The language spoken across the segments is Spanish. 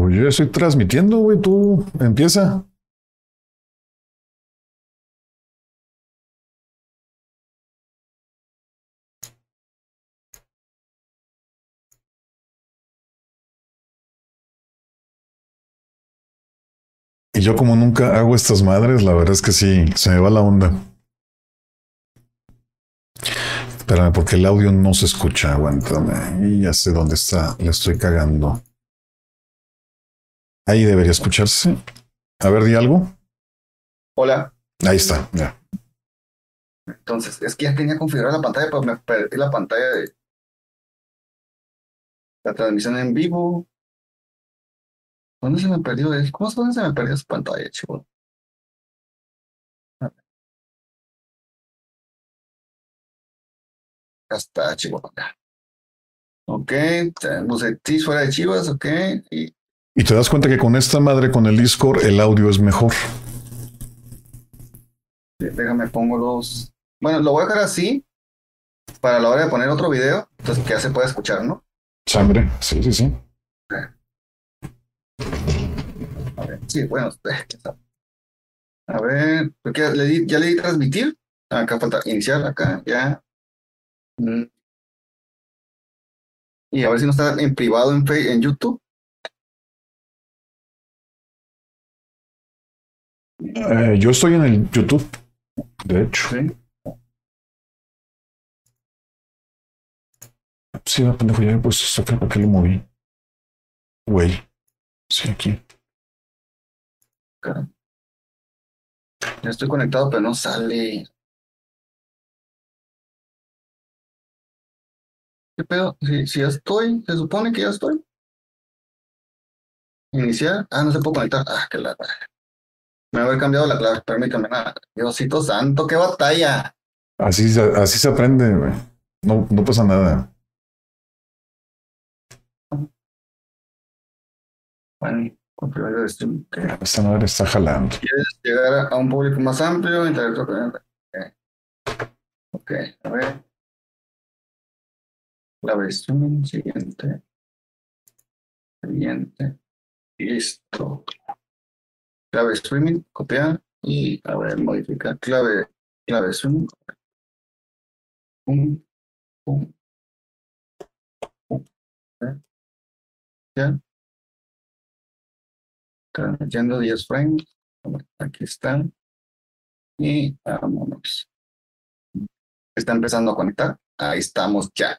Pues yo estoy transmitiendo, güey. Tú empieza. Y yo como nunca hago estas madres, la verdad es que sí, se me va la onda. Espérame, porque el audio no se escucha, aguántame. Y ya sé dónde está, le estoy cagando. Ahí debería escucharse. A ver, di algo. Hola. Ahí está, ya. Entonces, es que ya tenía configurada la pantalla, pero me perdí la pantalla de la transmisión en vivo. ¿Dónde se me perdió? ¿Cómo es dónde se me perdió esa pantalla, chico? Ya está, chico. Ok, tenemos el fuera de Chivas, ok. Y Y te das cuenta que con esta madre, con el Discord, el audio es mejor. Déjame pongo los. Bueno, lo voy a dejar así para la hora de poner otro video, entonces que ya se pueda escuchar, ¿no? Sangre, sí, sí, sí. A ver, sí, bueno. A ver, ¿por qué le di- ya le di transmitir. Acá falta iniciar, acá, ya. Mm. Y a ver si no está en privado en YouTube. Eh, yo estoy en el YouTube, de hecho. Sí. Sí, va, pendejo, ya pues esto acá, ¿para qué lo moví? Güey. Sí, aquí. Ya estoy conectado, pero no sale. ¿Qué pedo? Si, si ya estoy, se supone que ya estoy. Iniciar. Ah, no se puede conectar. Ah, que la. Me haber cambiado la clave. Permítame nada. Diosito santo, qué batalla. Así, se- así se aprende, güey. No, no pasa nada. Bueno, stream. Ok. Esta madre está jalando. ¿Quieres llegar a un público más amplio? Interactuar con él? Ok. Ok, a ver. Clave de streaming, siguiente. Siguiente. Listo. Clave streaming, copiar y a ver, modificar. Clave, clave streaming. Pum, pum. pum. Ya. Transmitiendo 10 frames. Aquí están. Y vámonos. Está empezando a conectar. Ahí estamos ya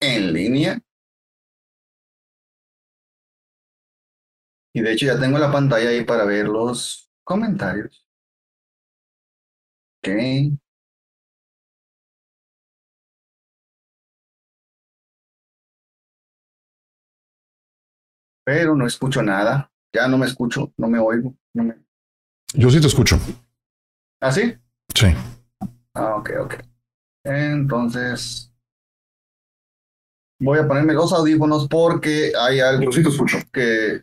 en línea. Y de hecho ya tengo la pantalla ahí para ver los comentarios. Ok. Pero no escucho nada. Ya no me escucho, no me oigo. No me... Yo sí te escucho. ¿Ah, sí? Sí. Ah, ok, ok. Entonces, voy a ponerme los audífonos porque hay algo sí te escucho. que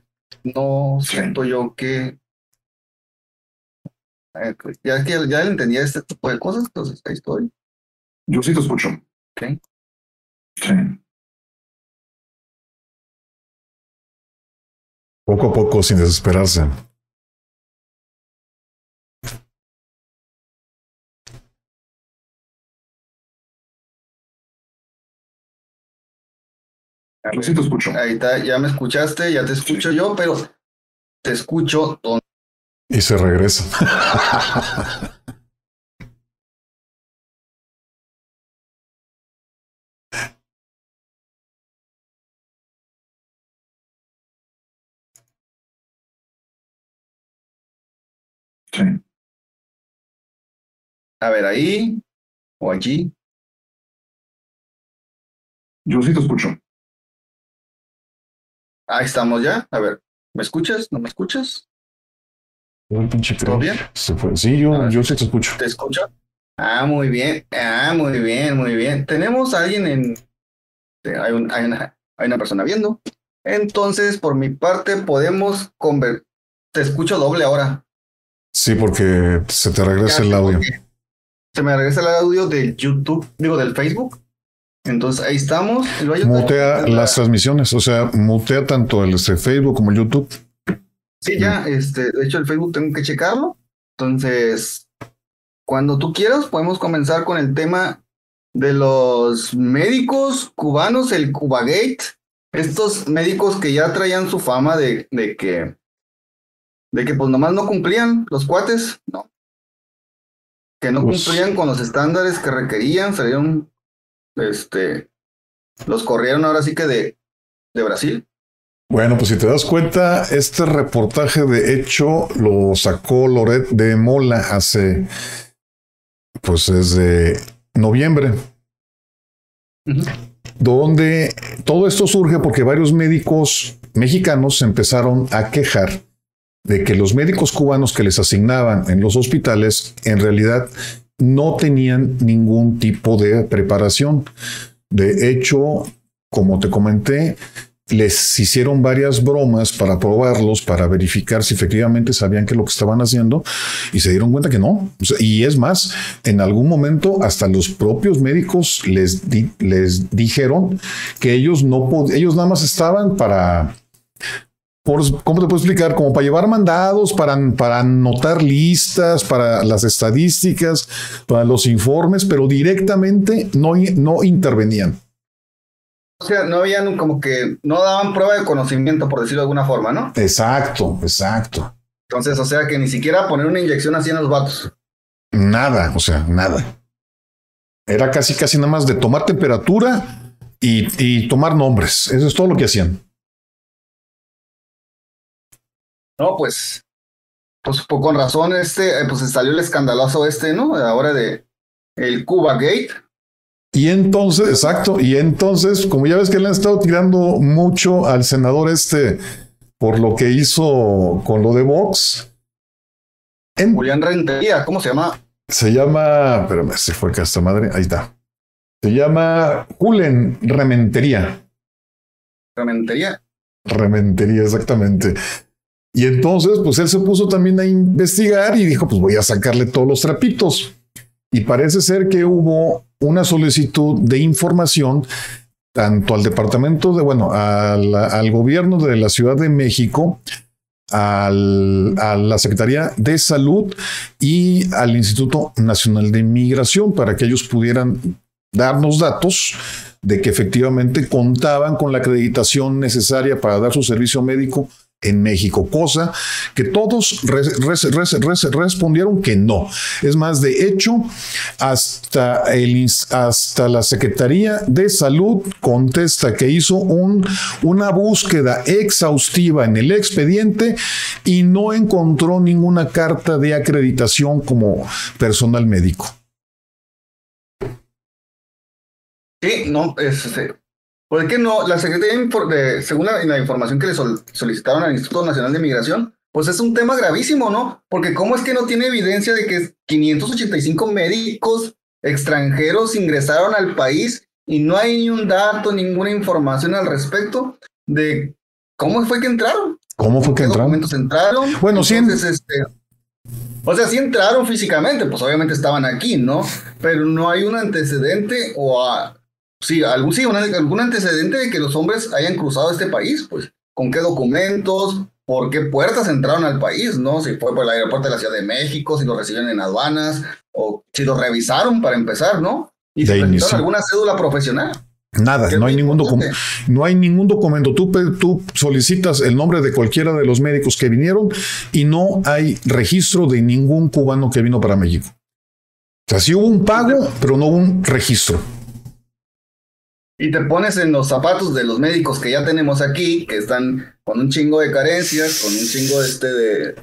no Sí. siento yo que... Eh, pues, Ya que ya le entendía este tipo de cosas, entonces ahí estoy. Yo sí te escucho. Ok. Sí. Poco a poco, sin desesperarse. A Yo ver, sí te escucho. Ahí está, ya me escuchaste, ya te escucho yo, pero te escucho donde Y se regresa. Sí. A ver, ahí o allí. Yo sí te escucho. Ahí estamos ya. A ver, ¿me escuchas? ¿No me escuchas? El pinche ¿Todo bien? Se fue. Sí, yo, yo sí te escucho. ¿Te escucho? Ah, muy bien. Ah, muy bien, muy bien. Tenemos a alguien en. eh, Hay, un- hay una, hay una persona viendo. Entonces, por mi parte, podemos conver... Te escucho doble ahora. Sí, porque se te regresa Ya, el audio. Se me regresa el audio del YouTube, digo, del Facebook. Entonces ahí estamos. mutea las transmisiones, o sea, mutea tanto el este, Facebook como el YouTube. Sí, ya, este, de hecho el Facebook tengo que checarlo. Entonces, cuando tú quieras, podemos comenzar con el tema de los médicos cubanos, el Cubagate. Estos médicos que ya traían su fama de, de que, de que pues nomás no cumplían los cuates, ¿no? Que no pues cumplían con los estándares que requerían, salieron este, los corrieron ahora sí que de, de Brasil. Bueno, pues si te das cuenta, este reportaje de hecho lo sacó Loret de Mola hace, pues desde noviembre, donde todo esto surge porque varios médicos mexicanos se empezaron a quejar de que los médicos cubanos que les asignaban en los hospitales en realidad no tenían ningún tipo de preparación. De hecho, como te comenté, les hicieron varias bromas para probarlos, para verificar si efectivamente sabían que lo que estaban haciendo y se dieron cuenta que no. Y es más, en algún momento hasta los propios médicos les, les dijeron que ellos no ellos nada más estaban para ¿cómo te puedo explicar? Como para llevar mandados, para, para anotar listas, para las estadísticas, para los informes, pero directamente no, no intervenían. O sea, no habían como que, no daban prueba de conocimiento, por decirlo de alguna forma, ¿no? Exacto, exacto. Entonces, o sea, que ni siquiera poner una inyección así en los vatos. Nada, o sea, nada. Era casi, casi nada más de tomar temperatura y, y tomar nombres. Eso es todo lo que hacían. No, pues, pues, pues, con razón, este, eh, pues salió el escandaloso este, ¿no? Ahora de el Cuba Gate. Y entonces, exacto, y entonces, como ya ves que le han estado tirando mucho al senador este por lo que hizo con lo de Vox. Julián Rentería, ¿cómo se llama? Se llama, espérame, se fue acá esta madre, ahí está. Se llama Julen Rementería. Rementería. Rementería, exactamente. Y entonces, pues él se puso también a investigar y dijo, pues voy a sacarle todos los trapitos. Y parece ser que hubo una solicitud de información tanto al departamento de, bueno, al, gobierno de la Ciudad de México, a la Secretaría de Salud y al Instituto Nacional de Inmigración para que ellos pudieran darnos datos de que efectivamente contaban con la acreditación necesaria para dar su servicio médico en México, cosa que todos respondieron que no. Es más, de hecho, hasta, el, hasta la Secretaría de Salud contesta que hizo un, una búsqueda exhaustiva en el expediente y no encontró ninguna carta de acreditación como personal médico. Sí, no, es, este, ¿Por qué no? La Secretaría de, según la, información que le solicitaron al Instituto Nacional de Migración, pues es un tema gravísimo, ¿no? Porque cómo es que no tiene evidencia de que 585 médicos extranjeros ingresaron al país y no hay ni un dato, ninguna información al respecto de cómo fue que entraron. ¿Cómo fue que entraron? entraron? Bueno, sí. Este, o sea, sí entraron físicamente, pues obviamente estaban aquí, ¿no? Pero no hay un antecedente o a, Sí, algún, sí, algún antecedente de que los hombres hayan cruzado este país, pues, con qué documentos, por qué puertas entraron al país, ¿no? Si fue por el aeropuerto de la Ciudad de México, si lo recibieron en aduanas, o si lo revisaron para empezar, ¿no? Y si alguna cédula profesional. Nada, no hay, ningún documento, no hay ningún documento. Tú, tú solicitas el nombre de cualquiera de los médicos que vinieron y no hay registro de ningún cubano que vino para México. O sea, sí hubo un pago, pero no hubo un registro y te pones en los zapatos de los médicos que ya tenemos aquí, que están con un chingo de carencias, con un chingo este de,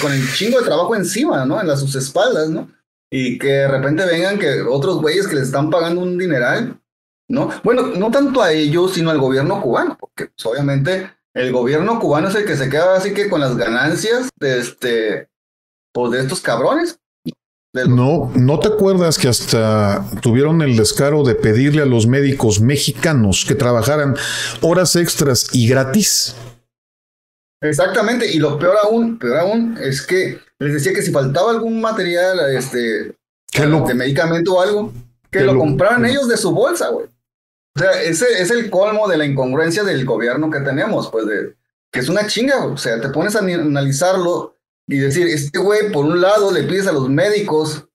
con el chingo de trabajo encima, ¿no? En las sus espaldas, ¿no? Y que de repente vengan que otros güeyes que les están pagando un dineral, ¿no? Bueno, no tanto a ellos, sino al gobierno cubano, porque pues, obviamente el gobierno cubano es el que se queda así que con las ganancias de este, pues de estos cabrones, no, ¿no te acuerdas que hasta tuvieron el descaro de pedirle a los médicos mexicanos que trabajaran horas extras y gratis? Exactamente, y lo peor aún, peor aún, es que les decía que si faltaba algún material, este, de medicamento o algo, que lo, compraran ellos de su bolsa, güey. O sea, ese es el colmo de la incongruencia del gobierno que tenemos, pues de que es una chinga, o sea, te pones a analizarlo y decir, este güey, por un lado, le pides a los médicos,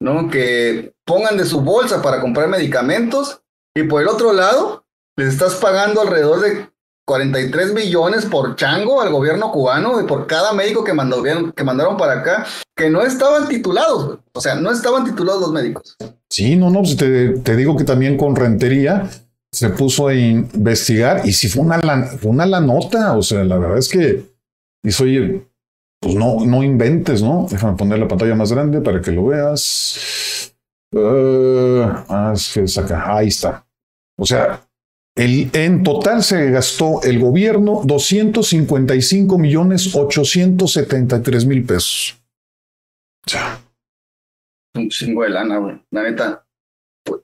¿no? Que pongan de su bolsa para comprar medicamentos y por el otro lado, les estás pagando alrededor de 43 millones por chango al gobierno cubano y por cada médico que, que mandaron para acá, que no estaban titulados, o sea, no estaban titulados los médicos. Sí, no, no, pues te, te digo que también con rentería se puso a investigar y si fue una, fue una la nota, o sea, la verdad es que dice, oye, pues no, no inventes, ¿no? Déjame poner la pantalla más grande para que lo veas. Uh, ah, ahí está. O sea, el, en total se gastó el gobierno 255 millones 873 mil pesos. Sea. Un chingo de lana, güey. La neta.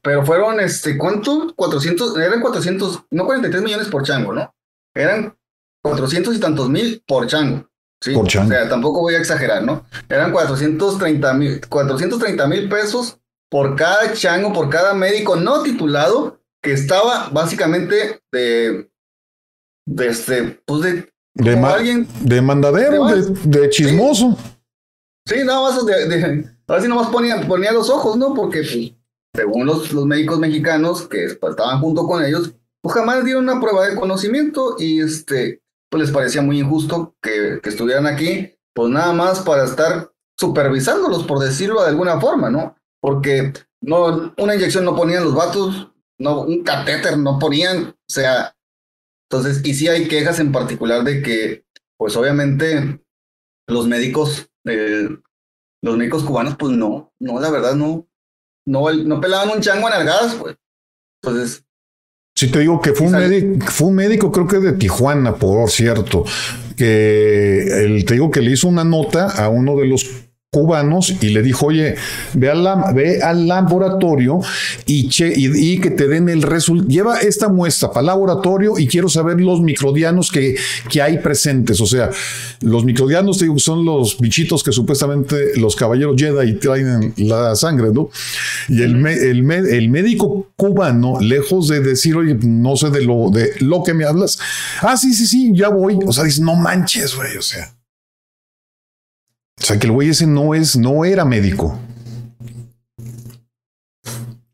Pero fueron, este, ¿cuánto? 400, eran 400, no 43 millones por chango, ¿no? Eran 400 y tantos mil por chango. Sí, por chango. O sea, tampoco voy a exagerar, ¿no? Eran 430 mil, 430 mil pesos por cada chango, por cada médico no titulado que estaba básicamente de, de este, pues de, de alguien. De mandadero, de, chismoso. Sí, nada más de, de, a nomás ponía, ponía los ojos, ¿no? Porque pues, según los, los médicos mexicanos que estaban junto con ellos, pues jamás dieron una prueba de conocimiento y este, pues les parecía muy injusto que, estuvieran aquí, pues nada más para estar supervisándolos, por decirlo de alguna forma, ¿no? Porque no, una inyección no ponían los vatos, no, un catéter no ponían, o sea, entonces, y sí hay quejas en particular de que, pues obviamente, los médicos, eh, los médicos cubanos, pues no, no, la verdad no, no, no pelaban un chango en algadas, pues. Entonces. Sí, te digo que fue un, médico, fue un médico, creo que de Tijuana, por cierto, que el, te digo que le hizo una nota a uno de los cubanos y le dijo, oye, ve al, laboratorio y, que te den el resultado. Lleva esta muestra para el laboratorio y quiero saber los microdianos que, hay presentes. O sea, los microdianos digo, son los bichitos que supuestamente los caballeros Jedi traen la sangre, ¿no? Y el, el, el médico cubano, lejos de decir, oye, no sé de lo, de lo que me hablas, ah, sí, sí, sí, ya voy. O sea, dice, no manches, güey, o sea. O sea, que el güey ese no es, no era médico.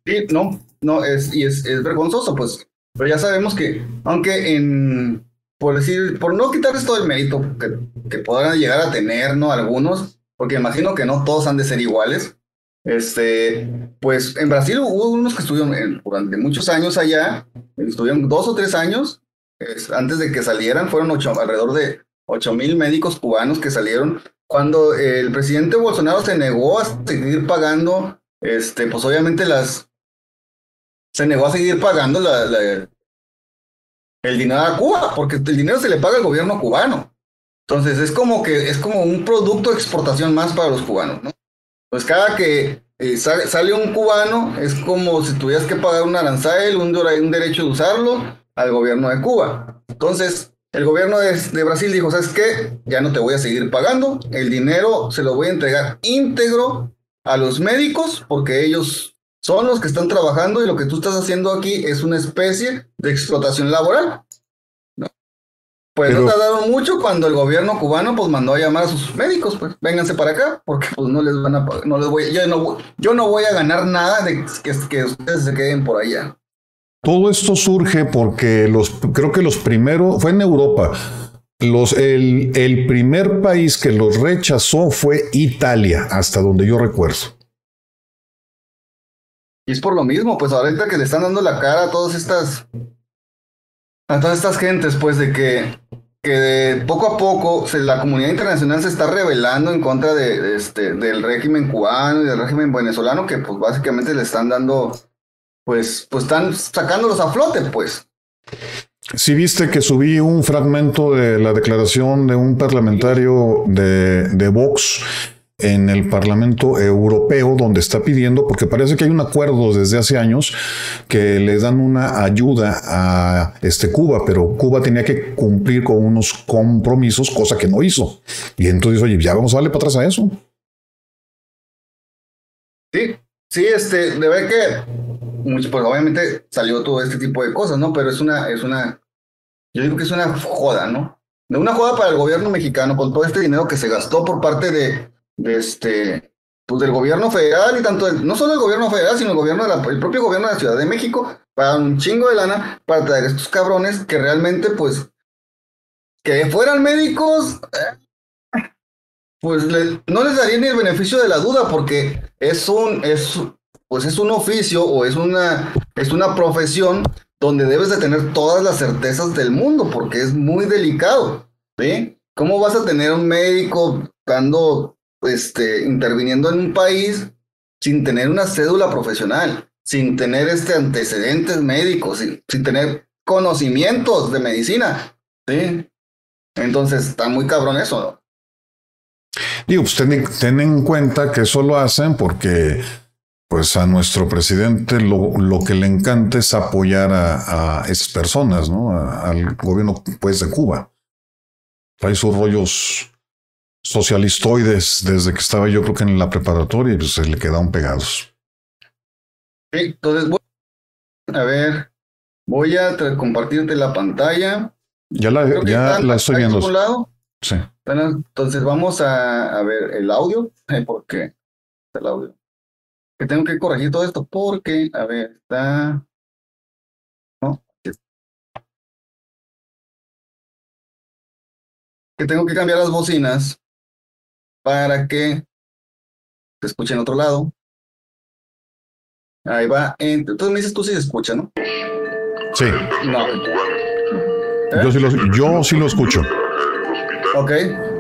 Sí, no, no, es, y es, es vergonzoso, pues. Pero ya sabemos que, aunque en, por decir, por no quitarles todo el mérito que, que podrán llegar a tener, ¿no? Algunos, porque imagino que no todos han de ser iguales. Este, pues en Brasil hubo unos que estuvieron durante muchos años allá, estuvieron dos o tres años, antes de que salieran, fueron alrededor de ocho mil médicos cubanos que salieron cuando el presidente Bolsonaro se negó a seguir pagando, este, pues obviamente las, se negó a seguir pagando el dinero a Cuba, porque el dinero se le paga al gobierno cubano. Entonces es como que es como un producto de exportación más para los cubanos, ¿no? Pues cada que eh, sale, un cubano es como si tuvieras que pagar un aranzael, un, un derecho de usarlo al gobierno de Cuba. Entonces, el gobierno de, Brasil dijo, ¿sabes qué? Ya no te voy a seguir pagando, el dinero se lo voy a entregar íntegro a los médicos porque ellos son los que están trabajando y lo que tú estás haciendo aquí es una especie de explotación laboral. Pues no tardaron mucho cuando el gobierno cubano pues mandó a llamar a sus médicos, pues vénganse para acá, porque pues no les van a pagar, no les voy, yo no, yo no voy a ganar nada de que, que ustedes se queden por allá. Todo esto surge porque los, creo que los primeros, fue en Europa, los, el, el primer país que los rechazó fue Italia, hasta donde yo recuerdo. Y es por lo mismo, pues ahorita que le están dando la cara a todas estas, a todas estas gentes, pues de que, que poco a poco la comunidad internacional se está rebelando en contra de, este, del régimen cubano y del régimen venezolano, que pues básicamente le están dando pues, pues están sacándolos a flote, pues. Si viste que subí un fragmento de la declaración de un parlamentario de, de Vox en el Parlamento Europeo, donde está pidiendo, porque parece que hay un acuerdo desde hace años que le dan una ayuda a este Cuba, pero Cuba tenía que cumplir con unos compromisos, cosa que no hizo. Y entonces, oye, ya vamos a darle para atrás a eso. Sí, sí, este, de ver que pues obviamente salió todo este tipo de cosas, ¿no? Pero es una, es una, yo digo que es una joda, ¿no? De una joda para el gobierno mexicano con todo este dinero que se gastó por parte de, de este, pues del gobierno federal y tanto, no solo el gobierno federal, sino el gobierno de la, el propio gobierno de la Ciudad de México, para un chingo de lana para traer estos cabrones que realmente, pues, que fueran médicos, eh, pues no les daría ni el beneficio de la duda porque es un, es, pues es un oficio o es una, es una profesión donde debes de tener todas las certezas del mundo porque es muy delicado, ¿sí? ¿Cómo vas a tener un médico dando, este, interviniendo en un país sin tener una cédula profesional, sin tener este antecedentes médicos, sin, sin tener conocimientos de medicina, ¿sí? Entonces está muy cabrón eso, ¿no? Digo, pues ten, en cuenta que eso lo hacen porque pues a nuestro presidente lo, lo que le encanta es apoyar a, a esas personas, ¿no? al gobierno pues de Cuba. Hay sus rollos socialistoides desde que estaba yo creo que en la preparatoria y pues se le quedaron pegados. Entonces voy a ver, voy a compartirte la pantalla. Ya la, ya la estoy viendo. Sí. Bueno, entonces vamos a, a ver el audio, porque el audio. Que tengo que corregir todo esto porque, a ver, está. ¿No? Que tengo que cambiar las bocinas para que se escuche en otro lado. Ahí va. Entonces me dices tú si se escucha, ¿no? Sí. No. Yo, sí lo, yo sí lo escucho. Ok.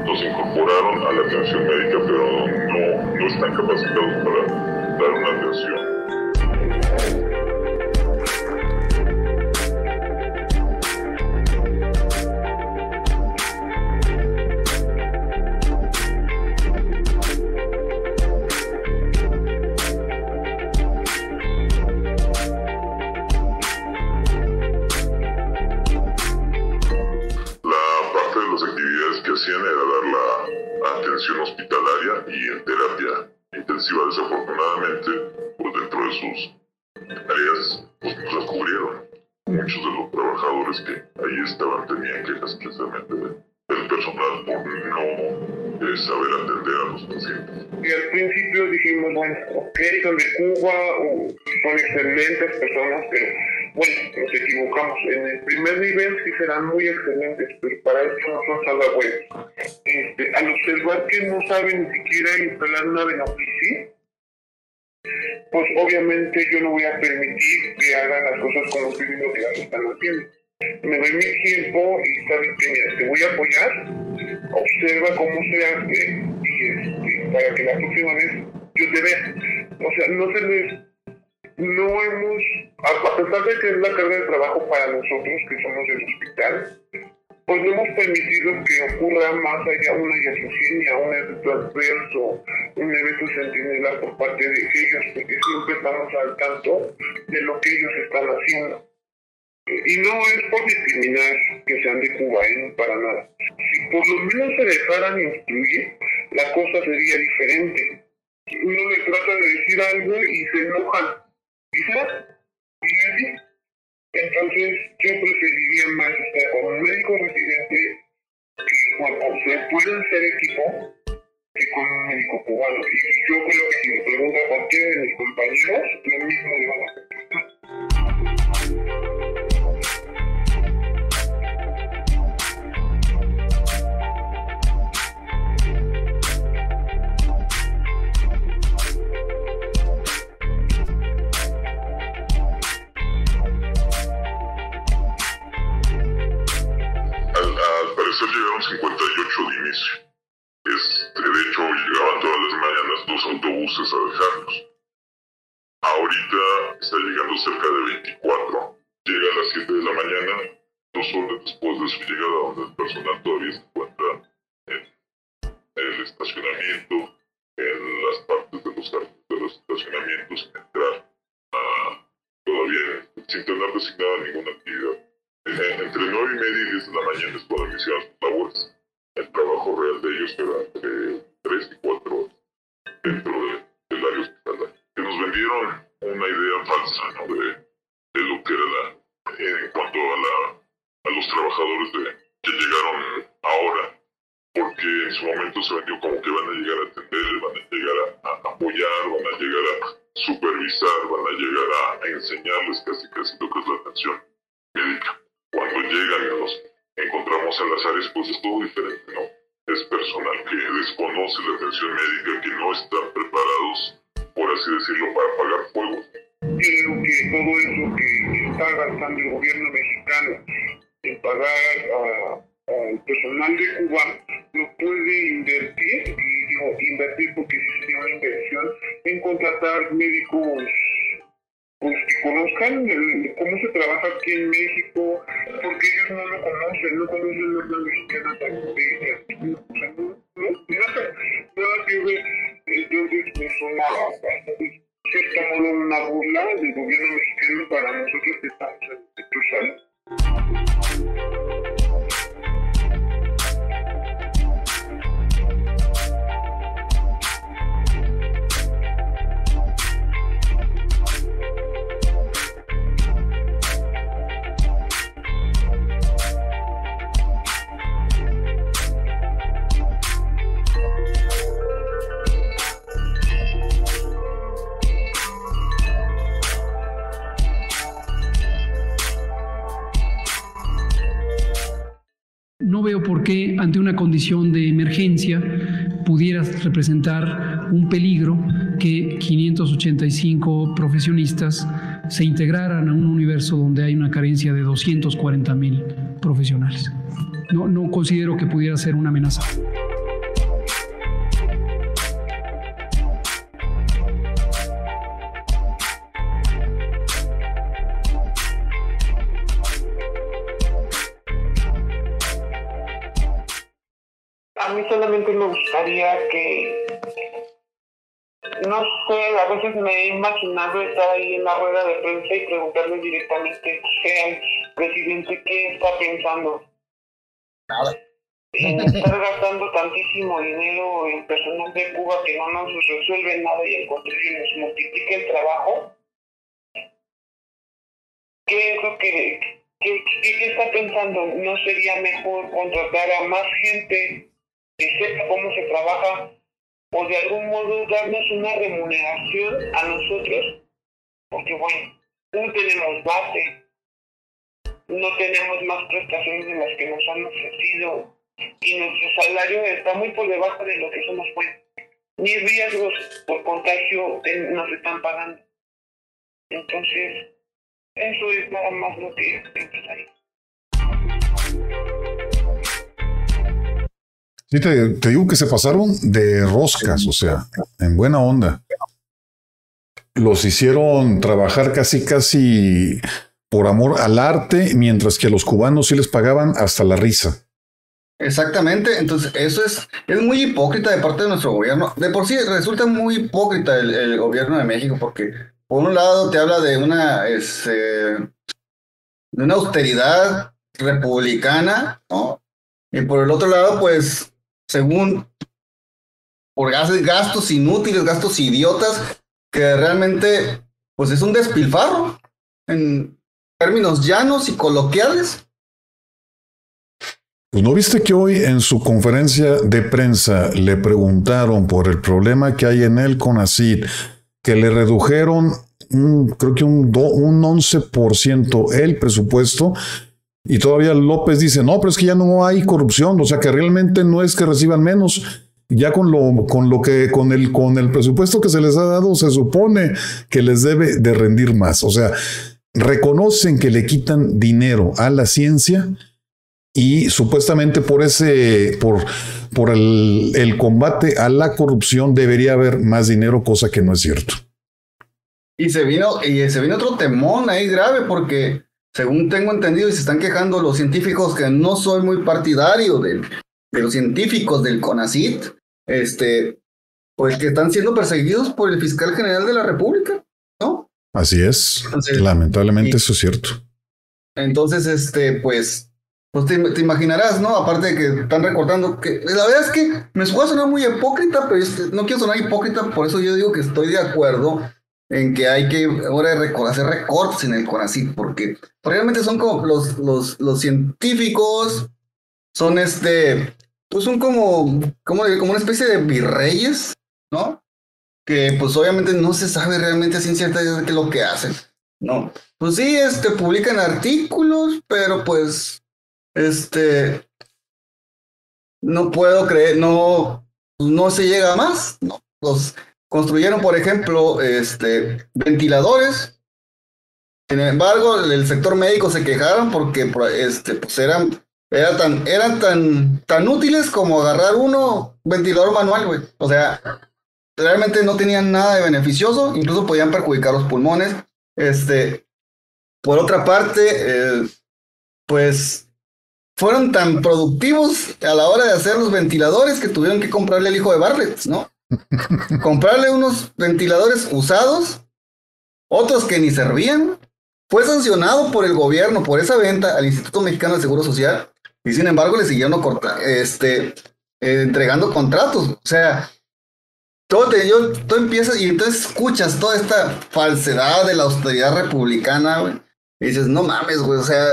Nos incorporaron a la atención médica, pero no, no están capacitados para dar una atención. Excelentes personas, pero bueno, nos equivocamos. En el primer nivel sí serán muy excelentes, pero para eso no son salvabuenos. Este, al observar que no saben ni siquiera instalar una beneficio, pues obviamente yo no voy a permitir que hagan las cosas como estoy viendo que las están haciendo. Me doy mi tiempo y sabes que mira, te voy a apoyar, observa cómo se hace y este, para que la próxima vez yo te vea. O sea, no se les, no hemos, a pesar de que es la carga de trabajo para nosotros que somos del hospital, pues no hemos permitido que ocurra más allá una iatrogenia, un evento adverso, un evento centinela por parte de ellos, porque siempre estamos al tanto de lo que ellos están haciendo. Y no es por discriminar que sean de Cuba, ¿eh? para nada. Si por lo menos se dejaran instruir, la cosa sería diferente. Uno le trata de decir algo y se enojan. Y así. Entonces, yo preferiría más estar con un médico residente que se pueden ser equipo que con un médico cubano. Y yo creo que si me pregunta a cualquiera de mis compañeros, lo mismo le van a. parecer llegaron 58 de inicio. Este, de hecho, llegaban todas las mañanas dos autobuses a dejarlos. Ahorita está llegando cerca de 24. Llega a las 7 de la mañana, dos horas después de su llegada, donde el personal todavía se encuentra en el estacionamiento, en las partes de los, de los estacionamientos, entrar ah, todavía sin tener designada ninguna actividad. Entre 9 y media y 10 de la mañana es cuando iniciaban sus labores. El trabajo real de ellos era entre 3 y 4 horas dentro de- del área hospitalaria. Que nos vendieron una idea falsa. De, de lo que era la, en cuanto a, la, a los trabajadores de, que llegaron ahora, porque en su momento se vendió como que van a llegar a atender, van a llegar a, apoyar, van a llegar a supervisar, van a llegar a, a enseñarles casi casi lo que es la atención. Llegan y nos encontramos en las áreas, pues es todo diferente, ¿no? Es personal que desconoce la atención médica, que no están preparados, por así decirlo, para apagar fuegos. Creo que todo eso que está gastando el gobierno mexicano en pagar al personal de Cuba lo puede invertir, y digo invertir porque sería una inversión, en contratar médicos pues, conozcan el- cómo se trabaja aquí en México, porque ellos no lo conocen, no conocen normas mexicanas de de- o sea, no. Entonces bastante, de cierto modo una burla del gobierno mexicano para nosotros que estamos en Tucson. No veo por qué ante una condición de emergencia pudiera representar un peligro que 585 profesionistas se integraran a un universo donde hay una carencia de 240 mil profesionales. No, no considero que pudiera ser una amenaza. Solamente me gustaría que, no sé, a veces me he imaginado estar ahí en la rueda de prensa y preguntarle directamente al presidente qué está pensando. Nada. En estar gastando tantísimo dinero en personal de Cuba que no nos resuelve nada y al contrario nos multiplica el trabajo. ¿Qué es lo que, qué, qué- qué está pensando? ¿No sería mejor contratar a más gente que sepa cómo se trabaja o de algún modo darnos una remuneración a nosotros? Porque bueno, no tenemos base, no tenemos más prestaciones de las que nos han ofrecido y nuestro salario está muy por debajo de lo que somos buenos. Ni riesgos por contagio eh, nos están pagando. Entonces, eso es nada más lo que pensaría. Sí, te, te digo que se pasaron de roscas, o sea, en buena onda. Los hicieron trabajar casi, casi por amor al arte, mientras que a los cubanos sí les pagaban hasta la risa. Exactamente, entonces eso es, es muy hipócrita de parte de nuestro gobierno. De por sí resulta muy hipócrita el, gobierno de México porque por un lado te habla de una, este, de una austeridad republicana, ¿no? Y por el otro lado, pues, según por gas- gastos inútiles, gastos idiotas, que realmente, pues es un despilfarro en términos llanos y coloquiales. Pues no viste que hoy en su conferencia de prensa le preguntaron por el problema que hay en el CONACID, que le redujeron un- creo que un, do- un 11% el presupuesto. Y todavía López dice, no, pero es que ya no hay corrupción, o sea que realmente no es que reciban menos. Ya con lo, con lo que, con el, con el presupuesto que se les ha dado, se supone que les debe de rendir más. O sea, reconocen que le quitan dinero a la ciencia y supuestamente por ese, por, por el, el combate a la corrupción debería haber más dinero, cosa que no es cierto. Y se vino, y se vino otro temón ahí grave porque, según tengo entendido, y se están quejando los científicos que no soy muy partidario del- de, los científicos del CONACIT, este, pues que están siendo perseguidos por el fiscal general de la República, ¿no? Así es. Entonces, Lamentablemente y- eso es cierto. Entonces, este, pues, pues te, te imaginarás, ¿no? Aparte de que están recortando que la verdad es que me puede sonar muy hipócrita, pero no quiero sonar hipócrita, por eso yo digo que estoy de acuerdo en que hay que ahora hacer recortes en el CONACYT, porque realmente son como los, los, los científicos, son este, pues son como, como, como una especie de virreyes, ¿no? Que pues obviamente no se sabe realmente sin de qué es lo que hacen, ¿no? Pues sí, este, publican artículos, pero pues, este, no puedo creer, no, no se llega más, ¿no? Construyeron, por ejemplo, este, ventiladores. Sin embargo, el sector médico se quejaron porque este, pues eran, eran, tan, eran tan, tan útiles como agarrar uno ventilador manual, güey. O sea, realmente no tenían nada de beneficioso, incluso podían perjudicar los pulmones. Este, por otra parte, eh, pues fueron tan productivos a la hora de hacer los ventiladores que tuvieron que comprarle el hijo de Bartlett, ¿no? Comprarle unos ventiladores usados, otros que ni servían. Fue sancionado por el gobierno por esa venta al Instituto Mexicano de Seguro Social y sin embargo le siguieron este, eh, entregando contratos. O sea, todo, te, yo, todo y entonces escuchas toda esta falsedad de la austeridad republicana, Y dices, no mames, güey, o sea,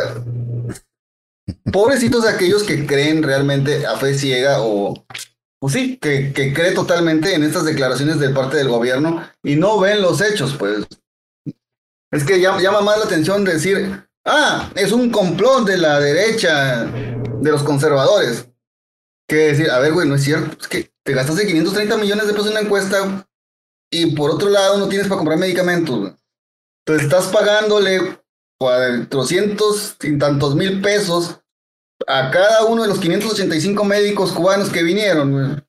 pobrecitos de aquellos que creen realmente a fe ciega o, pues sí, que, cree totalmente en estas declaraciones de parte del gobierno y no ven los hechos, pues. Es que llama, llama más la atención decir, ah, es un complot de la derecha, de los conservadores. Que decir, a ver, güey, no es cierto, es que te gastaste 530 millones de pesos en una encuesta y por otro lado no tienes para comprar medicamentos. Entonces estás pagándole 400 y tantos mil pesos a cada uno de los 585 médicos cubanos que vinieron.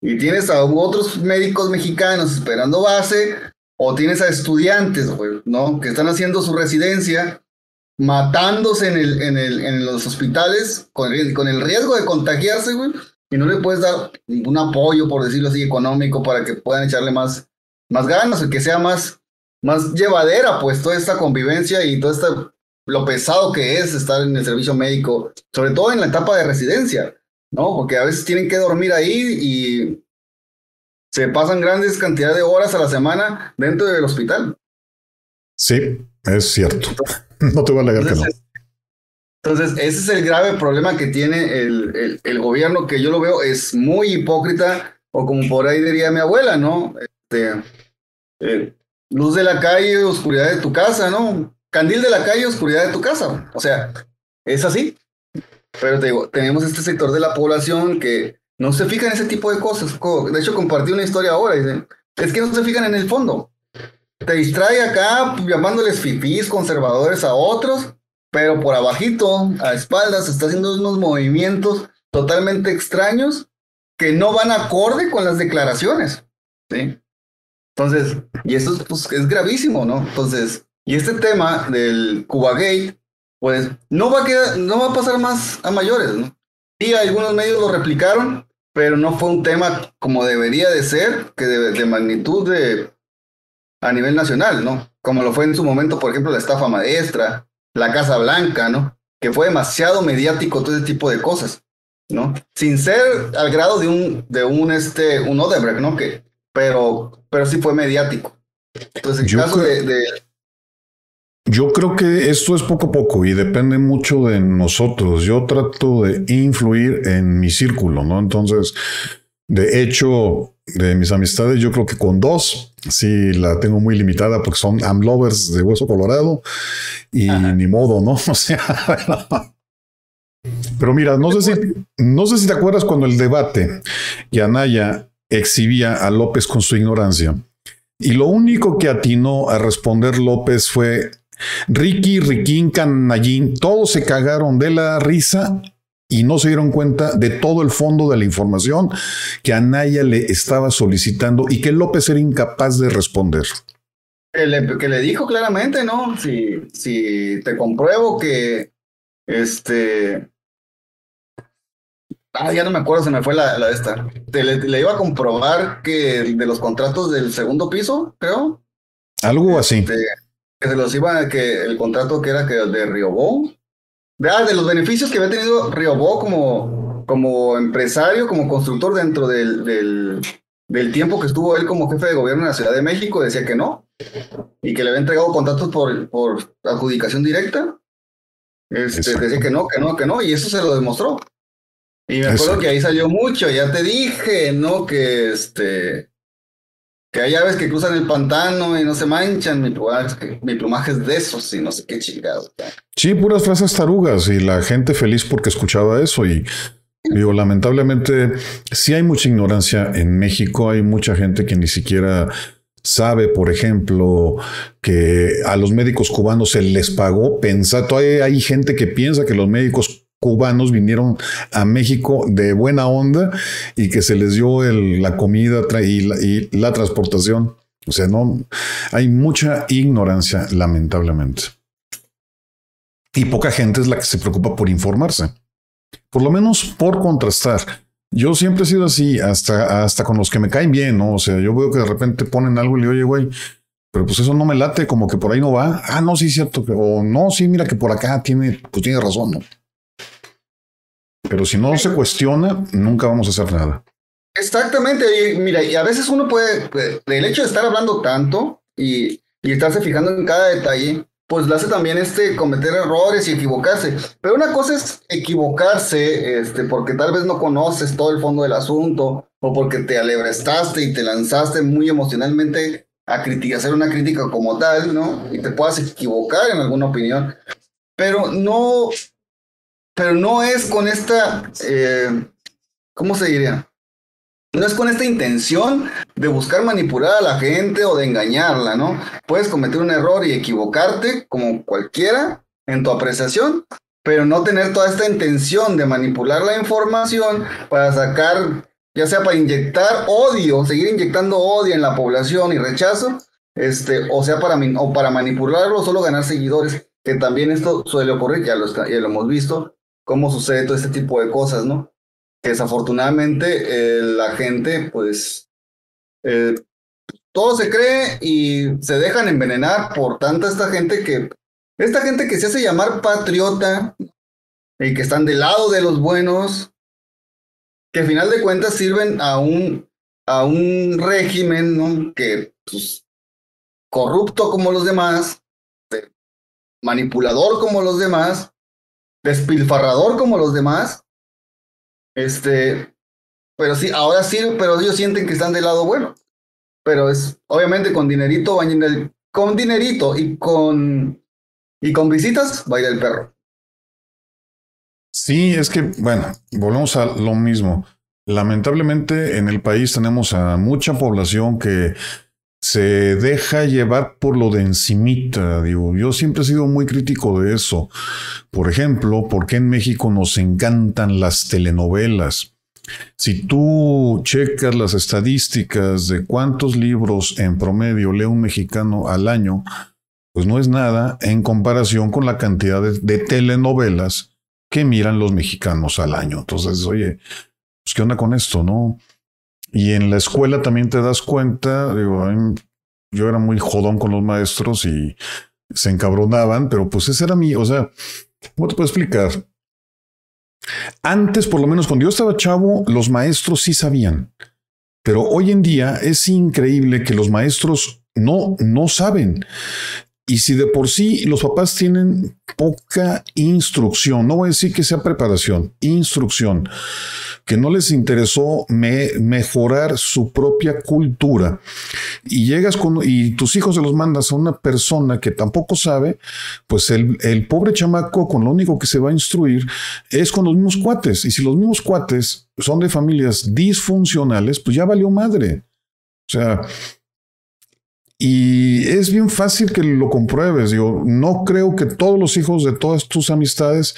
Y tienes a otros médicos mexicanos esperando base, o tienes a estudiantes, ¿no? Que están haciendo su residencia, matándose en, el, en, el, en los hospitales con el, con el riesgo de contagiarse, güey. Y no le puedes dar ningún apoyo, por decirlo así, económico para que puedan echarle más, más ganas, o que sea más, más llevadera, pues, toda esta convivencia y toda esta lo pesado que es estar en el servicio médico, sobre todo en la etapa de residencia, ¿no? Porque a veces tienen que dormir ahí y se pasan grandes cantidades de horas a la semana dentro del hospital. Sí, es cierto. no te voy a alegar que no. Entonces, ese es el grave problema que tiene el, el, gobierno, que yo lo veo es muy hipócrita, o como por ahí diría mi abuela, ¿no? Este, eh, luz de la calle, oscuridad de tu casa, ¿no? Candil de la calle, oscuridad de tu casa. O sea, es así. Pero te digo, tenemos este sector de la población que no se fija en ese tipo de cosas. De hecho, compartí una historia ahora. Dice, es que no se fijan en el fondo. Te distrae acá llamándoles fifís, conservadores a otros, pero por abajito, a espaldas, está haciendo unos movimientos totalmente extraños que no van acorde con las declaraciones. ¿sí? Entonces, y pues, es gravísimo, ¿no? Entonces, y este tema del Cuba Gate, pues no va a quedar, no va a pasar más a mayores, ¿no? Sí, algunos medios lo replicaron, pero no fue un tema como debería de ser, que de, magnitud de a nivel nacional, ¿no? Como lo fue en su momento, por ejemplo, la estafa maestra, la Casa Blanca, ¿no? Que fue demasiado mediático todo ese tipo de cosas, ¿no? Sin ser al grado de un, de un, este, un Odebrecht, ¿no? Que, pero, pero sí fue mediático. Entonces, en caso de, yo creo que esto es poco a poco y depende mucho de nosotros. Yo trato de influir en mi círculo, ¿no? Entonces, de hecho, de mis amistades, yo creo que con dos sí la tengo muy limitada porque son amlovers de hueso colorado y ni modo, ¿no? O sea, pero mira, no sé si, no sé si te acuerdas cuando el debate y Anaya exhibía a López con su ignorancia. Y lo único que atinó a responder López fue Ricky, Riquín, Canallín, todos se cagaron de la risa y no se dieron cuenta de todo el fondo de la información que Anaya le estaba solicitando y que López era incapaz de responder. Que le, que le dijo claramente, ¿no? Si, si te compruebo que este. Ah, ya no me acuerdo, se me fue la, la esta. le, iba a comprobar que de los contratos del segundo piso, creo. Algo así. Este, que se los iba, que el contrato que era que de Riobó, de, ah, de los beneficios que había tenido Riobó como, como empresario, como constructor dentro del, del, del tiempo que estuvo él como jefe de gobierno en la Ciudad de México, decía que no, y que le había entregado contratos por, por adjudicación directa. Este, decía que no, que no, que no, y eso se lo demostró. Y me acuerdo que ahí salió mucho, ya te dije, ¿no? Que este que hay aves que cruzan el pantano y no se manchan, mi plumaje, mi plumaje es de esos y no sé qué chingado. Sí, puras frases tarugas y la gente feliz porque escuchaba eso y digo, lamentablemente sí hay mucha ignorancia en México, hay mucha gente que ni siquiera sabe, por ejemplo, que a los médicos cubanos se les pagó, pensa, todavía hay gente que piensa que los médicos cubanos vinieron a México de buena onda y que se les dio la comida y la, transportación. O sea, no, hay mucha ignorancia, lamentablemente. Y poca gente es la que se preocupa por informarse. Por lo menos por contrastar. Yo siempre he sido así, hasta, hasta con los que me caen bien, ¿no? O sea, yo veo que de repente ponen algo y le digo, oye, güey, pero pues eso no me late, como que por ahí no va. Ah, no, sí, cierto. O no, sí, mira que por acá tiene, pues tiene razón, ¿no? Pero si no se cuestiona, nunca vamos a hacer nada. Exactamente, y mira, y a veces uno puede, del hecho de estar hablando tanto y, y estarse fijando en cada detalle, pues le hace también este cometer errores y equivocarse. Pero una cosa es equivocarse, este, porque tal vez no conoces todo el fondo del asunto, o porque te alebrestaste y te lanzaste muy emocionalmente a criticar, hacer una crítica como tal, ¿no? Y te puedas equivocar en alguna opinión. Pero no, pero no es con esta, eh, ¿cómo se diría? No es con esta intención de buscar manipular a la gente o de engañarla, ¿no? Puedes cometer un error y equivocarte como cualquiera en tu apreciación, pero no tener toda esta intención de manipular la información para sacar, ya sea para inyectar odio, seguir inyectando odio en la población y rechazo, este, o sea, para, o para manipularlo, solo ganar seguidores, que también esto suele ocurrir, ya lo, ya lo hemos visto, cómo sucede todo este tipo de cosas, ¿no? Que desafortunadamente eh, la gente, pues, eh, todo se cree y se dejan envenenar por tanta esta gente que, esta gente que se hace llamar patriota y que están del lado de los buenos, que al final de cuentas sirven a un, a un régimen, ¿no? Que, pues, corrupto como los demás, manipulador como los demás, despilfarrador como los demás. Este, pero sí, ahora sí, pero ellos sienten que están del lado bueno. Pero es, obviamente, con dinerito, con dinerito y con, y con visitas, va a ir el perro. Sí, es que, bueno, volvemos a lo mismo. Lamentablemente en el país tenemos a mucha población que se deja llevar por lo de encimita, digo, yo siempre he sido muy crítico de eso. Por ejemplo, ¿por qué en México nos encantan las telenovelas? Si tú checas las estadísticas de cuántos libros en promedio lee un mexicano al año, pues no es nada en comparación con la cantidad de, telenovelas que miran los mexicanos al año. Entonces, oye, pues, ¿qué onda con esto, no? Y en la escuela también te das cuenta, digo, yo era muy jodón con los maestros y se encabronaban, pero pues ese era mi, o sea, ¿cómo te puedo explicar? Antes, por lo menos cuando yo estaba chavo, los maestros sí sabían, pero hoy en día es increíble que los maestros no, no saben. Y si de por sí los papás tienen poca instrucción, no voy a decir que sea preparación, instrucción, que no les interesó mejorar su propia cultura, y llegas con, y tus hijos se los mandas a una persona que tampoco sabe, pues el, el pobre chamaco con lo único que se va a instruir es con los mismos cuates. Y si los mismos cuates son de familias disfuncionales, pues ya valió madre. O sea, y es bien fácil que lo compruebes. Digo, no creo que todos los hijos de todas tus amistades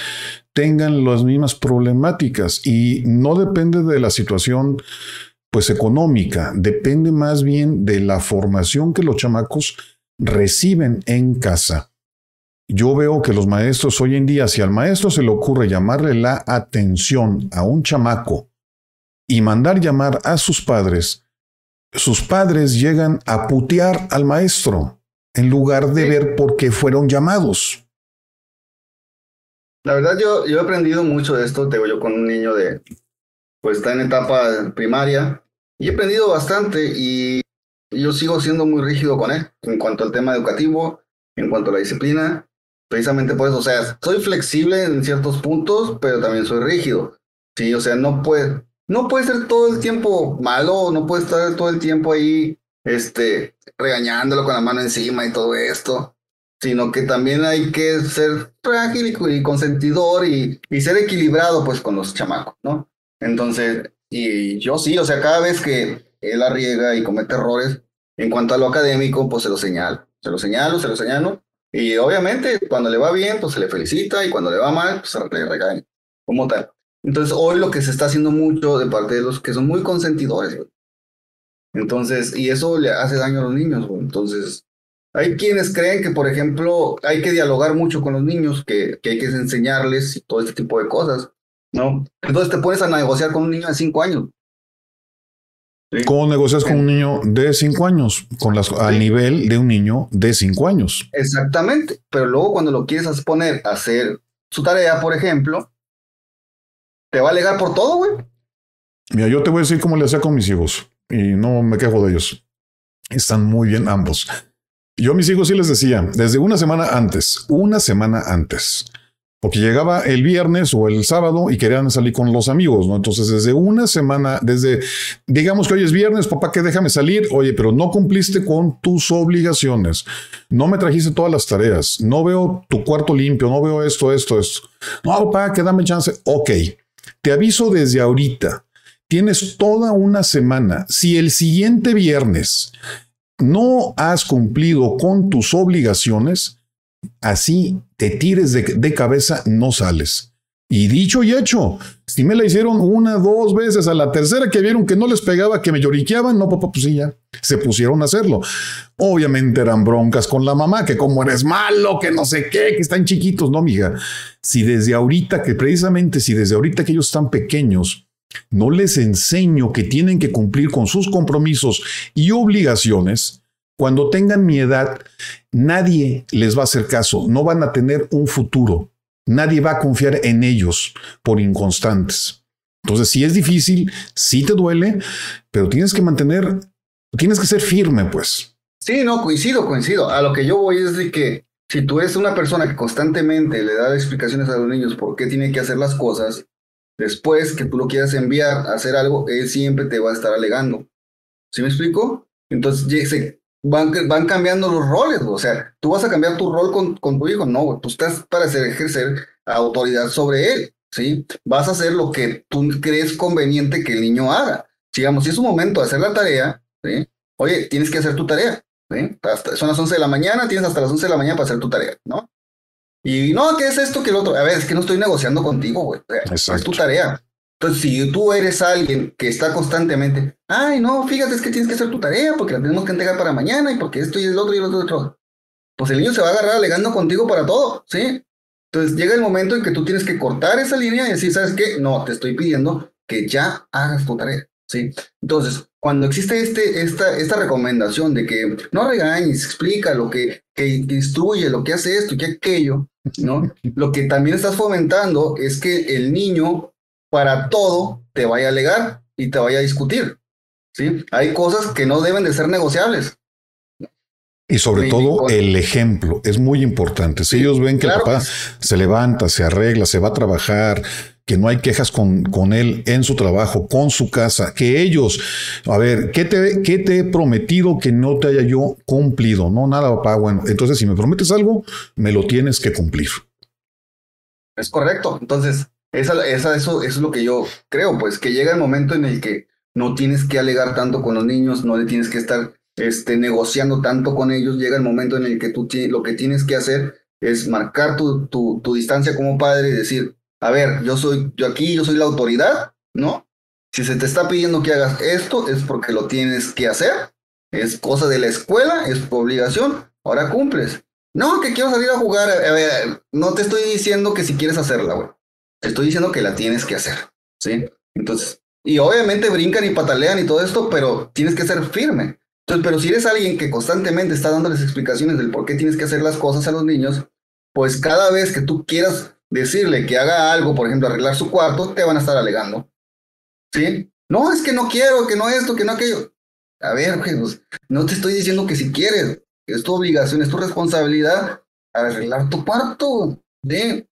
tengan las mismas problemáticas y no depende de la situación pues económica, depende más bien de la formación que los chamacos reciben en casa. Yo veo que los maestros hoy en día, si al maestro se le ocurre llamarle la atención a un chamaco y mandar llamar a sus padres, sus padres llegan a putear al maestro en lugar de ver por qué fueron llamados. La verdad, yo, yo he aprendido mucho de esto, te yo con un niño de, pues está en etapa primaria, Y he aprendido bastante y yo sigo siendo muy rígido con él en cuanto al tema educativo, en cuanto a la disciplina. Precisamente por eso, o sea, soy flexible en ciertos puntos, pero también soy rígido. Sí, o sea, no puede, no puede ser todo el tiempo malo, no puede estar todo el tiempo ahí, este, regañándolo con la mano encima y todo esto, sino que también hay que ser frágil y, consentidor y, y ser equilibrado, pues, con los chamacos, ¿no? Entonces, y yo sí, o sea, cada vez que él arriesga y comete errores, en cuanto a lo académico, pues se lo señalo, se lo señalo, se lo señalo, y obviamente cuando le va bien, pues se le felicita, y cuando le va mal, pues se le regaña, como tal. Entonces, hoy lo que se está haciendo mucho de parte de los que son muy consentidores, Entonces, y eso le hace daño a los niños, Entonces, hay quienes creen que, por ejemplo, hay que dialogar mucho con los niños, que, que hay que enseñarles y todo este tipo de cosas. ¿no? Entonces te pones a negociar con un niño de 5 años. ¿Cómo negocias con un niño de 5 años? Con las, Al nivel de un niño de 5 años. Exactamente. Pero luego cuando lo quieres poner a hacer su tarea, por ejemplo, te va a alegar por todo, güey. Mira, yo te voy a decir cómo le hacía con mis hijos. Y no me quejo de ellos. Están muy bien ambos. Yo a mis hijos sí les decía, desde una semana antes, una semana antes, porque llegaba el viernes o el sábado y querían salir con los amigos, ¿no? Entonces, desde una semana, desde, digamos que hoy es viernes, papá, que déjame salir, oye, pero no cumpliste con tus obligaciones, no me trajiste todas las tareas, no veo tu cuarto limpio, no veo esto, esto, esto. No, papá, que dame chance. Ok, te aviso desde ahorita, tienes toda una semana. Si el siguiente viernes no has cumplido con tus obligaciones, así te tires de, cabeza, no sales. Y dicho y hecho, si me la hicieron una, dos veces, a la tercera que vieron que no les pegaba, que me lloriqueaban, no, papá, pues sí, ya, se pusieron a hacerlo. Obviamente eran broncas con la mamá, que como eres malo, que no sé qué, que están chiquitos, no, mija. Si desde ahorita, que precisamente si desde ahorita que ellos están pequeños, no les enseño que tienen que cumplir con sus compromisos y obligaciones, cuando tengan mi edad, nadie les va a hacer caso, no van a tener un futuro, nadie va a confiar en ellos por inconstantes. Entonces, si es difícil, sí te duele, pero tienes que mantener, tienes que ser firme, pues. Sí, no, coincido, coincido. A lo que yo voy es de que si tú eres una persona que constantemente le da explicaciones a los niños por qué tienen que hacer las cosas, después que tú lo quieras enviar a hacer algo, él siempre te va a estar alegando. ¿Sí me explico? Entonces van, van cambiando los roles, o sea, tú vas a cambiar tu rol con, con tu hijo, no, tú estás para hacer, ejercer autoridad sobre él, ¿sí? Vas a hacer lo que tú crees conveniente que el niño haga. Digamos, si es un momento de hacer la tarea, ¿sí? Oye, tienes que hacer tu tarea, ¿sí? son las 11 de la mañana, tienes hasta las 11 de la mañana para hacer tu tarea, ¿no? Y no, ¿qué es esto que el otro? A ver, es que no estoy negociando contigo, güey. Es tu tarea. Entonces, si tú eres alguien que está constantemente, ay, no, fíjate, es que tienes que hacer tu tarea porque la tenemos que entregar para mañana y porque esto y el otro y el otro y otro, pues el niño se va a agarrar alegando contigo para todo, ¿sí? Entonces llega el momento en que tú tienes que cortar esa línea y decir, ¿sabes qué? No, te estoy pidiendo que ya hagas tu tarea, ¿sí? Entonces, cuando existe este, esta, esta recomendación de que no regañes, explica lo que, que instruye, lo que hace esto y que aquello, ¿no? lo que también estás fomentando es que el niño para todo te vaya a alegar y te vaya a discutir. ¿sí? Hay cosas que no deben de ser negociables. Y sobre todo el ejemplo es muy importante. Si ellos ven que el papá se levanta, se arregla, se va a trabajar, que no hay quejas con, con él en su trabajo, con su casa, que ellos, a ver, ¿qué te, ¿qué te he prometido que no te haya yo cumplido? No, nada, papá. Bueno, entonces si me prometes algo, me lo tienes que cumplir. Es correcto. Entonces, esa, esa, eso, eso es lo que yo creo, pues que llega el momento en el que no tienes que alegar tanto con los niños, no le tienes que estar este, negociando tanto con ellos, llega el momento en el que tú lo que tienes que hacer es marcar tu, tu, tu distancia como padre y decir, a ver, yo soy, yo aquí, yo soy la autoridad, ¿no? Si se te está pidiendo que hagas esto, es porque lo tienes que hacer, es cosa de la escuela, es tu obligación, ahora cumples. No, que quiero salir a jugar, a ver, no te estoy diciendo que si quieres hacerla, güey estoy diciendo que la tienes que hacer, ¿sí? Entonces, y obviamente brincan y patalean y todo esto, pero tienes que ser firme. Entonces, pero si eres alguien que constantemente está dándoles explicaciones del por qué tienes que hacer las cosas a los niños, pues cada vez que tú quieras decirle que haga algo, por ejemplo, arreglar su cuarto, te van a estar alegando. ¿Sí? No, es que no quiero, que no esto, que no aquello. A ver, pues, no te estoy diciendo que si quieres, es tu obligación, es tu responsabilidad arreglar tu cuarto. ¿sí?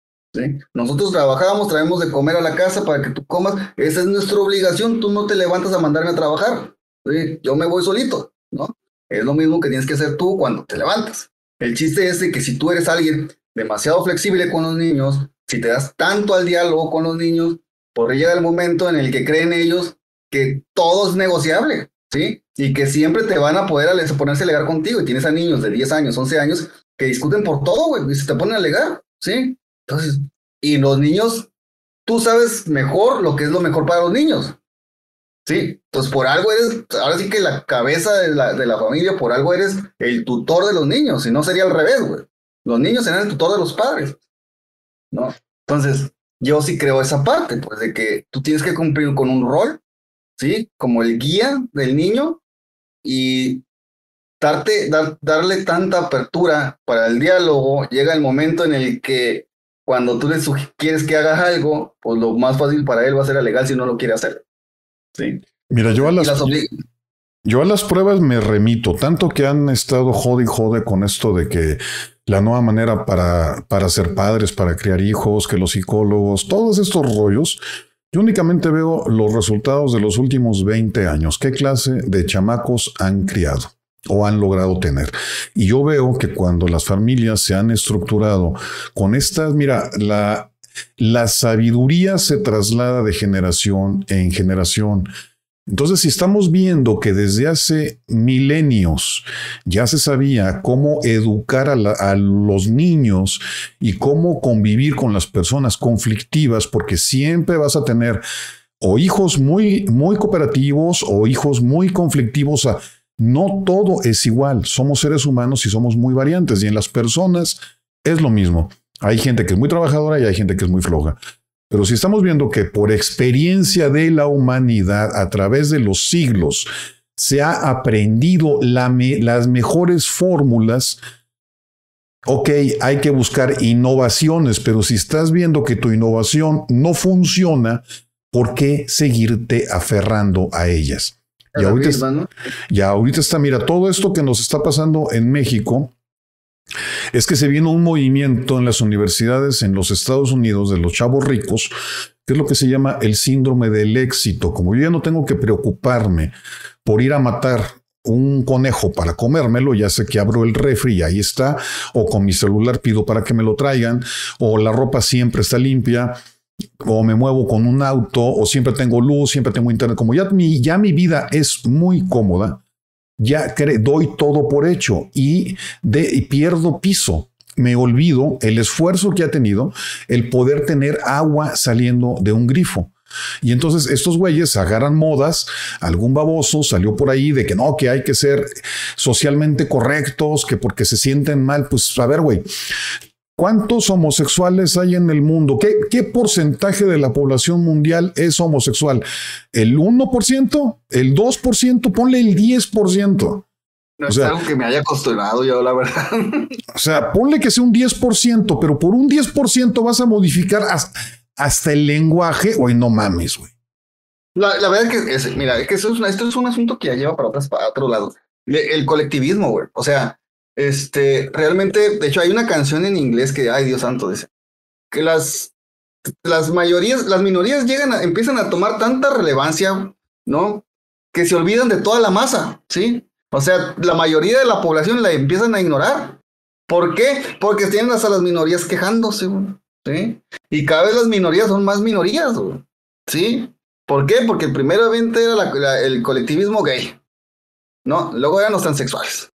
Nosotros trabajamos, traemos de comer a la casa para que tú comas. Esa es nuestra obligación. Tú no te levantas a mandarme a trabajar. Yo me voy solito, ¿no? Es lo mismo que tienes que hacer tú cuando te levantas. El chiste es de que si tú eres alguien demasiado flexible con los niños, si te das tanto al diálogo con los niños, por llegar el momento en el que creen ellos que todo es negociable, ¿sí? Y que siempre te van a poder ponerse a alegar contigo. Y tienes a niños de 10 años, 11 años que discuten por todo, güey, y se te ponen a alegar, ¿sí? Entonces, y los niños, tú sabes mejor lo que es lo mejor para los niños, ¿sí? Entonces, por algo eres, ahora sí que la cabeza de la, de la familia, por algo eres el tutor de los niños, si no sería al revés, güey. Los niños serán el tutor de los padres, ¿no? Entonces, yo sí creo esa parte, pues, de que tú tienes que cumplir con un rol, ¿sí? Como el guía del niño y darte, dar, darle tanta apertura para el diálogo, llega el momento en el que cuando tú le quieres que hagas algo, pues lo más fácil para él va a ser legal si no lo quiere hacer. ¿sí? Mira, yo a las, yo a las pruebas me remito, tanto que han estado jode y jode con esto de que la nueva manera para, para ser padres, para criar hijos, que los psicólogos, todos estos rollos, yo únicamente veo los resultados de los últimos 20 años. ¿Qué clase de chamacos han criado? O han logrado tener. Y yo veo que cuando las familias se han estructurado con estas, mira, la, la sabiduría se traslada de generación en generación. Entonces, si estamos viendo que desde hace milenios ya se sabía cómo educar a, los niños y cómo convivir con las personas conflictivas, porque siempre vas a tener o hijos muy, muy cooperativos o hijos muy conflictivos. No todo es igual. Somos seres humanos y somos muy variantes. Y en las personas es lo mismo. Hay gente que es muy trabajadora y hay gente que es muy floja. Pero si estamos viendo que por experiencia de la humanidad a través de los siglos se ha aprendido las mejores fórmulas, ok, hay que buscar innovaciones, pero si estás viendo que tu innovación no funciona, ¿por qué seguirte aferrando a ellas? Y ahorita, y ahorita está, mira, todo esto que nos está pasando en México, es que se viene un movimiento en las universidades en los Estados Unidos de los chavos ricos, que es lo que se llama el síndrome del éxito. Como yo ya no tengo que preocuparme por ir a matar un conejo para comérmelo, ya sé que abro el refri y ahí está, o con mi celular pido para que me lo traigan, o la ropa siempre está limpia, o me muevo con un auto, o siempre tengo luz, siempre tengo internet. Como ya mi, ya mi vida es muy cómoda, ya doy todo por hecho y, de, pierdo piso. Me olvido el esfuerzo que ha tenido el poder tener agua saliendo de un grifo. Y entonces estos güeyes agarran modas, algún baboso salió por ahí de que no, que hay que ser socialmente correctos, que porque se sienten mal, pues a ver, güey, ¿Cuántos homosexuales hay en el mundo? ¿Qué, porcentaje de la población mundial es homosexual? ¿El 1%? ¿El 2%? Ponle el 10%. No es algo que me haya acostumbrado yo, la verdad. O sea, ponle que sea un 10%, pero por un 10% vas a modificar hasta, el lenguaje. Güey, no mames, güey. La, verdad es que, mira, es que esto es un asunto que ya lleva para, otras, para otro lado. El colectivismo, güey. O sea, este, realmente, de hecho, hay una canción en inglés que, ay Dios santo, dice, que las, las mayorías, las minorías llegan a, empiezan a tomar tanta relevancia, ¿no? Que se olvidan de toda la masa, ¿sí? O sea, la mayoría de la población la empiezan a ignorar. ¿Por qué? Porque tienen hasta las minorías quejándose, ¿sí? Y cada vez las minorías son más minorías, ¿sí? ¿Por qué? Porque el primero evento era el colectivismo gay, ¿no? Luego eran los transexuales,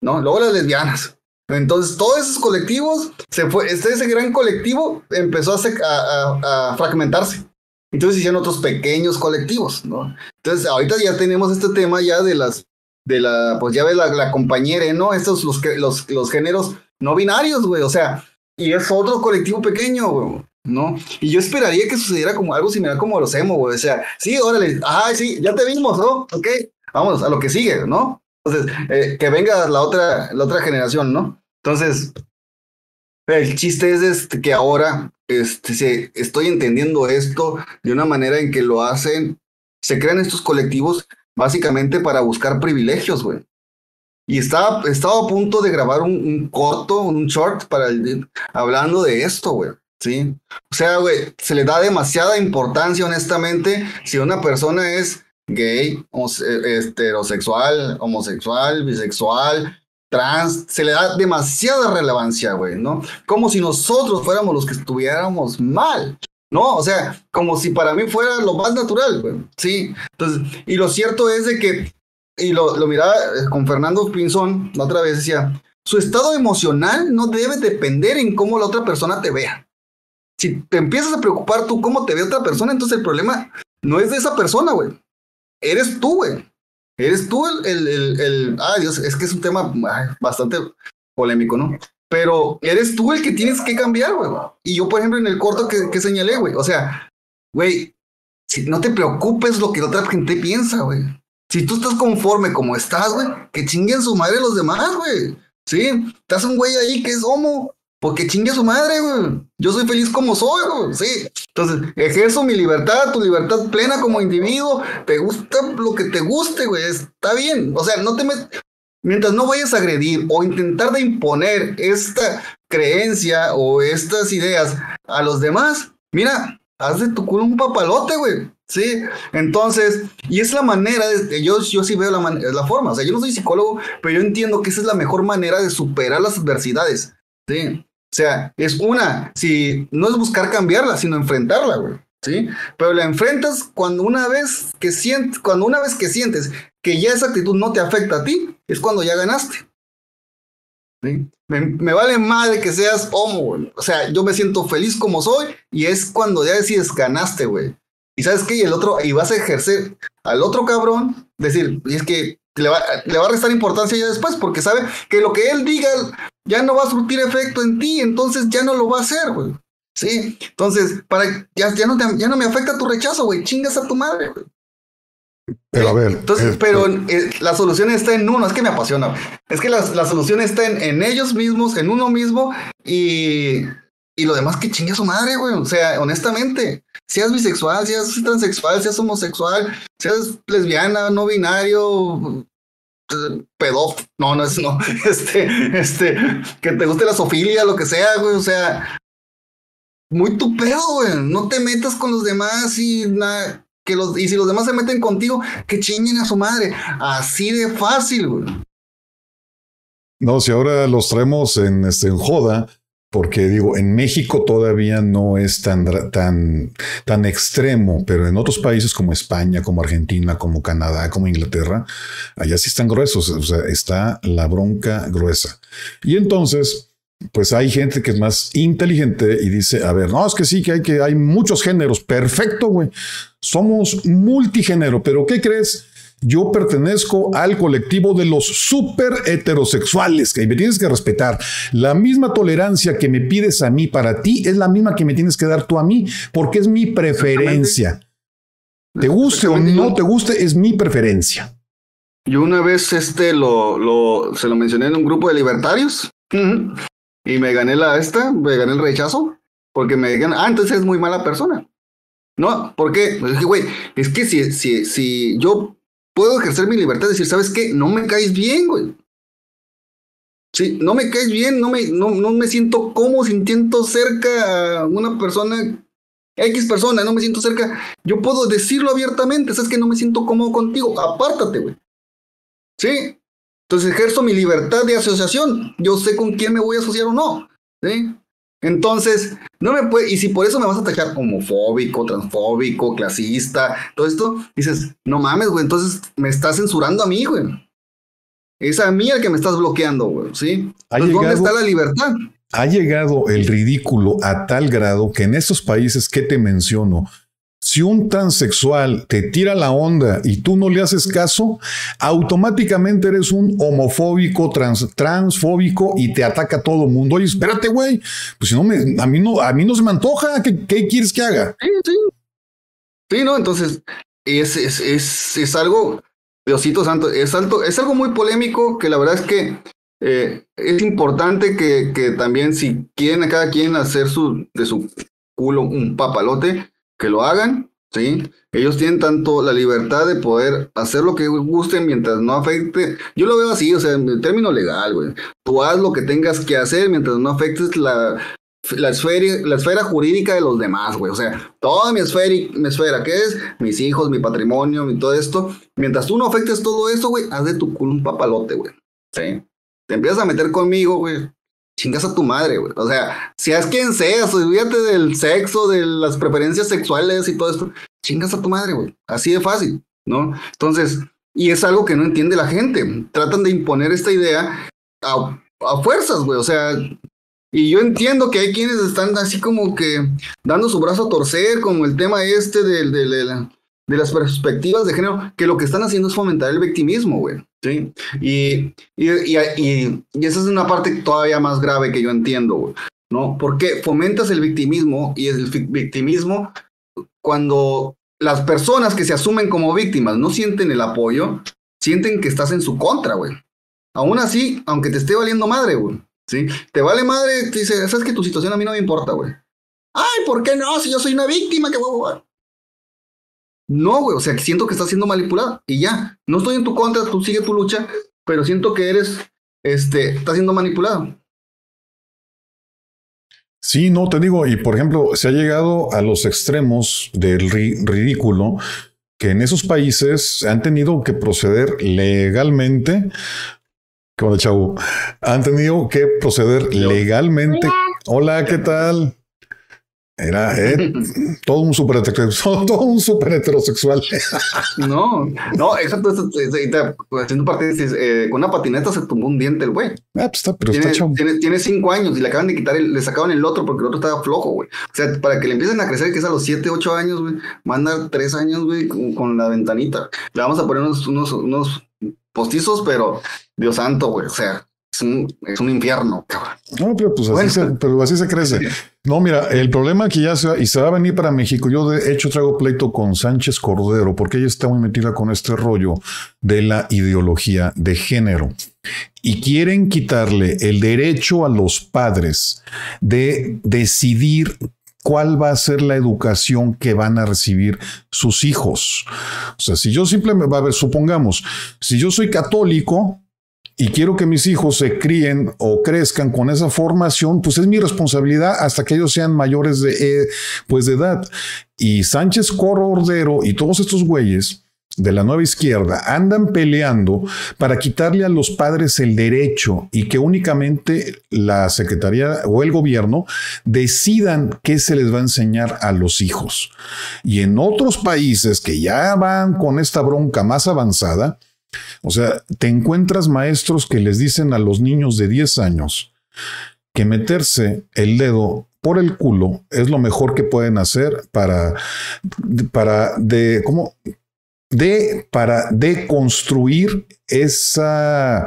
¿no? Luego las lesbianas. Entonces, todos esos colectivos, se fue, este, ese gran colectivo empezó a, a, fragmentarse. Entonces hicieron otros pequeños colectivos, ¿no? Entonces, ahorita ya tenemos este tema ya de las, de la, pues ya ves la, la compañera, ¿no? Estos, los, los, los géneros no binarios, güey, o sea, y es otro colectivo pequeño, güey, ¿no? Y yo esperaría que sucediera como algo similar como los emo, güey, o sea, sí, órale, ah, sí, ya te vimos, ¿no? Ok, vamos a lo que sigue, ¿no? Entonces, eh, que venga la otra, la otra generación, ¿no? Entonces, el chiste es este, que ahora este, estoy entendiendo esto de una manera en que lo hacen se crean estos colectivos básicamente para buscar privilegios, güey. Y estaba, estaba a punto de grabar un, un corto, un short para el, hablando de esto, güey. Sí. O sea, güey, se le da demasiada importancia, honestamente, si una persona es gay, heterosexual, homosexual, bisexual, trans, se le da demasiada relevancia, güey, ¿no? Como si nosotros fuéramos los que estuviéramos mal, ¿no? O sea, como si para mí fuera lo más natural, güey, sí. Entonces, y lo cierto es de que, y lo, lo miraba eh, con Fernando Pinzón, la otra vez decía, su estado emocional no debe depender en cómo la otra persona te vea. Si te empiezas a preocupar tú cómo te ve otra persona, entonces el problema no es de esa persona, güey. Eres tú, güey. Eres tú el, el, el, Ay, Dios, es que es un tema bastante polémico, ¿no? Pero eres tú el que tienes que cambiar, güey. Y yo, por ejemplo, en el corto que, que señalé, güey. O sea, güey, si no te preocupes lo que otra gente piensa, güey. Si tú estás conforme como estás, güey, que chinguen su madre los demás, güey. Sí, estás un güey ahí que es homo, porque chingue a su madre, güey. Yo soy feliz como soy, güey. Sí. Entonces, ejerzo mi libertad, tu libertad plena como individuo. Te gusta lo que te guste, güey. Está bien. O sea, no te metas. Mientras no vayas a agredir o intentar de imponer esta creencia o estas ideas a los demás, mira, haz de tu culo un papalote, güey. Sí, entonces, y es la manera, de, yo, yo sí veo la, la forma, o sea, yo no soy psicólogo, pero yo entiendo que esa es la mejor manera de superar las adversidades, sí, o sea, es una, si no es buscar cambiarla, sino enfrentarla, güey. ¿Sí? Pero la enfrentas cuando una vez que sientes, cuando una vez que sientes que ya esa actitud no te afecta a ti, es cuando ya ganaste. ¿Sí? Me, vale madre que seas homo, güey. O sea, yo me siento feliz como soy y es cuando ya decides ganaste, güey. Y sabes qué, y el otro, y vas a ejercer al otro cabrón, decir, es que le va, le va a restar importancia ya después, porque sabe que lo que él diga ya no va a surtir efecto en ti, entonces ya no lo va a hacer, güey. Sí, entonces, para, ya, ya, no ya no me afecta tu rechazo, güey, chingas a tu madre, güey. Pero a ver. Entonces, pero eh, la solución está en uno, es que me apasiona. Es que la, la solución está en, en, ellos mismos, en uno mismo y, y lo demás que chingue a su madre, güey. O sea, honestamente, seas bisexual, seas transexual, seas homosexual, seas lesbiana, no binario, pedófilo, no, no es, no, este, este, que te guste la sofilia, lo que sea, güey, o sea, muy tu pedo, güey, no te metas con los demás y nada, que los, y si los demás se meten contigo, que chinguen a su madre, así de fácil, güey. No, si ahora los traemos en, este, en joda, porque digo, en México todavía no es tan, tan, tan extremo, pero en otros países como España, como Argentina, como Canadá, como Inglaterra, allá sí están gruesos, o sea, está la bronca gruesa. Y entonces, pues hay gente que es más inteligente y dice, a ver, no, es que sí, que hay, que hay muchos géneros, perfecto, güey, somos multigénero, pero ¿qué crees? Yo pertenezco al colectivo de los super heterosexuales, que me tienes que respetar. La misma tolerancia que me pides a mí para ti es la misma que me tienes que dar tú a mí, porque es mi preferencia. Te guste o no te guste, es mi preferencia. Yo una vez este lo, lo se lo mencioné en un grupo de libertarios y me gané la esta, me gané el rechazo porque me dijeron, ah, entonces es muy mala persona. No, porque, pues es que, güey, es que si, si, si yo puedo ejercer mi libertad de decir, ¿sabes qué? No me caes bien, güey. Sí, no me caes bien, no me, no, no me siento cómodo sintiendo cerca a una persona, X persona, no me siento cerca. Yo puedo decirlo abiertamente, ¿sabes que no me siento cómodo contigo? Apártate, güey. ¿Sí? Entonces ejerzo mi libertad de asociación. Yo sé con quién me voy a asociar o no. ¿Sí? Entonces, no me puede, y si por eso me vas a atacar homofóbico, transfóbico, clasista, todo esto, dices, no mames, güey, entonces me estás censurando a mí, güey. Es a mí el que me estás bloqueando, güey, ¿sí? Entonces, ¿dónde está la libertad? Ha llegado el ridículo a tal grado que en esos países que te menciono, si un transexual te tira la onda y tú no le haces caso, automáticamente eres un homofóbico, trans, transfóbico y te ataca todo el mundo. Oye, espérate, güey. Pues si no a mí no, se me antoja. ¿Qué, qué quieres que haga? Sí, sí. Sí, no, entonces es, es, es, es algo, Diosito Santo, es, alto, es algo muy polémico que la verdad es que eh, es importante que, que también si quieren a cada quien hacer su, de su culo un papalote, que lo hagan, ¿sí? Ellos tienen tanto la libertad de poder hacer lo que gusten mientras no afecte. Yo lo veo así, o sea, en término legal, güey. Tú haz lo que tengas que hacer mientras no afectes la, la, esfera, la esfera jurídica de los demás, güey. O sea, toda mi esfera, mi esfera, ¿qué es? Mis hijos, mi patrimonio, y todo esto. Mientras tú no afectes todo eso, güey, haz de tu culo un papalote, güey. Sí. Te empiezas a meter conmigo, güey chingas a tu madre, güey. O sea, seas quien seas, olvídate del sexo, de las preferencias sexuales y todo esto, chingas a tu madre, güey. Así de fácil, ¿no? Entonces, y es algo que no entiende la gente. Tratan de imponer esta idea a, a fuerzas, güey. O sea, y yo entiendo que hay quienes están así como que dando su brazo a torcer, como el tema este del, del, de las perspectivas de género, que lo que están haciendo es fomentar el victimismo, güey. ¿sí? Y, y, y, y, esa es una parte todavía más grave que yo entiendo, güey. ¿no? Porque fomentas el victimismo y el victimismo cuando las personas que se asumen como víctimas no sienten el apoyo, sienten que estás en su contra, güey. Aún así, aunque te esté valiendo madre, güey. ¿Sí? Te vale madre, te dice, sabes que tu situación a mí no me importa, güey. Ay, ¿por qué no? Si yo soy una víctima, que. No, güey, o sea, siento que estás siendo manipulado y ya. No estoy en tu contra, tú sigue tu lucha, pero siento que eres, este, estás siendo manipulado. Sí, no, te digo, y por ejemplo, se ha llegado a los extremos del ridículo que en esos países han tenido que proceder legalmente. Como chavo, han tenido que proceder legalmente. Hola, ¿qué tal? Era eh, todo un super todo un super heterosexual. No, no, exacto. Haciendo parte, eh, con una patineta se tumbó un diente el güey. Ah, pues está, pero tiene, está tiene, tiene, cinco años y le acaban de quitar, el, le sacaban el otro porque el otro estaba flojo, güey. O sea, para que le empiecen a crecer, que es a los siete, ocho años, güey, manda tres años, güey, con, la ventanita. Le vamos a poner unos, unos, unos postizos, pero Dios santo, güey. O sea, es un, es un infierno, cabrón. No, pero pues así, se, pero así se crece. No, mira, el problema que ya se va, y se va a venir para México. Yo de hecho traigo pleito con Sánchez Cordero porque ella está muy metida con este rollo de la ideología de género y quieren quitarle el derecho a los padres de decidir cuál va a ser la educación que van a recibir sus hijos. O sea, si yo simplemente, a ver, supongamos, si yo soy católico, y quiero que mis hijos se críen o crezcan con esa formación, pues es mi responsabilidad hasta que ellos sean mayores de, eh, pues de edad. Y Sánchez Cordero y todos estos güeyes de la nueva izquierda andan peleando para quitarle a los padres el derecho y que únicamente la Secretaría o el gobierno decidan qué se les va a enseñar a los hijos. Y en otros países que ya van con esta bronca más avanzada, o sea, te encuentras maestros que les dicen a los niños de 10 años que meterse el dedo por el culo es lo mejor que pueden hacer para, para de, ¿cómo? De, para deconstruir esa,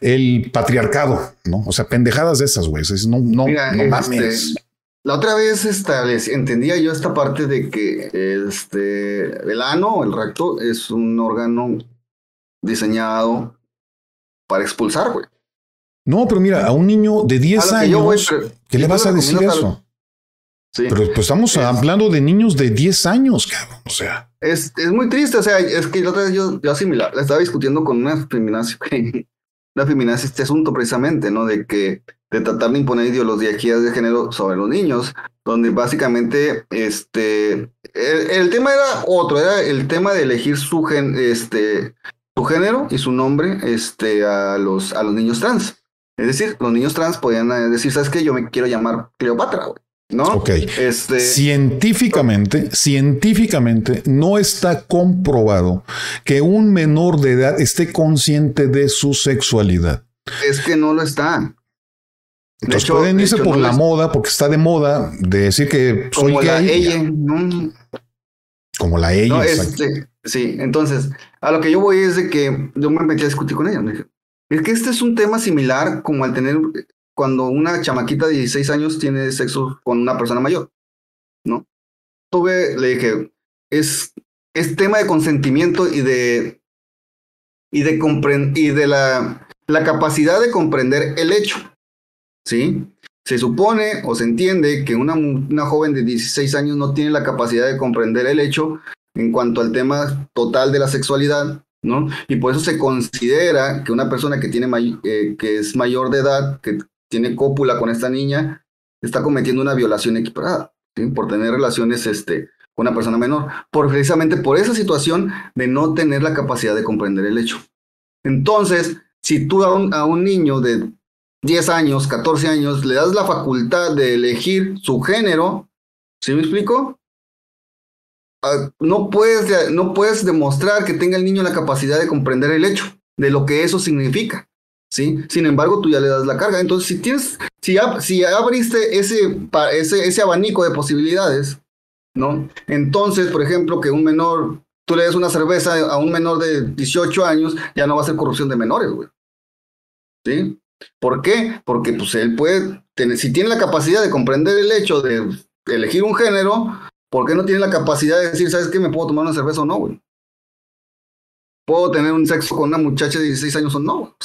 el patriarcado, ¿no? O sea, pendejadas de esas, güey. No, no, no mames. Este, la otra vez entendía yo esta parte de que este, el ano, el recto, es un órgano diseñado para expulsar, güey. No, pero mira, a un niño de 10 años, ¿qué le vas a decir eso? Sí. Pero pues estamos hablando de niños de 10 años, cabrón. O sea. Es, es muy triste. O sea, es que la otra vez yo, yo similar, estaba discutiendo con una feminazi, una feminazi este asunto precisamente, ¿no? De que, de tratar de imponer ideologías de género sobre los niños, donde básicamente, este, el, el tema era otro, era el tema de elegir su gen, este, su género y su nombre este, a, los, a los niños trans. Es decir, los niños trans podían eh, decir, ¿sabes qué? Yo me quiero llamar Cleopatra, güey. ¿No? Ok. Este... Científicamente, científicamente no está comprobado que un menor de edad esté consciente de su sexualidad. Es que no lo está. Entonces pueden irse por la moda, porque está de moda de decir que soy Como gay. La ella, ¿no? Como la ella. No, este, sí, entonces, a lo que yo voy es de que yo me metí a discutir con ella. es que este es un tema similar como al tener cuando una chamaquita de 16 años tiene sexo con una persona mayor, ¿no? Tuve, le dije, es, es tema de consentimiento y de, y de, y de la, la capacidad de comprender el hecho, ¿sí? Se supone o se entiende que una, una joven de 16 años no tiene la capacidad de comprender el hecho en cuanto al tema total de la sexualidad, ¿no? Y por eso se considera que una persona que, tiene eh, que es mayor de edad, que tiene cópula con esta niña, está cometiendo una violación equiparada, por tener relaciones este, con una persona menor, por, precisamente por esa situación de no tener la capacidad de comprender el hecho. Entonces, si tú a un, a un niño de 10 años, 14 años, le das la facultad de elegir su género, ¿sí me explico? Ah, no, puedes, no puedes demostrar que tenga el niño la capacidad de comprender el hecho, de lo que eso significa. ¿sí? Sin embargo, tú ya le das la carga. Entonces, si tienes, si, si abriste ese, ese, ese abanico de posibilidades, ¿no? Entonces, por ejemplo, que un menor, tú le des una cerveza a un menor de 18 años, ya no va a ser corrupción de menores, güey. ¿Sí? ¿Por qué? Porque pues él puede tener, si tiene la capacidad de comprender el hecho de elegir un género, ¿por qué no tiene la capacidad de decir, ¿sabes qué? ¿Me puedo tomar una cerveza o no, güey? ¿Puedo tener un sexo con una muchacha de 16 años o no?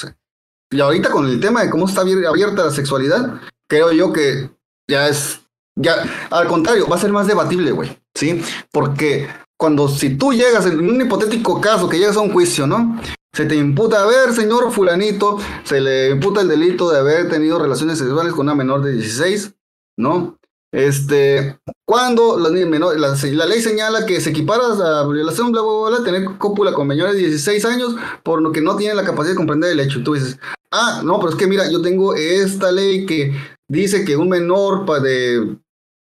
Y ahorita con el tema de cómo está abierta la sexualidad, creo yo que ya es, ya, al contrario, va a ser más debatible, güey, ¿sí? Porque cuando si tú llegas en un hipotético caso que llegas a un juicio, ¿no? Se te imputa, a ver, señor fulanito, se le imputa el delito de haber tenido relaciones sexuales con una menor de 16, ¿no? Este, cuando la, la, ley señala que se equipara a violación, bla, bla, bla, tener cópula con menores de 16 años, por lo que no tiene la capacidad de comprender el hecho. Tú dices, ah, no, pero es que mira, yo tengo esta ley que dice que un menor de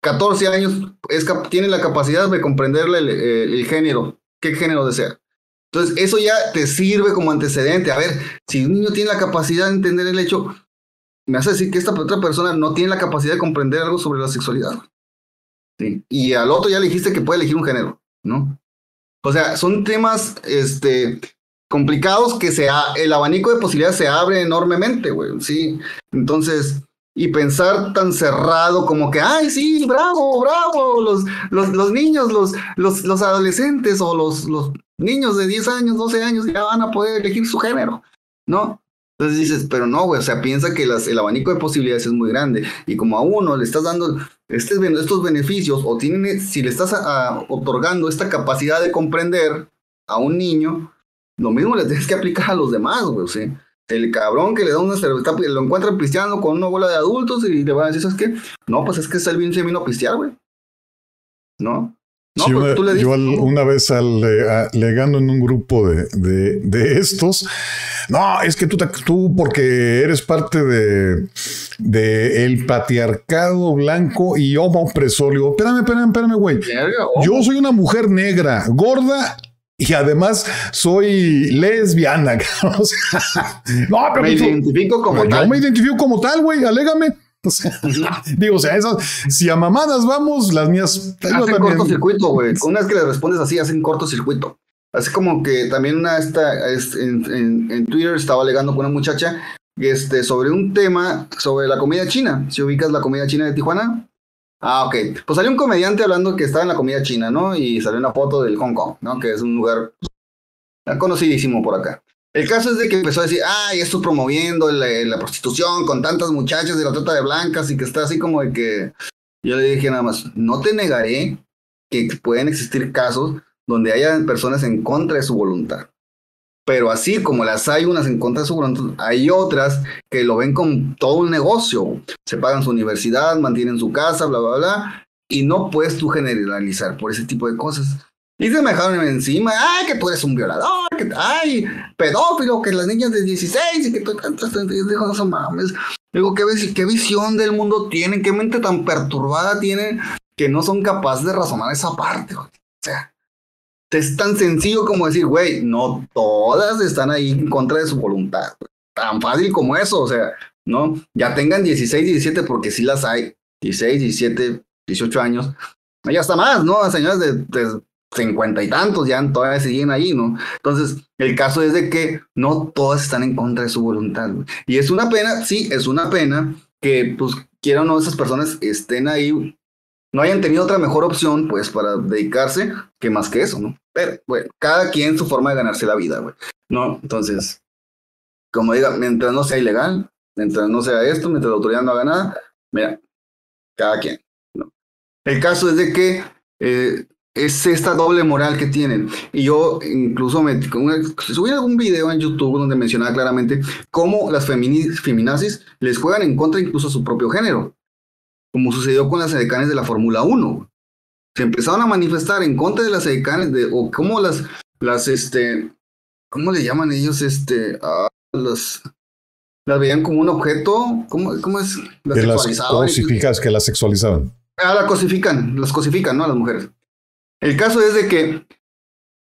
14 años es, tiene la capacidad de comprender el, género, qué género desea. Entonces, eso ya te sirve como antecedente. A ver, si un niño tiene la capacidad de entender el hecho, me hace decir que esta otra persona no tiene la capacidad de comprender algo sobre la sexualidad. Y al otro ya le dijiste que puede elegir un género, ¿no? O sea, son temas este, complicados que se el abanico de posibilidades se abre enormemente, güey, ¿sí? Entonces, y pensar tan cerrado como que, ay, sí, bravo, bravo, los, los, los niños, los, los, los adolescentes o los, los niños de 10 años, 12 años ya van a poder elegir su género, ¿no? Entonces dices, pero no, güey, o sea, piensa que el abanico de posibilidades es muy grande y como a uno le estás dando este, estos beneficios o tiene, si le estás otorgando esta capacidad de comprender a un niño, lo mismo le tienes que aplicar a los demás, güey, o sea, el cabrón que le da una cerveza, lo encuentra pisteando con una bola de adultos y le va a decir, ¿sabes qué? No, pues es que Selvin se vino a pistear, güey. ¿No? No, sí, una, tú le yo una vez al, legando en un grupo de, de, de, estos, no, es que tú, tú porque eres parte de, de el patriarcado blanco y homo opresor, digo, espérame, espérame, espérame, güey. Yo soy una mujer negra, gorda y además soy lesbiana. no, pero me identifico como tal. Yo me identifico como tal, güey. Alégame. digo, o sea, esas, si a mamadas vamos, las mías. Hacen cortocircuito, güey. Una vez que le respondes así, hacen cortocircuito. Así como que también una esta, en, en, Twitter estaba alegando con una muchacha este, sobre un tema sobre la comida china. Si ubicas la comida china de Tijuana, Ah, ok. Pues salió un comediante hablando que estaba en la comida china, ¿no? Y salió una foto del Hong Kong, ¿no? Que es un lugar conocidísimo por acá. El caso es de que empezó a decir, ay, esto promoviendo la, prostitución con tantas muchachas de la trata de blancas y que está así como de que... Yo le dije nada más, no te negaré que pueden existir casos donde haya personas en contra de su voluntad. Pero así como las hay unas en contra de su voluntad, hay otras que lo ven como todo un negocio. Se pagan su universidad, mantienen su casa, bla, bla, bla. Y no puedes tú generalizar por ese tipo de cosas. Y se me dejaron encima, ay, que tú eres un violador, que, ay, pedófilo, que las niñas de 16 y que tú tantas, digo, no mames. Digo, ¿qué, ¿qué visión del mundo tienen? ¿Qué mente tan perturbada tienen que no son capaces de razonar esa parte? O sea, es tan sencillo como decir, güey, no todas están ahí en contra de su voluntad. Tan fácil como eso, o sea, ¿no? Ya tengan 16, 17, porque sí las hay. 16, 17, 18 años. Ya está más, ¿no? Señoras de, de 50 y tantos ya todavía siguen ahí, ¿no? Entonces, el caso es de que no todas están en contra de su voluntad. Y es una pena, sí, es una pena que, pues, quieran o no, esas personas estén ahí no hayan tenido otra mejor opción, pues, para dedicarse que más que eso, ¿no? Pero, bueno, cada quien su forma de ganarse la vida, güey, ¿no? Entonces, como diga, mientras no sea ilegal, mientras no sea esto, mientras la autoridad no haga nada, Mira, cada quien. ¿no? El caso es de que eh, es esta doble moral que tienen. Y yo incluso me subí algún video en YouTube donde mencionaba claramente cómo las feminazis les juegan en contra incluso a su propio género, como sucedió con las edecanes de la Fórmula 1. Se empezaron a manifestar en contra de las edecanes, de, o cómo las, las, este, ¿cómo le llaman ellos? Este, ah, las, las veían como un objeto, ¿cómo, cómo es? Las que las cosificas, que las sexualizaban. Ah, las cosifican, las cosifican, ¿no? A las mujeres. El caso es de que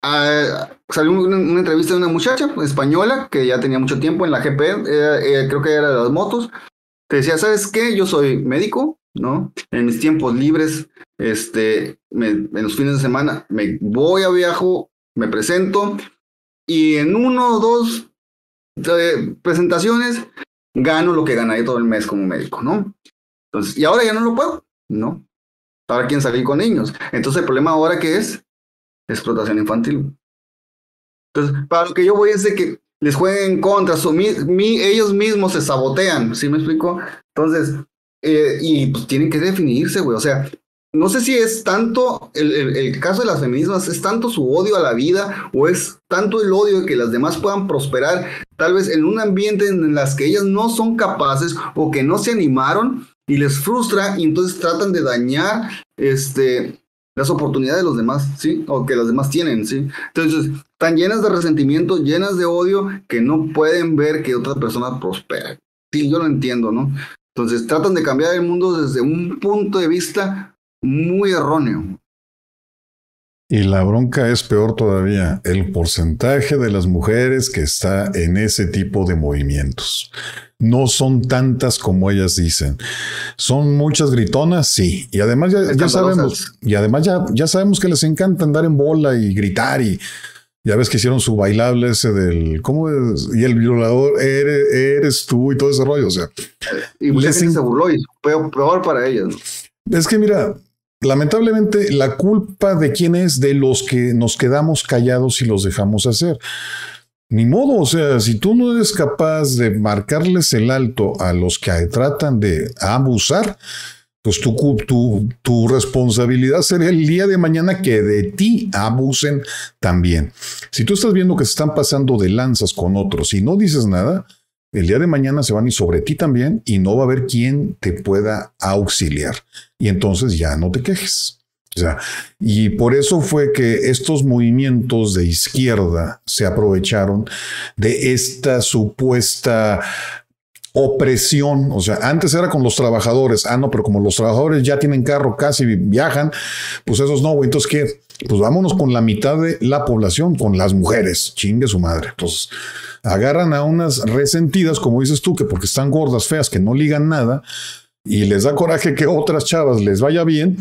ah, salió una, entrevista de una muchacha española que ya tenía mucho tiempo en la GP, eh, creo que era de las motos. Te decía, ¿sabes qué? Yo soy médico, ¿no? En mis tiempos libres, este, en los fines de semana, me voy a viajo, me presento y en uno o dos presentaciones gano lo que ganaría todo el mes como médico, ¿no? Entonces, y ahora ya no lo puedo, ¿no? Para quien salir con niños. Entonces el problema ahora que es explotación infantil. Entonces, para lo que yo voy es de que les jueguen en contra, su, mi, ellos mismos se sabotean, ¿sí me explico? Entonces, eh, y pues tienen que definirse, güey, o sea, no sé si es tanto el, caso de las feminismas, es tanto su odio a la vida o es tanto el odio de que las demás puedan prosperar, tal vez en un ambiente en las que ellas no son capaces o que no se animaron y les frustra y entonces tratan de dañar este, las oportunidades de los demás, ¿sí? O que los demás tienen, ¿sí? Entonces, están llenas de resentimiento, llenas de odio, que no pueden ver que otra persona prospera. Sí, yo lo entiendo, ¿no? Entonces, tratan de cambiar el mundo desde un punto de vista muy erróneo. Y la bronca es peor todavía, el porcentaje de las mujeres que está en ese tipo de movimientos. No son tantas como ellas dicen. Son muchas gritonas, sí. Y además ya, sabemos, y además ya, ya sabemos que les encanta andar en bola y gritar y ya ves que hicieron su bailable ese del ¿cómo es? Y el violador eres, tú y todo ese rollo. O sea, y mucha se burló y peor, peor para ellas. Es que mira, Lamentablemente, la culpa de quién es de los que nos quedamos callados y los dejamos hacer. Ni modo, o sea, si tú no eres capaz de marcarles el alto a los que tratan de abusar, pues tu, tu, tu, responsabilidad sería el día de mañana que de ti abusen también. Si tú estás viendo que se están pasando de lanzas con otros y no dices nada, el día de mañana se van a ir sobre ti también y no va a haber quien te pueda auxiliar. Y entonces ya no te quejes. O sea, y por eso fue que estos movimientos de izquierda se aprovecharon de esta supuesta opresión, o sea, antes era con los trabajadores, ah, no, pero como los trabajadores ya tienen carro, casi viajan, pues esos no, entonces ¿qué? Pues vámonos con la mitad de la población, con las mujeres, chingue su madre. Entonces, agarran a unas resentidas, como dices tú, que porque están gordas, feas, que no ligan nada, y les da coraje que otras chavas les vaya bien,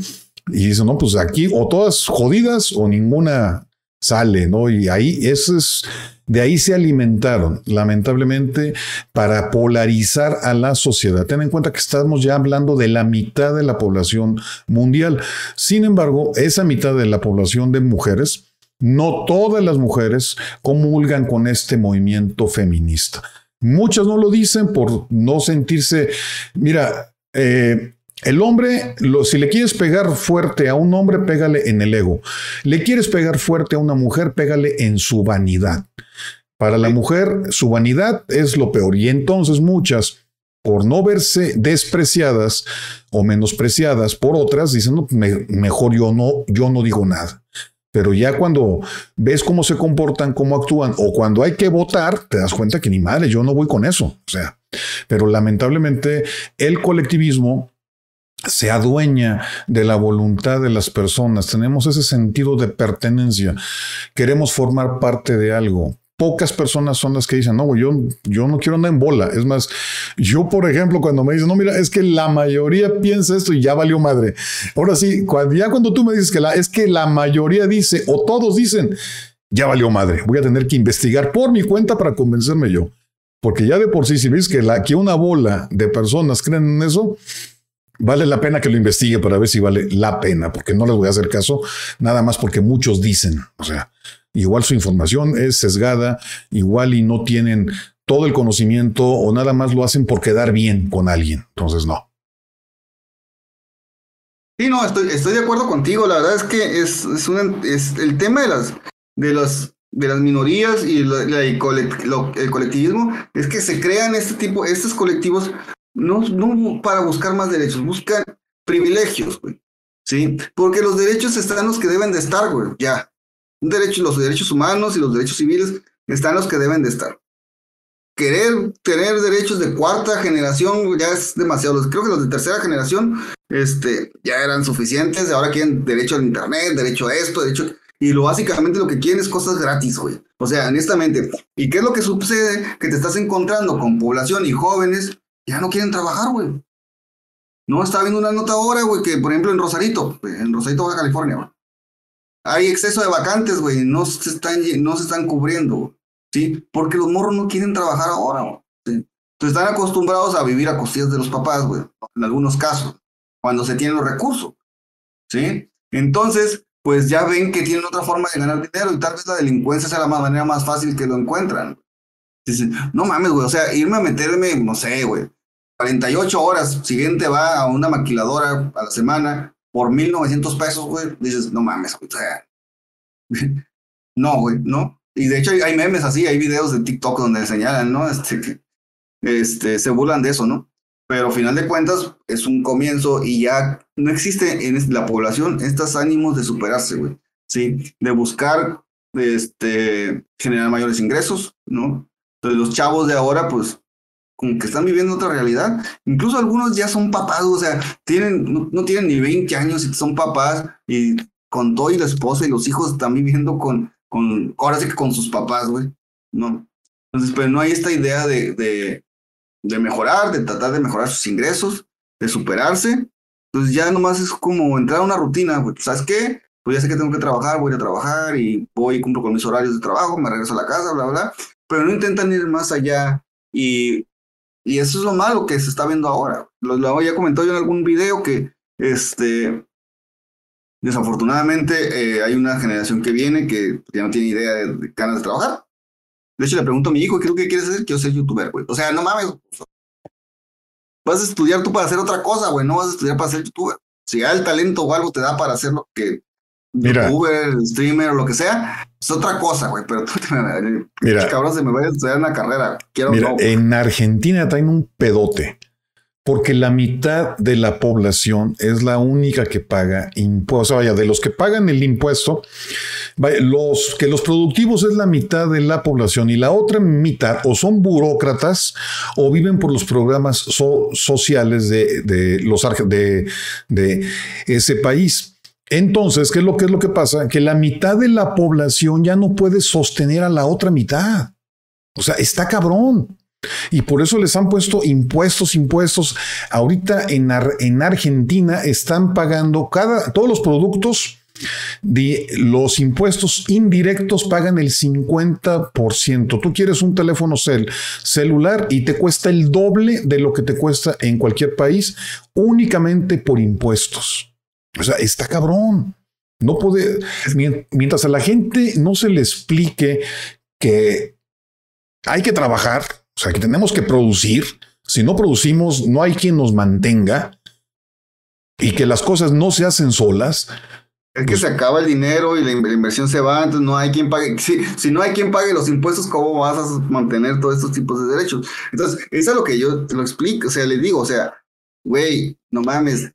y dicen, no, pues aquí o todas jodidas o ninguna sale, ¿no? Y ahí, eso es, de ahí se alimentaron, lamentablemente, para polarizar a la sociedad. Ten en cuenta que estamos ya hablando de la mitad de la población mundial. Sin embargo, esa mitad de la población de mujeres, no todas las mujeres comulgan con este movimiento feminista. Muchas no lo dicen por no sentirse, mira, eh, el hombre, si le quieres pegar fuerte a un hombre, pégale en el ego. Le quieres pegar fuerte a una mujer, pégale en su vanidad. Para la mujer, su vanidad es lo peor. Y entonces muchas, por no verse despreciadas o menospreciadas por otras, dicen, no, mejor yo no, yo no digo nada. Pero ya cuando ves cómo se comportan, cómo actúan, o cuando hay que votar, te das cuenta que ni madre, yo no voy con eso. O sea, pero lamentablemente el colectivismo se adueña de la voluntad de las personas. Tenemos ese sentido de pertenencia. Queremos formar parte de algo pocas personas son las que dicen, no, yo, yo no quiero andar en bola. Es más, yo, por ejemplo, cuando me dicen, no, mira, es que la mayoría piensa esto y ya valió madre. Ahora sí, cuando, ya cuando tú me dices que la, es que la mayoría dice o todos dicen, ya valió madre. Voy a tener que investigar por mi cuenta para convencerme yo. Porque ya de por sí, si ves que, la, que una bola de personas creen en eso, vale la pena que lo investigue para ver si vale la pena, porque no les voy a hacer caso, nada más porque muchos dicen. O sea, igual su información es sesgada, igual y no tienen todo el conocimiento o nada más lo hacen por quedar bien con alguien. Entonces, no. Sí, no, estoy, estoy de acuerdo contigo. La verdad es que es, es, el tema de las, de las, de las minorías y el, el colectivismo es que se crean este tipo, estos colectivos no, no para buscar más derechos, buscan privilegios, güey. ¿Sí? Porque los derechos están los que deben de estar, güey, ya. Un derecho, los derechos humanos y los derechos civiles están los que deben de estar. Querer tener derechos de cuarta generación ya es demasiado. Creo que los de tercera generación este, ya eran suficientes. Ahora quieren derecho al internet, derecho a esto, derecho. Y lo básicamente lo que quieren es cosas gratis, güey. O sea, honestamente. ¿Y qué es lo que sucede? Que te estás encontrando con población y jóvenes ya no quieren trabajar, güey. No, estaba viendo una nota ahora, güey, que por ejemplo en Rosarito, en Rosarito, Baja California, güey. Hay exceso de vacantes, güey, no se están, no se están cubriendo, ¿sí? Porque los morros no quieren trabajar ahora, güey. Entonces están acostumbrados a vivir a costillas de los papás, güey, en algunos casos, cuando se tienen los recursos, ¿sí? Entonces, pues ya ven que tienen otra forma de ganar dinero y tal vez la delincuencia sea la manera más fácil que lo encuentran. Dicen, no mames, güey, o sea, irme a meterme, no sé, güey, 48 horas, siguiente va a una maquiladora a la semana por 1900 pesos, güey, dices, no mames, güey, no, güey, no. Y de hecho hay, memes así, hay videos de TikTok donde señalan, ¿no? Este, que este, se burlan de eso, ¿no? Pero al final de cuentas es un comienzo y ya no existe en la población estos ánimos de superarse, güey, ¿sí? De buscar, este, generar mayores ingresos, ¿no? Entonces los chavos de ahora, pues, como que están viviendo otra realidad. Incluso algunos ya son papás, o sea, tienen, no, tienen ni 20 años y son papás y con todo y la esposa y los hijos están viviendo con, con ahora sí que con sus papás, güey, ¿no? Entonces, pero no hay esta idea de, de, de mejorar, de tratar de mejorar sus ingresos, de superarse. Entonces ya nomás es como entrar a una rutina, güey, ¿sabes qué? Pues ya sé que tengo que trabajar, voy a trabajar y voy y cumplo con mis horarios de trabajo, me regreso a la casa, bla, bla, pero no intentan ir más allá y y eso es lo malo que se está viendo ahora. Lo, lo había comentado yo en algún video que, este, desafortunadamente, eh, hay una generación que viene que ya no tiene idea de, de ganas de trabajar. De hecho, le pregunto a mi hijo, ¿qué es lo que quieres hacer? Quiero ser youtuber, güey. O sea, no mames. Vas a estudiar tú para hacer otra cosa, güey. No vas a estudiar para ser youtuber. Si ya el talento o algo te da para hacer lo que Mira. youtuber, streamer o lo que sea, es otra cosa, güey. Pero tú me, Mira, cabrón, se me vaya a estudiar una carrera. Quiero Mira, no. en Argentina traen un pedote, porque la mitad de la población es la única que paga impuestos. O sea, vaya, de los que pagan el impuesto, vaya, los que los productivos es la mitad de la población y la otra mitad o son burócratas o viven por los programas so- sociales de, de los de, de ese país. Entonces, ¿qué es lo que es lo que pasa? Que la mitad de la población ya no puede sostener a la otra mitad. O sea, está cabrón. Y por eso les han puesto impuestos, impuestos. Ahorita en, Ar- en Argentina están pagando cada, todos los productos de los impuestos indirectos pagan el 50%. Tú quieres un teléfono cel, celular y te cuesta el doble de lo que te cuesta en cualquier país únicamente por impuestos. O sea, está cabrón. No puede, mien- mientras a la gente no se le explique que hay que trabajar, o sea, que tenemos que producir. Si no producimos, no hay quien nos mantenga y que las cosas no se hacen solas. Es que se acaba el dinero y la, in- la inversión se va, entonces no hay quien pague. Si, si no hay quien pague los impuestos, ¿cómo vas a mantener todos estos tipos de derechos? Entonces, eso es lo que yo te lo explico, o sea, le digo, o sea, güey, no mames,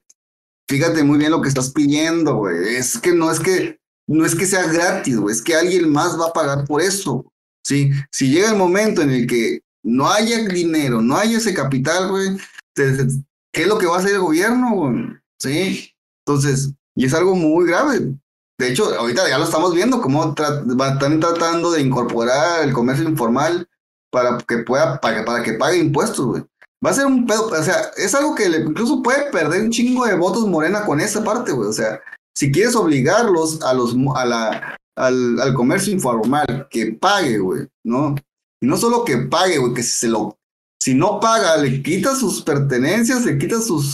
fíjate muy bien lo que estás pidiendo, güey. Es que no es que, no es que sea gratis, güey, es que alguien más va a pagar por eso. Sí, si llega el momento en el que no haya dinero, no haya ese capital, güey, ¿qué es lo que va a hacer el gobierno, güey? Sí, entonces, y es algo muy grave. De hecho, ahorita ya lo estamos viendo, cómo están tratando de incorporar el comercio informal para que pueda, para, para que pague impuestos, güey. Va a ser un pedo, o sea, es algo que incluso puede perder un chingo de votos Morena con esa parte, güey. O sea, si quieres obligarlos a los a la, al, al comercio informal que pague, güey, ¿no? Y no solo que pague, güey, que si se lo, si no paga, le quita sus pertenencias, le quita sus,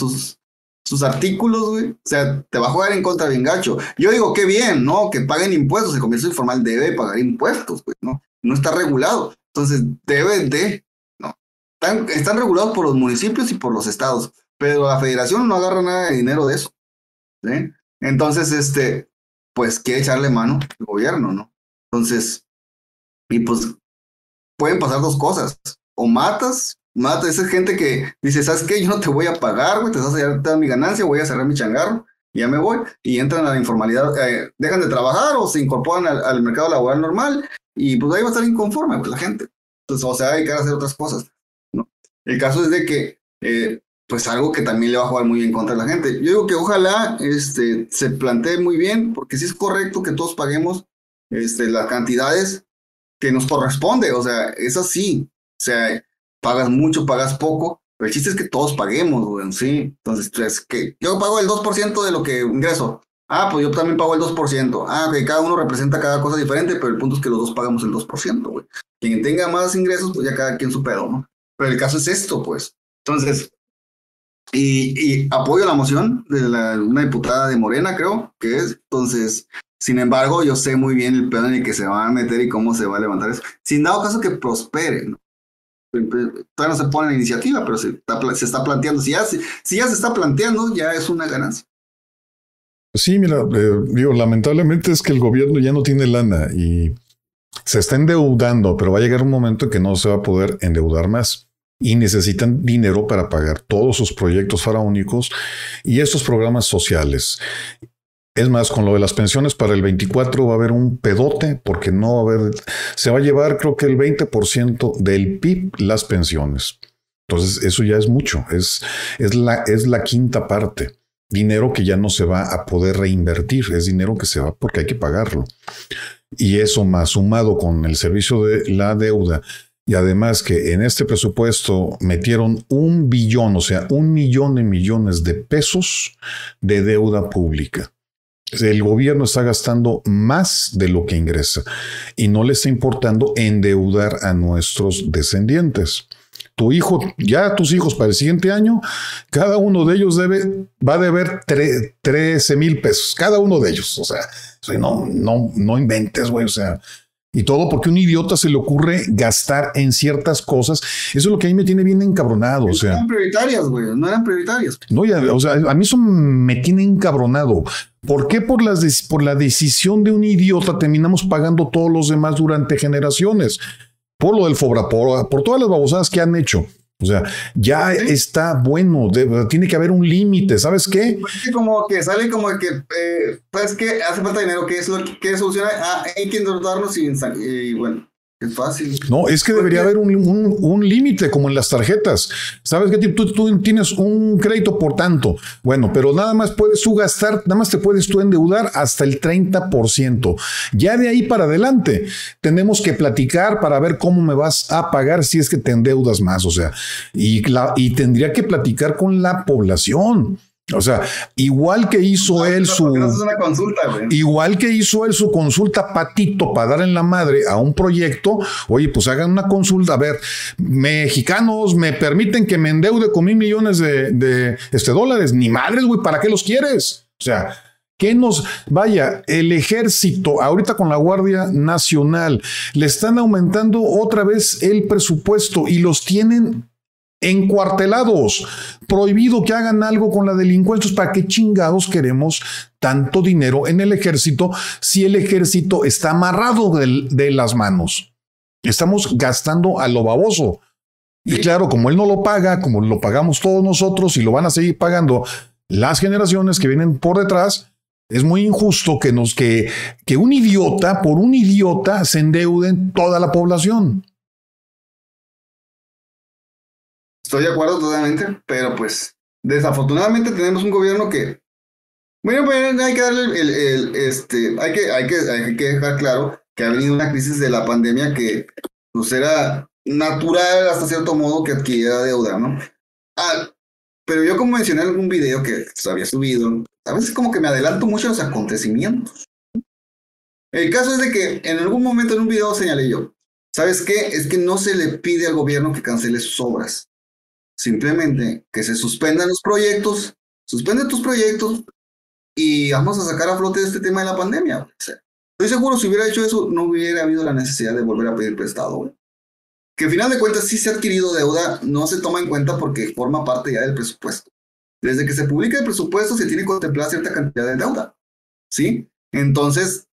sus, artículos, güey. O sea, te va a jugar en contra bien gacho. Yo digo, qué bien, ¿no? Que paguen impuestos. El comercio informal debe pagar impuestos, güey, ¿no? No está regulado. Entonces, debe de. Están, regulados por los municipios y por los estados. Pero la federación no agarra nada de dinero de eso. ¿sí? Entonces, este, pues quiere echarle mano al gobierno, ¿no? Entonces, y pues pueden pasar dos cosas. O matas, matas, esa gente que dice, ¿sabes qué? Yo no te voy a pagar, güey, te vas a llevar toda mi ganancia, voy a cerrar mi changarro, ya me voy, y entran a la informalidad, eh, dejan de trabajar o se incorporan al, al, mercado laboral normal, y pues ahí va a estar inconforme, pues la gente. Entonces, o sea, hay que hacer otras cosas. El caso es de que, eh, pues algo que también le va a jugar muy bien contra la gente. Yo digo que ojalá este, se plantee muy bien, porque sí es correcto que todos paguemos este, las cantidades que nos corresponde, o sea, es así, o sea, pagas mucho, pagas poco, pero el chiste es que todos paguemos, güey, sí, entonces, pues, que yo pago el 2% de lo que ingreso, ah, pues yo también pago el 2%, ah, que cada uno representa cada cosa diferente, pero el punto es que los dos pagamos el 2%, güey, quien tenga más ingresos, pues ya cada quien su pedo, ¿no? Pero el caso es esto, pues, entonces, y, y apoyo la moción de la, una diputada de Morena, creo que es, entonces, sin embargo, yo sé muy bien el pedo en el que se van a meter y cómo se va a levantar eso. Sin dado caso que prospere, ¿no? Todavía no se pone la iniciativa, pero se está, planteando. Si ya, se está planteando, ya es una ganancia. Sí, mira, eh, digo, lamentablemente es que el gobierno ya no tiene lana y se está endeudando, pero va a llegar un momento en que no se va a poder endeudar más y necesitan dinero para pagar todos sus proyectos faraónicos y estos programas sociales. Es más, con lo de las pensiones para el 24 va a haber un pedote porque no va a haber, se va a llevar creo que el 20% del PIB las pensiones. Entonces, eso ya es mucho, es, es, la, es la quinta parte. Dinero que ya no se va a poder reinvertir, es dinero que se va porque hay que pagarlo. Y eso más sumado con el servicio de la deuda y además que en este presupuesto metieron un billón, o sea, un millón de millones de pesos de deuda pública el gobierno está gastando más de lo que ingresa y no le está importando endeudar a nuestros descendientes. Tu hijo, ya tus hijos para el siguiente año, cada uno de ellos debe, va a deber 13 mil pesos, cada uno de ellos. O sea, no, no, no inventes, güey. O sea, y todo porque un idiota se le ocurre gastar en ciertas cosas. Eso es lo que a mí me tiene bien encabronado. O sea, no eran prioritarias, güey. No eran prioritarias. No, ya, o sea, a mí eso me tiene encabronado. ¿Por qué por, las por la decisión de un idiota terminamos pagando todos los demás durante generaciones? Por lo del Fobra, por, por todas las babosadas que han hecho. O sea, ya está bueno, tiene que haber un límite, ¿sabes qué? Como que sale como que, eh, ¿sabes qué? Hace falta dinero, ¿qué es lo que soluciona? Ah, hay que endeudarnos y, y bueno, es fácil. No, es que debería haber un, un, un límite como en las tarjetas. ¿Sabes qué? Tú, tú, tienes un crédito por tanto. Bueno, pero nada más puedes tú gastar, nada más te puedes tú endeudar hasta el 30%. Ya de ahí para adelante tenemos que platicar para ver cómo me vas a pagar si es que te endeudas más. O sea, y, la, y tendría que platicar con la población. O sea, igual que hizo él su. consulta, igual que hizo él su consulta patito para dar en la madre a un proyecto, oye, pues hagan una consulta. A ver, mexicanos me permiten que me endeude con mil millones de, de este, dólares. Ni madres, güey, ¿para qué los quieres? O sea, ¿Qué nos vaya? El ejército, ahorita con la Guardia Nacional, le están aumentando otra vez el presupuesto y los tienen encuartelados, prohibido que hagan algo con la delincuencia. ¿Para qué chingados queremos tanto dinero en el ejército si el ejército está amarrado de, de las manos? Estamos gastando a lo baboso. Y claro, como él no lo paga, como lo pagamos todos nosotros y lo van a seguir pagando las generaciones que vienen por detrás, es muy injusto que nos que, que un idiota por un idiota se endeuden toda la población. Estoy de acuerdo totalmente, pero pues desafortunadamente tenemos un gobierno que, bueno, pues hay que darle el, este, hay que, hay que, hay que dejar claro que ha venido una crisis de la pandemia que pues era natural hasta cierto modo que adquiriera deuda, ¿no? Ah, pero yo como mencioné en algún video que se había subido, a veces como que me adelanto mucho a los acontecimientos. El caso es de que en algún momento en un video señalé yo, ¿sabes qué? Es que no se le pide al gobierno que cancele sus obras. Simplemente que se suspendan los proyectos, suspende tus proyectos y vamos a sacar a flote este tema de la pandemia. estoy seguro si hubiera hecho eso no hubiera habido la necesidad de volver a pedir prestado. Que al final de cuentas si se ha adquirido deuda, no se toma en cuenta porque forma parte ya del presupuesto. desde que se publica el presupuesto se tiene que contemplar cierta cantidad de deuda, ¿sí? Entonces,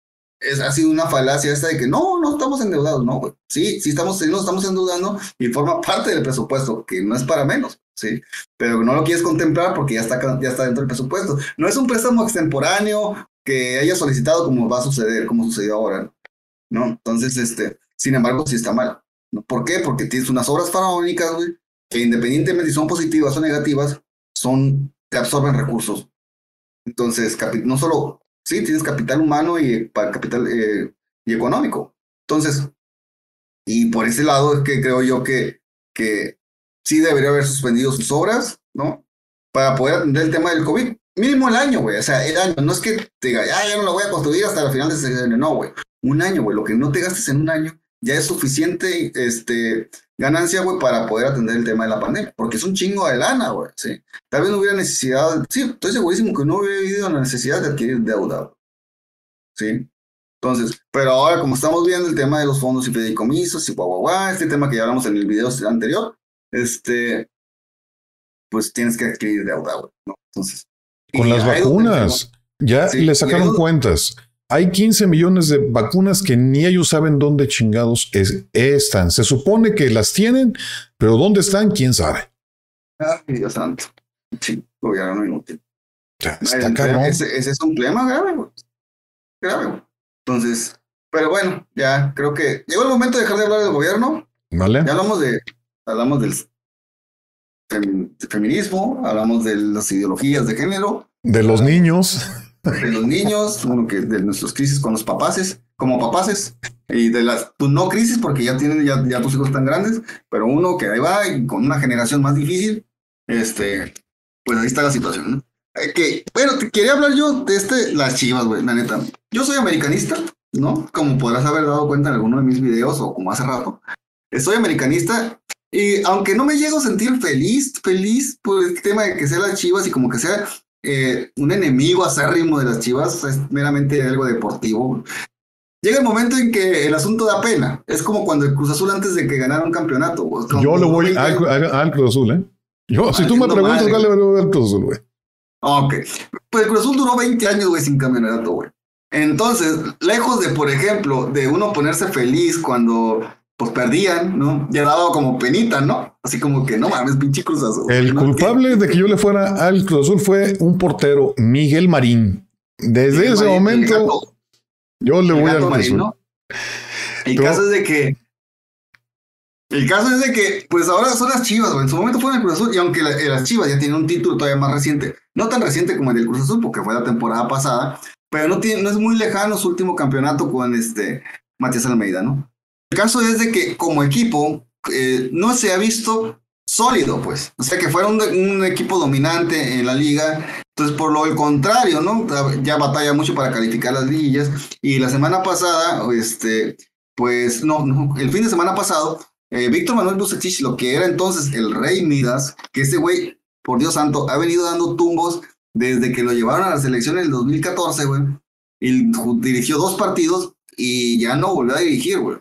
es, ha sido una falacia esta de que no, no estamos endeudados, no, güey. Sí, sí estamos, sí estamos endeudando y forma parte del presupuesto, que no es para menos, ¿sí? Pero no lo quieres contemplar porque ya está, ya está dentro del presupuesto. No es un préstamo extemporáneo que haya solicitado como va a suceder, como sucedió ahora, ¿no? Entonces, este, sin embargo, sí está mal. ¿Por qué? Porque tienes unas obras faraónicas, güey, que independientemente si son positivas o negativas, son, te absorben recursos. Entonces, no solo, sí, tienes capital humano y capital eh, y económico. Entonces, y por ese lado es que creo yo que, que sí debería haber suspendido sus obras, ¿no? Para poder atender el tema del COVID. Mínimo el año, güey. O sea, el año. No es que te diga, ya, ya no lo voy a construir hasta el final de ese año. No, güey. Un año, güey. Lo que no te gastes en un año ya es suficiente este, ganancia, güey, para poder atender el tema de la pandemia. Porque es un chingo de lana, güey. Sí. Tal vez no hubiera necesidad. Sí, estoy segurísimo que no hubiera habido la necesidad de adquirir deuda. Sí. Entonces, pero ahora como estamos viendo el tema de los fondos y fideicomisos y guau, guau, guau, este tema que ya hablamos en el video anterior, este, pues tienes que adquirir deuda, güey, ¿no? Entonces. Con las vacunas, ya le sacaron cuentas. Hay 15 millones de vacunas que ni ellos saben dónde chingados están. Se supone que las tienen, pero dónde están, quién sabe. Ay, Dios santo. Sí, gobierno inútil. Está cabrón. Ese, ese, es un problema grave, güey. Grave, güey. Entonces, pero bueno, ya creo que llegó el momento de dejar de hablar del gobierno. Vale. Ya hablamos de, hablamos del feminismo, hablamos de las ideologías de género. De los niños. De los niños, bueno, que de nuestras crisis con los papaces, como papaces, y de las, tu no crisis, porque ya tienen, ya, ya tus hijos tan grandes, pero uno que ahí va y con una generación más difícil, este, pues ahí está la situación, ¿no? Eh, que, bueno, te quería hablar yo de este, las chivas, güey, la neta. Yo soy americanista, ¿no? Como podrás haber dado cuenta en alguno de mis videos o como hace rato. Soy americanista y aunque no me llego a sentir feliz, feliz por el tema de que sea las chivas y como que sea eh, un enemigo acérrimo de las chivas, es meramente algo deportivo. Llega el momento en que el asunto da pena. Es como cuando el Cruz Azul antes de que ganara un campeonato. Yo lo voy al, Cruz Azul, ¿eh? Yo, si tú me preguntas, dale, al Cruz Azul, güey. Ok. Pues el Cruz Azul duró 20 años, güey, sin campeonato, güey. Entonces, lejos de, por ejemplo, de uno ponerse feliz cuando pues perdían, ¿no? Ya dado como penita, ¿no? Así como que no mames, pinche Cruz Azul. El culpable de que yo le fuera al Cruz Azul fue un portero, Miguel Marín. Desde ese momento, yo le voy al Cruz Azul. ¿no? El caso es de que el caso es de que, pues ahora son las Chivas, güey. En su momento fueron el Cruz Azul, y aunque eh, las Chivas ya tienen un título todavía más reciente, no tan reciente como el del Cruz Azul, porque fue la temporada pasada, pero no, tiene, no es muy lejano su último campeonato con este Matías Almeida, ¿no? El caso es de que como equipo eh, no se ha visto sólido, pues. O sea, que fuera un, equipo dominante en la liga. Entonces, por lo contrario, ¿no? Ya batalla mucho para calificar las liguillas. Y la semana pasada, este, pues, no, el fin de semana pasado, eh, Víctor Manuel Bucetich, lo que era entonces el Rey Midas, que ese güey, por Dios santo, ha venido dando tumbos desde que lo llevaron a la selección en el 2014, güey. Y dirigió dos partidos y ya no volvió a dirigir, güey.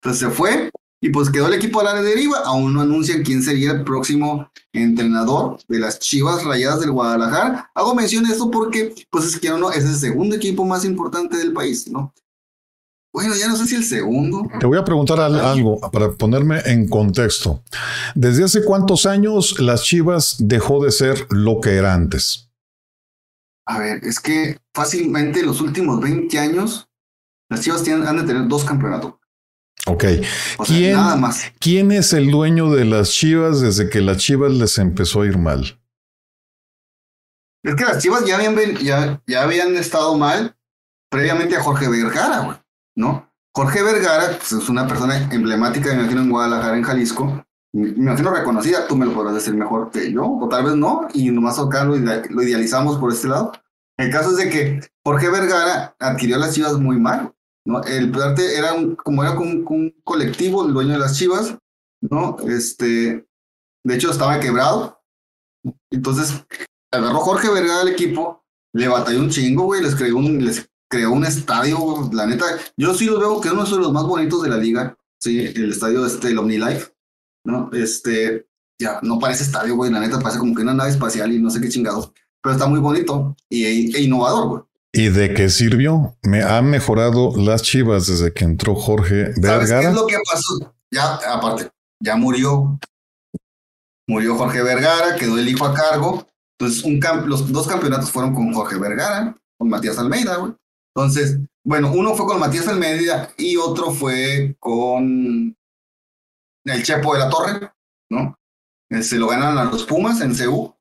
Entonces se fue y pues quedó el equipo a la deriva. Aún no anuncian quién sería el próximo entrenador de las Chivas Rayadas del Guadalajara. Hago mención de esto porque, pues es que no, es el segundo equipo más importante del país, ¿no? Bueno, ya no sé si el segundo. Te voy a preguntar algo para ponerme en contexto. ¿Desde hace cuántos años las Chivas dejó de ser lo que era antes? A ver, es que fácilmente los últimos 20 años las Chivas tienen, han de tener dos campeonatos. Ok. ¿Quién, nada más. ¿Quién es el dueño de las Chivas desde que las Chivas les empezó a ir mal? Es que las Chivas ya habían, ya, ya habían estado mal previamente a Jorge Vergara, güey. ¿no? Jorge Vergara pues, es una persona emblemática, me imagino, en Guadalajara, en Jalisco. Me imagino reconocida, tú me lo podrás decir mejor que yo, o tal vez no, y nomás acá lo, lo idealizamos por este lado. El caso es de que Jorge Vergara adquirió las chivas muy mal, ¿no? El parte era un, como era un, un, colectivo, el dueño de las chivas, ¿no? Este, de hecho estaba quebrado. Entonces, agarró Jorge Vergara al equipo, le batalló un chingo, güey, les creó un, les creó un estadio, la neta, yo sí lo veo que es uno de los más bonitos de la liga, sí, el estadio este, el OmniLife, ¿no? Este, ya no parece estadio, güey, la neta parece como que una nave espacial y no sé qué chingado, pero está muy bonito y, e innovador, güey. ¿Y de qué sirvió? Me han mejorado las chivas desde que entró Jorge Vergara. ¿Sabes qué es lo que pasó? Ya, aparte, ya murió. Murió Jorge Vergara, quedó el hijo a cargo. Entonces, un los dos campeonatos fueron con Jorge Vergara, con Matías Almeida, güey. Entonces, bueno, uno fue con Matías Almeida y otro fue con el Chepo de la Torre, ¿no? Eh, se lo ganan a los Pumas en CU.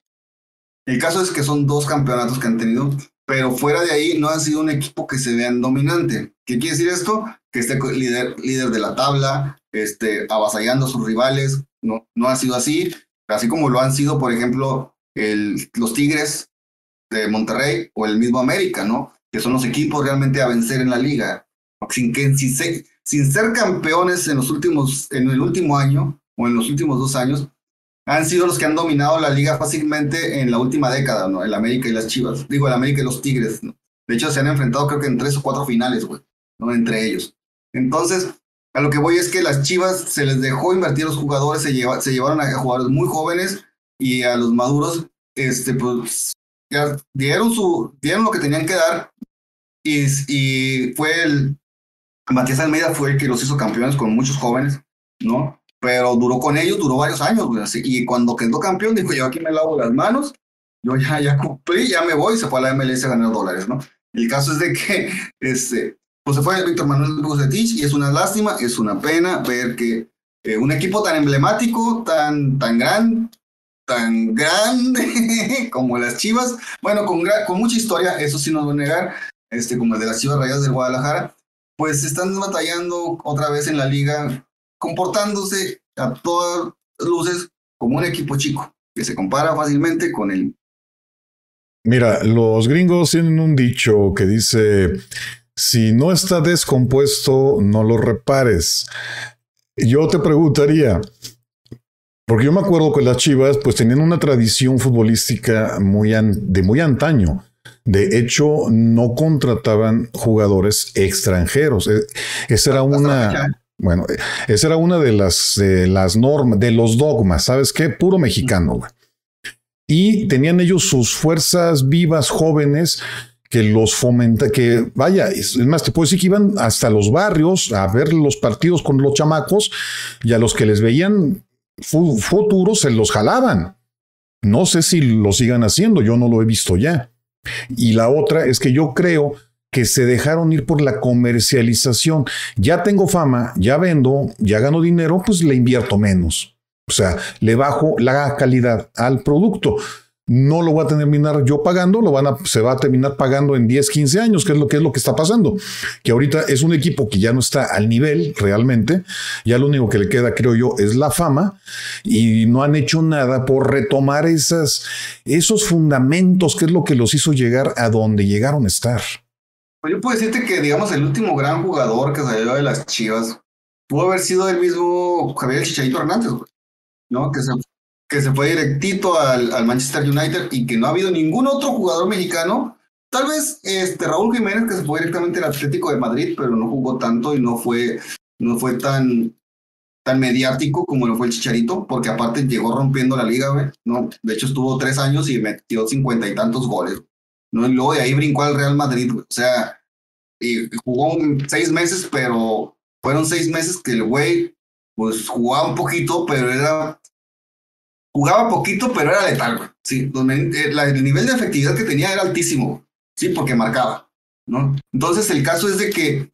El caso es que son dos campeonatos que han tenido, pero fuera de ahí no ha sido un equipo que se vean dominante. ¿Qué quiere decir esto? Que esté líder, líder de la tabla, este, avasallando a sus rivales. No, no ha sido así, así como lo han sido, por ejemplo, el, los Tigres de Monterrey o el mismo América, ¿no? Que son los equipos realmente a vencer en la liga. Sin, que, sin, sin ser campeones en, los últimos, en el último año o en los últimos dos años, han sido los que han dominado la liga fácilmente en la última década, ¿no? El América y las Chivas. Digo, el América y los Tigres, ¿no? De hecho, se han enfrentado creo que en tres o cuatro finales, güey, ¿no? Entre ellos. Entonces, a lo que voy es que las Chivas se les dejó invertir a los jugadores, se, lleva, se llevaron a jugadores muy jóvenes y a los maduros, este, pues, ya dieron, su, dieron lo que tenían que dar y, y fue el, Matías Almeida fue el que los hizo campeones con muchos jóvenes, ¿no? Pero duró con ellos, duró varios años, güey, así, y cuando quedó campeón dijo, yo aquí me lavo las manos, yo ya, ya cumplí, ya me voy, se fue a la MLS a ganar dólares, ¿no? El caso es de que, este, pues se fue Víctor Manuel Bucetich, y es una lástima, es una pena ver que eh, un equipo tan emblemático, tan, tan gran, tan grande como las Chivas, bueno, con, con mucha historia, eso sí nos voy a negar, este, como el de las Chivas Rayas del Guadalajara, pues están batallando otra vez en la liga comportándose a todas luces como un equipo chico, que se compara fácilmente con el... Mira, los gringos tienen un dicho que dice, si no está descompuesto, no lo repares. Yo te preguntaría, porque yo me acuerdo que las Chivas pues tenían una tradición futbolística muy de muy antaño. De hecho, no contrataban jugadores extranjeros. E, esa era una... Bueno, esa era una de las, las normas, de los dogmas, ¿sabes qué? Puro mexicano, güey. Y tenían ellos sus fuerzas vivas jóvenes que los fomenta, que vaya, es más, te puedo decir que iban hasta los barrios a ver los partidos con los chamacos y a los que les veían futuros se los jalaban. No sé si lo sigan haciendo, yo no lo he visto ya. Y la otra es que yo creo que se dejaron ir por la comercialización. Ya tengo fama, ya vendo, ya gano dinero, pues le invierto menos. O sea, le bajo la calidad al producto. No lo voy a terminar yo pagando, lo van a, se va a terminar pagando en 10, 15 años, que es lo que es lo que está pasando. Que ahorita es un equipo que ya no está al nivel realmente, ya lo único que le queda, creo yo, es la fama, y no han hecho nada por retomar esos fundamentos, que es lo que los hizo llegar a donde llegaron a estar. Pues yo puedo decirte que, digamos, el último gran jugador que salió de las Chivas pudo haber sido el mismo Javier Chicharito Hernández, ¿no? Que se, que se fue directito al, al, Manchester United y que no ha habido ningún otro jugador mexicano. Tal vez este Raúl Jiménez, que se fue directamente al Atlético de Madrid, pero no jugó tanto y no fue, no fue tan, tan mediático como lo fue el Chicharito, porque aparte llegó rompiendo la liga, ¿no? De hecho, estuvo tres años y metió cincuenta y tantos goles. ¿No? Y luego de ahí brincó al Real Madrid, O sea, y jugó seis meses, pero fueron seis meses que el güey, pues jugaba un poquito, pero era. Jugaba poquito, pero era letal, güey. Sí, eh, el nivel de efectividad que tenía era altísimo, sí, porque marcaba, ¿no? Entonces, el caso es de que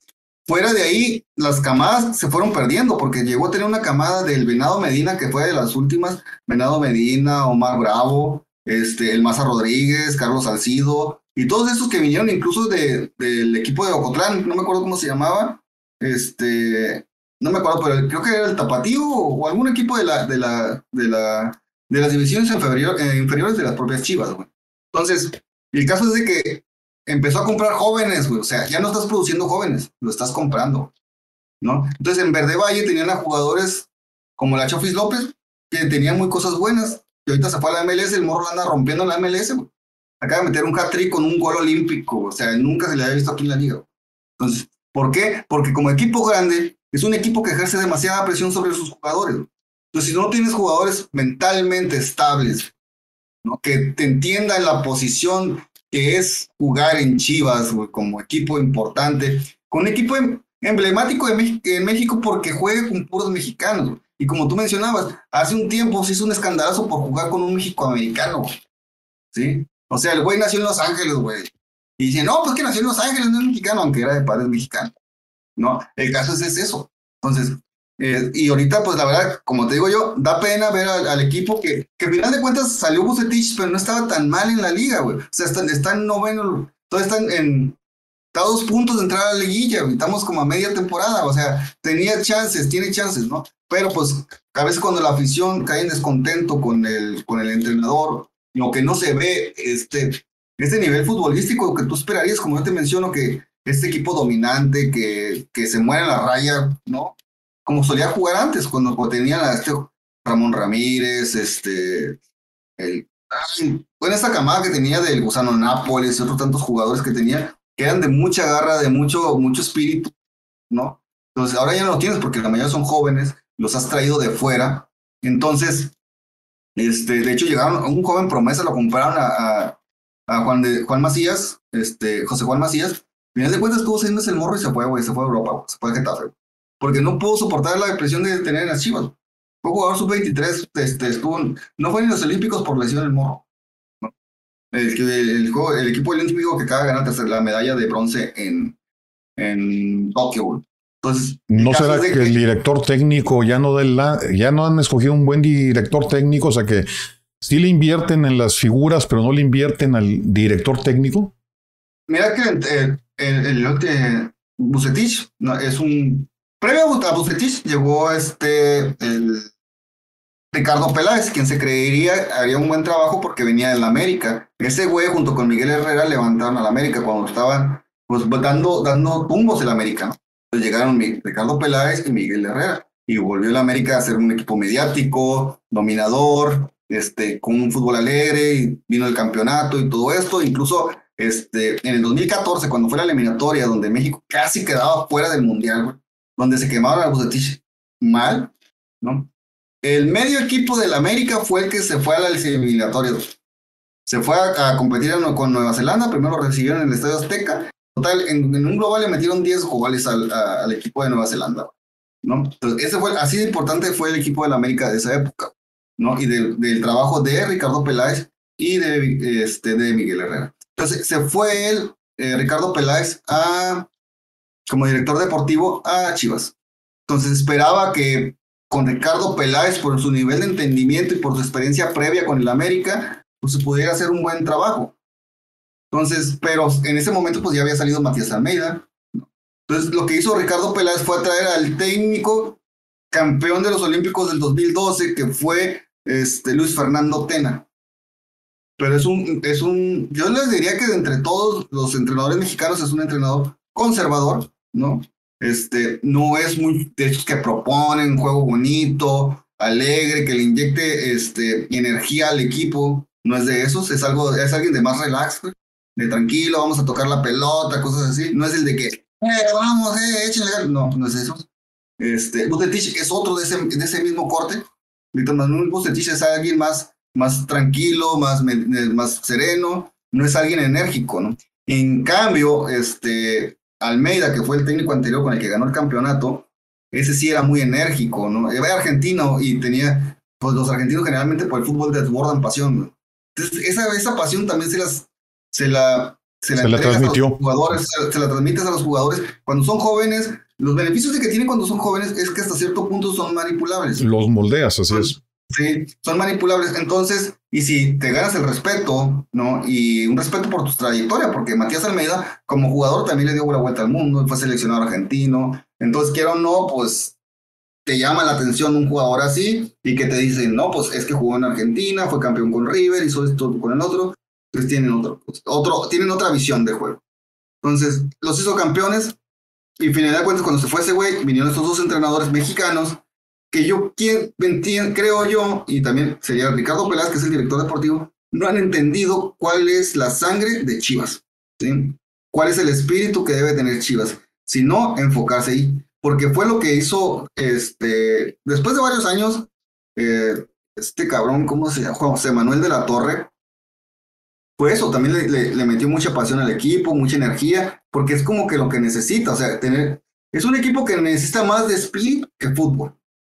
fuera de ahí, las camadas se fueron perdiendo, porque llegó a tener una camada del Venado Medina, que fue de las últimas, Venado Medina, Omar Bravo, este, el Maza Rodríguez, Carlos Salcido, y todos esos que vinieron incluso de, del equipo de Ocotlán, no me acuerdo cómo se llamaba, este, no me acuerdo, pero creo que era el Tapatío o algún equipo de la, de la, de la, de las divisiones eh, inferiores de las propias Chivas, güey. Entonces, el caso es de que empezó a comprar jóvenes, güey, o sea, ya no estás produciendo jóvenes, lo estás comprando, ¿no? Entonces, en Verde Valle tenían a jugadores como la Chofis López, que tenían muy cosas buenas, y ahorita se fue a la MLS, el morro anda rompiendo la MLS, Acaba de meter un hat-trick con un gol olímpico, o sea, nunca se le había visto aquí en la liga. Entonces, ¿por qué? Porque como equipo grande, es un equipo que ejerce demasiada presión sobre sus jugadores. Entonces, si no tienes jugadores mentalmente estables, ¿no? que te entiendan la posición que es jugar en Chivas güey, como equipo importante, con equipo em- emblemático de en México porque juega con puros mexicanos. güey. Y como tú mencionabas, hace un tiempo se hizo un escandalazo por jugar con un mexicoamericano. ¿Sí? O sea, el güey nació en Los Ángeles, güey. Y dice, no, pues que nació en Los Ángeles, no es mexicano, aunque era de padres mexicanos. ¿No? El caso es, es eso. Entonces, eh, y ahorita, pues la verdad, como te digo yo, da pena ver al, equipo que, que al final de cuentas salió Bucetich, pero no estaba tan mal en la liga, güey. O sea, están, están en noveno, están en. Está a dos puntos de entrar a la liguilla. Estamos como a media temporada, o sea, tenía chances, tiene chances, ¿no? Pero pues a veces cuando la afición cae en descontento con el, con el entrenador, lo que no se ve, este, este nivel futbolístico que tú esperarías, como yo te menciono, que este equipo dominante, que, que se muere en la raya, ¿no? Como solía jugar antes, cuando, cuando tenían a este Ramón Ramírez, este, el, ay, bueno, esta camada que tenía del Gusano Nápoles y otros tantos jugadores que tenía, que eran de mucha garra, de mucho, mucho espíritu, ¿no? Entonces ahora ya no lo tienes porque la mayoría son jóvenes, los has traído de fuera. Entonces, este, de hecho llegaron, un joven promesa lo compraron a, a, a Juan, de, Juan Macías, este, José Juan Macías. Al final de cuentas estuvo haciendo el morro y se fue, güey, se fue a Europa, güey, se fue a Getafe. Porque no pudo soportar la depresión de tener en las chivas. Fue jugador sub-23, este, estuvo, no fue ni los Olímpicos por lesión el morro. El, el, el juego- el equipo olímpico que acaba de ganar la medalla de bronce en, en Tokio. Entonces, ¿No será de que el director técnico ya no, del la- ya no han escogido un buen director técnico? O sea que sí le invierten en las figuras, pero no le invierten al director técnico. Mira que el, el, el, Bucetich no, es un. Previo a Bucetich llegó este. El Ricardo Peláez, quien se creería haría un buen trabajo porque venía del América. Ese güey, junto con Miguel Herrera, levantaron al América cuando estaban pues, dando, dando tumbos el América. llegaron Ricardo Peláez y Miguel Herrera. Y volvió el América a ser un equipo mediático, dominador, este, con un fútbol alegre, y vino el campeonato y todo esto. Incluso este, en el 2014, cuando fue la eliminatoria, donde México casi quedaba fuera del Mundial, donde se quemaron a Bucetich mal, ¿no? El medio equipo del América fue el que se fue a las. Se fue a, competir con Nueva Zelanda, primero recibieron en el Estadio Azteca. Total, en, un global le metieron 10 goles al, equipo de Nueva Zelanda, ¿no? Ese fue, así de importante fue el equipo del América de esa época, ¿no? Y del- del trabajo de Ricardo Peláez y de, este, de Miguel Herrera. Entonces, se fue él, eh, Ricardo Peláez, a, como director deportivo a Chivas. Entonces, esperaba que con Ricardo Peláez, por su nivel de entendimiento y por su experiencia previa con el América, pues se pudiera hacer un buen trabajo. Entonces, pero en ese momento pues ya había salido Matías Almeida. Entonces, lo que hizo Ricardo Peláez fue traer al técnico campeón de los Olímpicos del 2012, que fue este, Luis Fernando Tena. Pero es un, es un, yo les diría que entre todos los entrenadores mexicanos es un entrenador conservador, ¿no? Este, no es muy de esos que proponen un juego bonito, alegre, que le inyecte este, energía al equipo. No es de esos, es algo, es alguien de más relax, de tranquilo, vamos a tocar la pelota, cosas así. No es el de que, eh, vamos, eh, échenle. No, no es eso. Este, Bucetich es otro de ese, de ese mismo corte. Víctor Bucetich es alguien más, más tranquilo, más, eh, más sereno, no es alguien enérgico, ¿no? En cambio, este, Almeida, que fue el técnico anterior con el que ganó el campeonato, ese sí era muy enérgico, ¿no? Era argentino y tenía, pues los argentinos generalmente por el fútbol desbordan pasión. ¿no? Entonces, esa, esa pasión también se las, se la, se la, Se la transmitió. a los jugadores, se, se la transmites a los jugadores. Cuando son jóvenes, los beneficios de que tienen cuando son jóvenes es que hasta cierto punto son manipulables. Los moldeas, así es. Sí, son manipulables. Entonces, y si te ganas el respeto, ¿no? Y un respeto por tu trayectoria, porque Matías Almeida, como jugador, también le dio la vuelta al mundo, fue seleccionado argentino. Entonces, quiero o no, pues te llama la atención un jugador así y que te dicen, no, pues es que jugó en Argentina, fue campeón con River, hizo esto con el otro. Entonces, tienen, otro, otro, tienen otra visión de juego. Entonces, los hizo campeones y al final de cuentas, cuando se fue ese güey, vinieron estos dos entrenadores mexicanos que yo creo yo, y también sería Ricardo Peláez, que es el director deportivo, no han entendido cuál es la sangre de Chivas, ¿sí? ¿Cuál es el espíritu que debe tener Chivas? Si no, enfocarse ahí, porque fue lo que hizo, este, después de varios años, eh, este cabrón, ¿cómo se llama? José Manuel de la Torre, pues eso, también le, le, metió mucha pasión al equipo, mucha energía, porque es como que lo que necesita, o sea, tener, es un equipo que necesita más de speed que fútbol,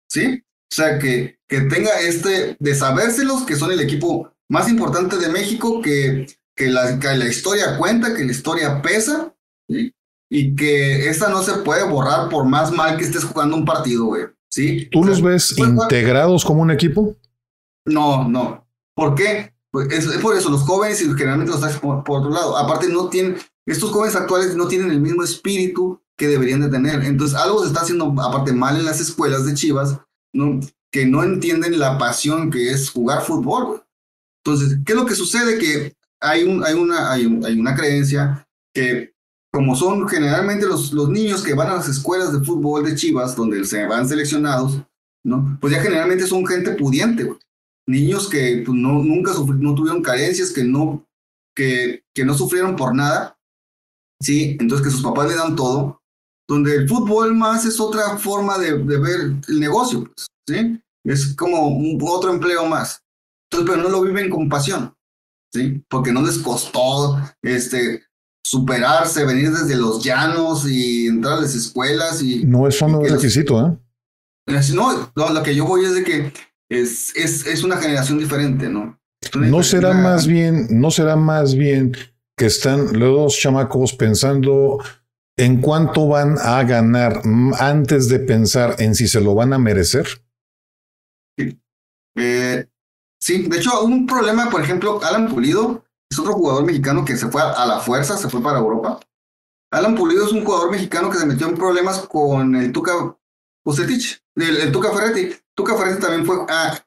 ¿sí? O sea, que, que tenga este, de sabérselos, que son el equipo más importante de México, que, que, la, que la historia cuenta, que la historia pesa, ¿sí? y que esta no se puede borrar por más mal que estés jugando un partido, güey. ¿Sí? ¿Tú los ves pues, integrados como un equipo? No, no. ¿Por qué? Pues es, es, por eso, los jóvenes y generalmente los traes por, por, otro lado. Aparte, no tienen, estos jóvenes actuales no tienen el mismo espíritu que deberían de tener. Entonces, algo se está haciendo, aparte, mal en las escuelas de Chivas, ¿no? que no entienden la pasión que es jugar fútbol. Entonces, ¿qué es lo que sucede? Que hay, un, hay, una, hay, un, hay una creencia que como son generalmente los, los niños que van a las escuelas de fútbol de Chivas, donde se van seleccionados, ¿no? Pues ya generalmente son gente pudiente, güey. Niños que pues, no, nunca no tuvieron carencias, que no, que, que no sufrieron por nada, ¿sí? Entonces que sus papás le dan todo, donde el fútbol más es otra forma de, de ver el negocio, pues, ¿sí? Es como un, otro empleo más. Entonces, pero no lo viven con pasión, ¿sí? Porque no les costó, este, superarse, venir desde los llanos y entrar a las escuelas y... No, eso no es requisito, ¿eh? No, no, lo que yo voy es de que es, es, es una generación diferente, ¿no? No será una... más bien, no será más bien que están los dos chamacos pensando en cuánto van a ganar antes de pensar en si se lo van a merecer. Sí, eh, sí. de hecho, un problema, por ejemplo, Alan Pulido es otro jugador mexicano que se fue a la fuerza, se fue para Europa. Alan Pulido es un jugador mexicano que se metió en problemas con el Tuca Bucetich, el, el Tuca Ferretti. Tuca Ferretti también fue a ah,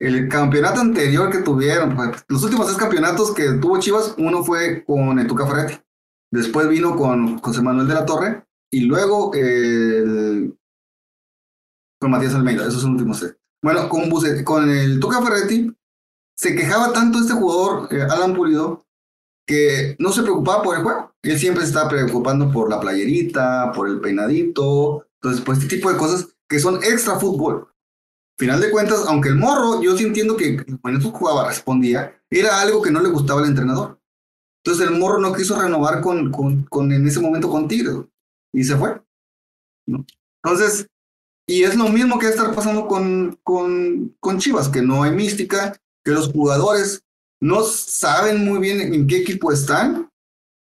el campeonato anterior que tuvieron, pues, los últimos tres campeonatos que tuvo Chivas, uno fue con el Tuca Ferretti. Después vino con José Manuel de la Torre y luego el, con Matías Almeida, esos son últimos tres. Bueno, con, Bucet, con el Tuca Ferretti se quejaba tanto este jugador, eh, Alan Pulido, que no se preocupaba por el juego. Él siempre se estaba preocupando por la playerita, por el peinadito. Entonces, pues este tipo de cosas que son extra fútbol. Final de cuentas, aunque el morro, yo sí entiendo que cuando jugaba, respondía, era algo que no le gustaba al entrenador. Entonces el morro no quiso renovar con, con, con en ese momento con Tigres y se fue. ¿no? Entonces, y es lo mismo que estar pasando con, con, con Chivas, que no hay mística, que los jugadores no saben muy bien en qué equipo están,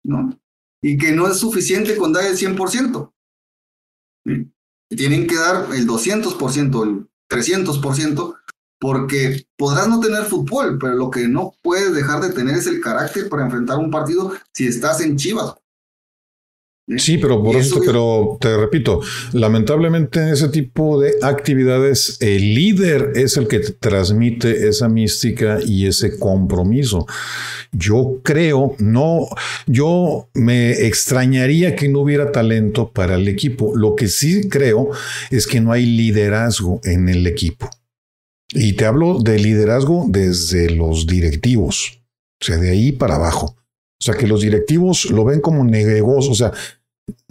¿no? Y que no es suficiente con dar el 100%. ¿sí? Tienen que dar el 200%, el 300%, porque podrás no tener fútbol, pero lo que no puedes dejar de tener es el carácter para enfrentar un partido si estás en Chivas. Sí, pero por eso, pero te repito, lamentablemente en ese tipo de actividades el líder es el que transmite esa mística y ese compromiso. Yo creo, no, yo me extrañaría que no hubiera talento para el equipo. Lo que sí creo es que no hay liderazgo en el equipo. Y te hablo de liderazgo desde los directivos, o sea, de ahí para abajo. O sea, que los directivos lo ven como negocio, o sea,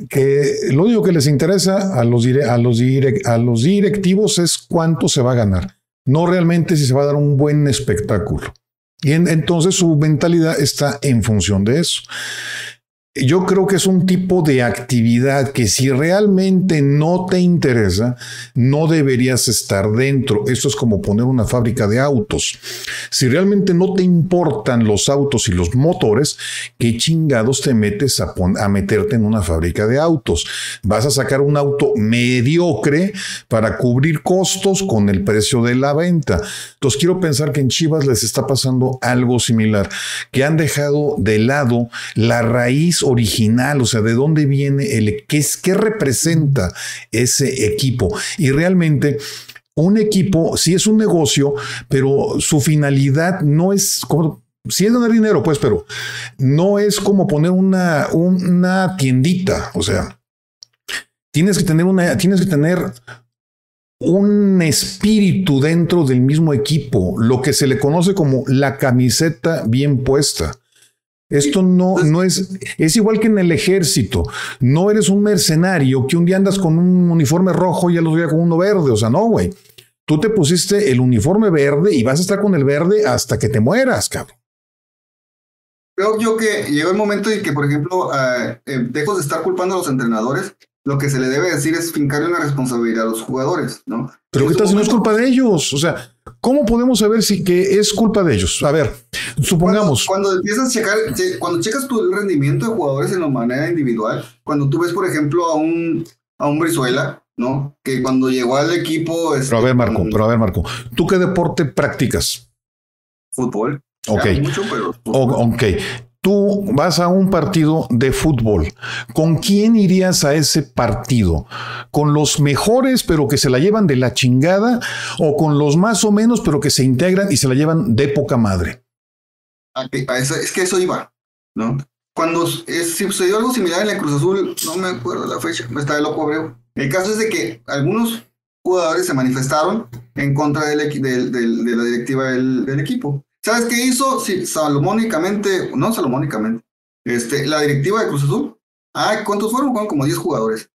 que lo único que les interesa a los, a los, a los directivos es cuánto se va a ganar, no realmente si se va a dar un buen espectáculo. Y en, entonces su mentalidad está en función de eso. Yo creo que es un tipo de actividad que si realmente no te interesa, no deberías estar dentro. Esto es como poner una fábrica de autos. Si realmente no te importan los autos y los motores, ¿qué chingados te metes a, a meterte en una fábrica de autos? Vas a sacar un auto mediocre para cubrir costos con el precio de la venta. Entonces quiero pensar que en Chivas les está pasando algo similar, que han dejado de lado la raíz original, o sea, de dónde viene el, qué, es, qué representa ese equipo. Y realmente un equipo sí es un negocio, pero su finalidad no es como sí es ganar dinero, pues, pero no es como poner una, una tiendita. O sea, tienes que tener una, tienes que tener un espíritu dentro del mismo equipo, lo que se le conoce como la camiseta bien puesta. Esto no, pues no es, es igual que en el ejército. No eres un mercenario que un día andas con un uniforme rojo y al otro día con uno verde. O sea, no, güey. Tú te pusiste el uniforme verde y vas a estar con el verde hasta que te mueras, cabrón. Creo yo que llegó el momento en que, por ejemplo, uh, eh, dejo de estar culpando a los entrenadores. Lo que se le debe decir es fincarle una responsabilidad a los jugadores, ¿no? Pero ¿qué tal si no es culpa de ellos? O sea, ¿cómo podemos saber si que es culpa de ellos? A ver, supongamos. Cuando, cuando empiezas a checar, cuando checas tu rendimiento de jugadores en la manera individual, cuando tú ves, por ejemplo, a un, a un Brizuela, ¿no? Que cuando llegó al equipo. Este, pero a ver, Marco, pero a ver, Marco, ¿tú qué deporte practicas? Fútbol. Ok. Mucho, pero ok. Tú vas a un partido de fútbol. ¿Con quién irías a ese partido? ¿Con los mejores pero que se la llevan de la chingada? ¿O con los más o menos pero que se integran y se la llevan de poca madre? es que eso iba, ¿no? Cuando sucedió algo similar en la Cruz Azul, no me acuerdo la fecha, me está loco Abreu. El caso es de que algunos jugadores se manifestaron en contra del, de la directiva del equipo. ¿Sabes qué hizo? Sí, salomónicamente, no salomónicamente, este, la directiva de Cruz Azul. Ah, ¿cuántos fueron? Fueron como 10 jugadores.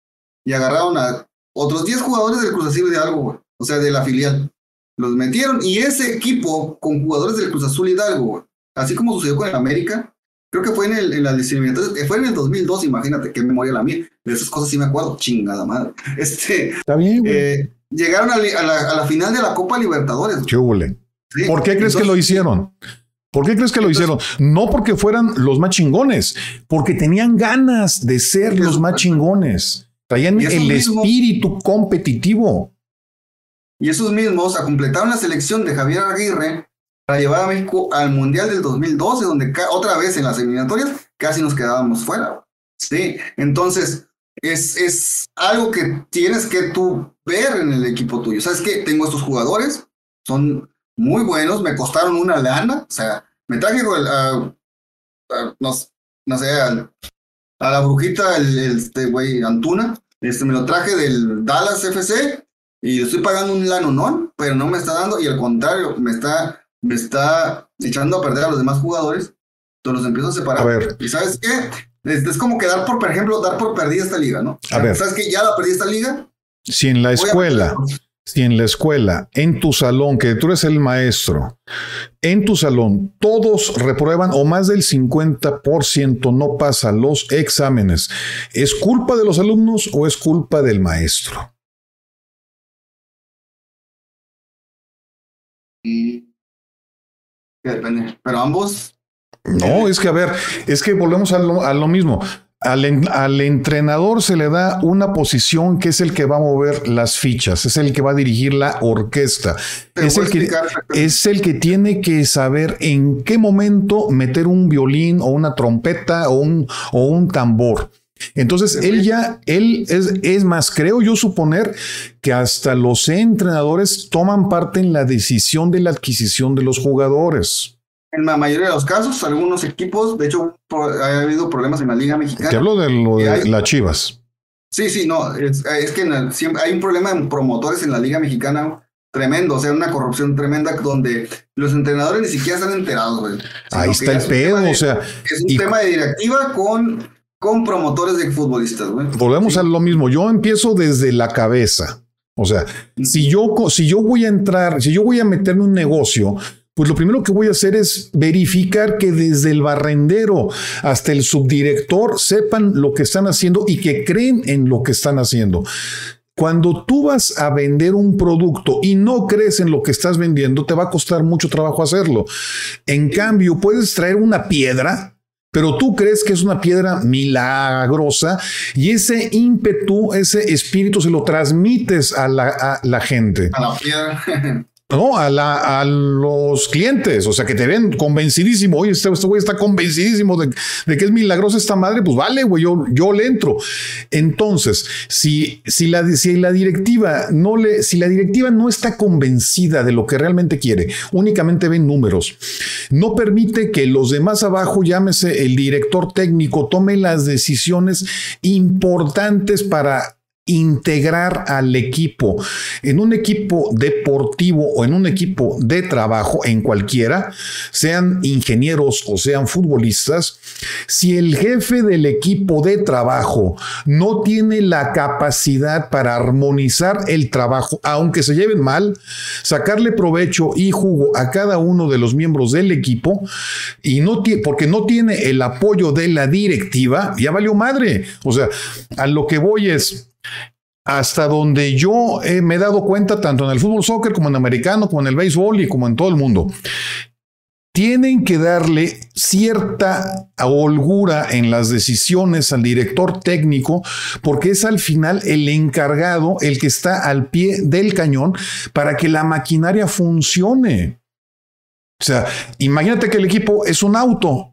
Y agarraron a otros 10 jugadores del Cruz Azul de algo, O sea, de la filial. Los metieron y ese equipo con jugadores del Cruz Azul Hidalgo, así como sucedió con el América, creo que fue en, el, en la eh, fue en el 2002, imagínate qué memoria la mía. De esas cosas sí me acuerdo, chingada madre. Este, Está bien, eh, llegaron a, la, a, la, final de la Copa Libertadores. ¿Por qué crees que lo hicieron? ¿Por qué crees que lo hicieron? No porque fueran los más chingones, porque tenían ganas de ser los más chingones. Traían el espíritu competitivo. Y esos mismos completaron la selección de Javier Aguirre para llevar a México al Mundial del 2012, donde otra vez en las eliminatorias casi nos quedábamos fuera. Sí, entonces es, es algo que tienes que tú ver en el equipo tuyo. ¿Sabes qué? Tengo estos jugadores, son muy buenos, me costaron una lana, o sea, me traje a, no, sé, a, la brujita, el, este güey Antuna, este, me lo traje del Dallas FC y estoy pagando un lano, ¿no? Pero no me está dando y al contrario, me está, me está echando a perder a los demás jugadores, entonces los empiezo a separar. A ver. ¿Y sabes qué? Es, como que dar por, por ejemplo, dar por perdida esta liga, ¿no? A ver. ¿Sabes qué? Ya la perdí esta liga. Si en la escuela si en la escuela, en tu salón, que tú eres el maestro, en tu salón todos reprueban o más del 50% no pasa los exámenes, ¿es culpa de los alumnos o es culpa del maestro? Depende, pero ambos. No, es que a ver, es que volvemos a lo mismo. Al, entrenador se le da una posición que es el que va a mover las fichas, es el que va a dirigir la orquesta, es el, que, es el que tiene que saber en qué momento meter un violín o una trompeta o un, o un tambor. Entonces, él ya, él es, es más, creo yo suponer que hasta los entrenadores toman parte en la decisión de la adquisición de los jugadores. En la mayoría de los casos, algunos equipos, de hecho, ha habido problemas en la Liga Mexicana. Te hablo de lo de las Chivas. Sí, sí, no, es, que siempre hay un problema en promotores en la Liga Mexicana tremendo, o sea, una corrupción tremenda donde los entrenadores ni siquiera están enterados, güey. Ahí está el pedo, o sea. Es un tema de directiva con, con promotores de futbolistas, güey. Volvemos a lo mismo, yo empiezo desde la cabeza. O sea, si yo, si yo voy a entrar, si yo voy a meterme un negocio, pues lo primero que voy a hacer es verificar que desde el barrendero hasta el subdirector sepan lo que están haciendo y que creen en lo que están haciendo. Cuando tú vas a vender un producto y no crees en lo que estás vendiendo, te va a costar mucho trabajo hacerlo. En cambio, puedes traer una piedra, pero tú crees que es una piedra milagrosa y ese ímpetu, ese espíritu se lo transmites a la, a la gente. A la piedra. ¿no? A, la, a los clientes, o sea, que te ven convencidísimo, oye, este, este güey está convencidísimo de, que es milagrosa esta madre, pues vale, güey, yo, yo le entro. Entonces, si, si, la, si la directiva no le, si la directiva no está convencida de lo que realmente quiere, únicamente ven números, no permite que los demás abajo, llámese el director técnico, tome las decisiones importantes para integrar al equipo. En un equipo deportivo o en un equipo de trabajo, en cualquiera, sean ingenieros o sean futbolistas, si el jefe del equipo de trabajo no tiene la capacidad para armonizar el trabajo, aunque se lleven mal, sacarle provecho y jugo a cada uno de los miembros del equipo, y no porque no tiene el apoyo de la directiva, ya valió madre. O sea, a lo que voy es, hasta donde yo me he dado cuenta, tanto en el fútbol soccer como en el americano, como en el béisbol y como en todo el mundo, tienen que darle cierta holgura en las decisiones al director técnico, porque es al final el encargado, el que está al pie del cañón para que la maquinaria funcione. O sea, imagínate que el equipo es un auto.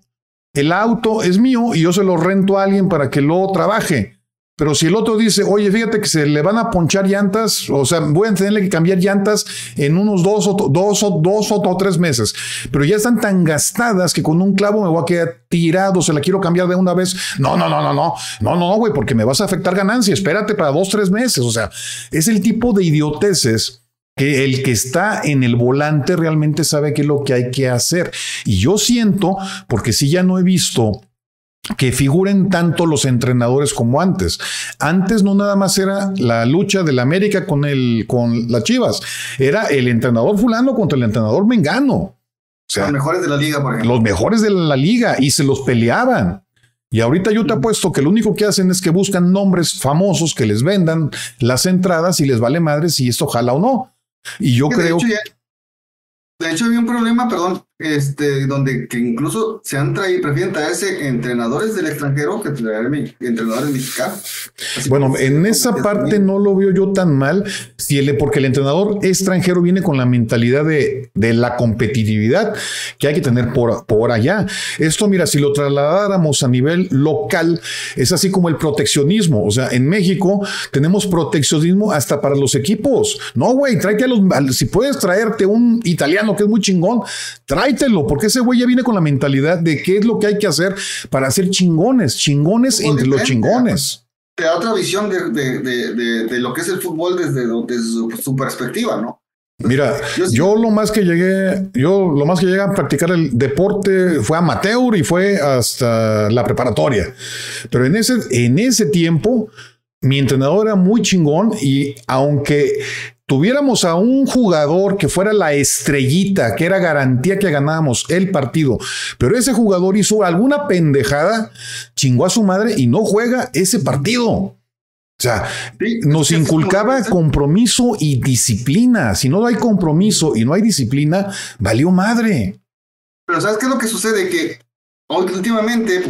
El auto es mío y yo se lo rento a alguien para que lo trabaje. Pero si el otro dice, oye, fíjate que se le van a ponchar llantas, o sea, voy a tenerle que cambiar llantas en unos dos o dos o dos o tres meses, pero ya están tan gastadas que con un clavo me voy a quedar tirado, se la quiero cambiar de una vez. No, no, no, no, no, no, no, güey, porque me vas a afectar ganancia. Espérate para dos, tres meses. O sea, es el tipo de idioteces que el que está en el volante realmente sabe qué es lo que hay que hacer. Y yo siento, porque si ya no he visto que figuren tanto los entrenadores como antes. Antes no nada más era la lucha del América con el con las Chivas, era el entrenador fulano contra el entrenador Mengano. O sea, los mejores de la liga, por ejemplo. Los mejores de la liga y se los peleaban. Y ahorita yo te apuesto que lo único que hacen es que buscan nombres famosos que les vendan las entradas y les vale madre si esto jala o no. Y yo creo de hecho, había un problema, perdón, este, donde que incluso se han traído, prefieren traerse entrenadores del extranjero que traer entrenadores mexicanos. bueno, en esa parte no lo veo yo tan mal, si el, porque el entrenador extranjero viene con la mentalidad de, de la competitividad que hay que tener por, por allá. Esto, mira, si lo trasladáramos a nivel local, es así como el proteccionismo. O sea, en México tenemos proteccionismo hasta para los equipos. No, güey, tráete a los, si puedes traerte un italiano que es muy chingón, tráetelo, porque ese güey ya viene con la mentalidad de qué es lo que hay que hacer para hacer chingones, chingones entre los chingones. Te da otra visión de, de, lo que es el fútbol desde, su, perspectiva, ¿no? Mira, yo, lo más que llegué, yo lo más que llegué a practicar el deporte fue amateur y fue hasta la preparatoria. Pero en ese, en ese tiempo, mi entrenador era muy chingón y aunque tuviéramos a un jugador que fuera la estrellita, que era garantía que ganábamos el partido, pero ese jugador hizo alguna pendejada, chingó a su madre y no juega ese partido. O sea, nos inculcaba compromiso y disciplina. Si no hay compromiso y no hay disciplina, valió madre. Pero ¿sabes qué es lo que sucede? Que últimamente,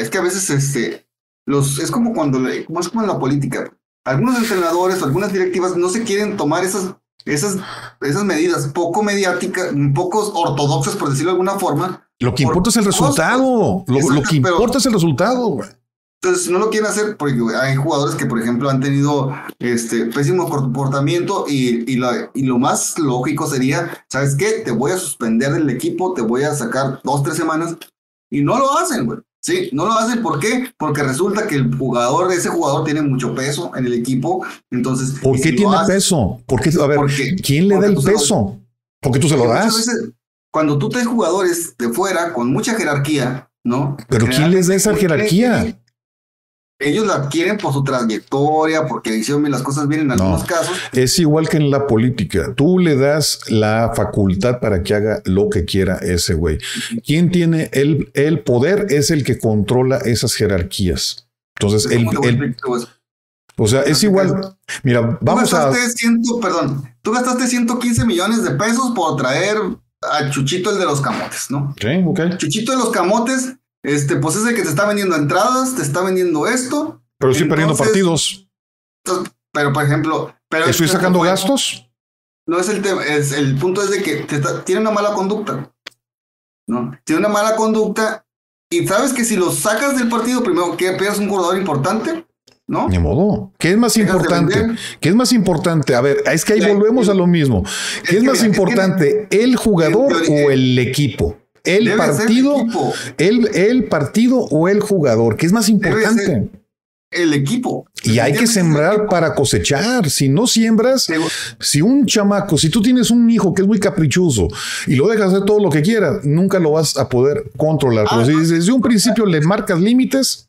es que a veces este, los, es como cuando, como es como en la política algunos entrenadores o algunas directivas no se quieren tomar esas, esas, esas medidas poco mediáticas, poco ortodoxas, por decirlo de alguna forma. Lo que importa es el resultado. Lo, que importa es el resultado, Entonces, no lo quieren hacer porque hay jugadores que, por ejemplo, han tenido este pésimo comportamiento y, y, y lo más lógico sería, ¿sabes qué? Te voy a suspender del equipo, te voy a sacar dos, tres semanas y no lo hacen, güey. Sí, no lo hacen, ¿por qué? Porque resulta que el jugador, ese jugador tiene mucho peso en el equipo, entonces... ¿Por qué tiene peso? ¿Por qué? A ver, ¿quién le da el peso? porque tú se lo das. cuando tú traes jugadores de fuera con mucha jerarquía, ¿no? Pero ¿quién les da esa jerarquía? Ellos la quieren por su trayectoria, porque hicieron las cosas bien en algunos casos. Es igual que en la política. Tú le das la facultad para que haga lo que quiera ese güey. Quien tiene el, el poder es el que controla esas jerarquías. Entonces, el, o sea, es igual. Mira, vamos a. perdón, tú gastaste 115 millones de pesos por traer a Chuchito el de los camotes, ¿no? Sí, ok. Chuchito de los camotes este, pues es el que te está vendiendo entradas, te está vendiendo esto. Pero estoy perdiendo partidos. pero, por ejemplo. Pero ¿Estoy sacando gastos? No es el tema. Es, el punto es de que tiene una mala conducta. ¿no? Tiene una mala conducta. Y sabes que si lo sacas del partido, primero que pierdes un jugador importante. ¿No? Ni modo. ¿Qué es más importante? ¿Qué es más importante? A ver, es que ahí volvemos a lo mismo. ¿Qué es, más importante, el jugador o el equipo? El partido, el, el, partido o el jugador, ¿qué es más importante? el equipo. Y hay que sembrar para cosechar. Si no siembras, si un chamaco, si tú tienes un hijo que es muy caprichoso y lo dejas hacer todo lo que quiera, nunca lo vas a poder controlar. Pero si desde un principio le marcas límites,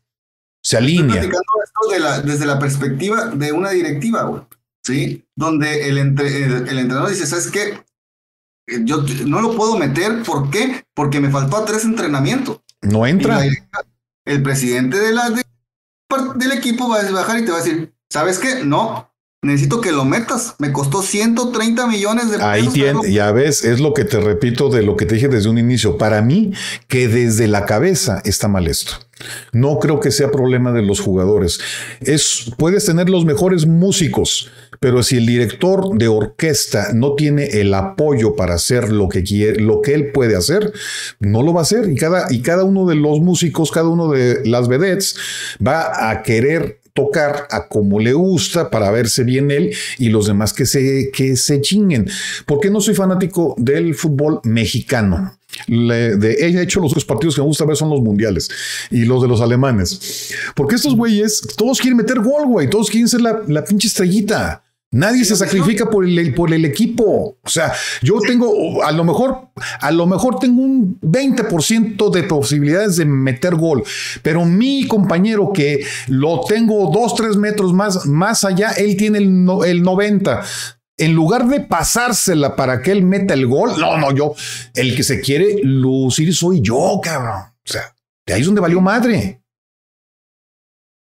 se alinea. Estoy esto desde la perspectiva de una directiva, güey. ¿Sí? Donde el, el, entrenador dice, ¿sabes qué? Yo no lo puedo meter. ¿Por qué? Porque me faltó a tres entrenamientos. No entra. el presidente de la, del equipo va a bajar y te va a decir, ¿sabes qué? No, necesito que lo metas. Me costó 130 millones de pesos. Ahí tiene, ya ves, es lo que te repito de lo que te dije desde un inicio. Para mí, que desde la cabeza está mal esto. No creo que sea problema de los jugadores. Es, puedes tener los mejores músicos, pero si el director de orquesta no tiene el apoyo para hacer lo que quiere, lo que él puede hacer, no lo va a hacer. Y cada, y cada uno de los músicos, cada uno de las vedettes va a querer tocar a como le gusta para verse bien él y los demás que se, que se chinguen. ¿Por qué no soy fanático del fútbol mexicano? de, he hecho los dos partidos que me gusta ver son los mundiales y los de los alemanes. Porque estos güeyes, todos quieren meter gol, güey, todos quieren ser la, la pinche estrellita. Nadie se sacrifica por el, por el equipo. O sea, yo tengo, a lo mejor, a lo mejor tengo un 20% de posibilidades de meter gol, pero mi compañero que lo tengo dos, tres metros más, más allá, él tiene el, el 90 en lugar de pasársela para que él meta el gol, no, no, yo, el que se quiere lucir soy yo, cabrón. O sea, de ahí es donde valió madre.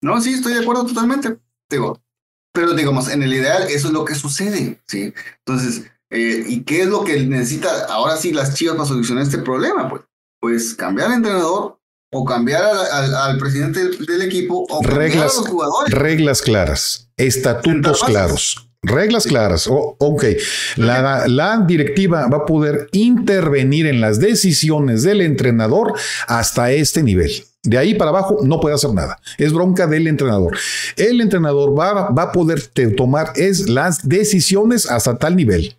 No, sí, estoy de acuerdo totalmente. Digo, pero digamos, en el ideal eso es lo que sucede, ¿sí? Entonces, eh, ¿y qué es lo que necesita ahora sí las chivas para solucionar este problema? Pues, pues cambiar al entrenador o cambiar al, presidente del, equipo o reglas, a los jugadores. Reglas claras, estatutos claros. Reglas claras. ok. La, la, directiva va a poder intervenir en las decisiones del entrenador hasta este nivel. De ahí para abajo no puede hacer nada. Es bronca del entrenador. El entrenador va, va a poder tomar es las decisiones hasta tal nivel.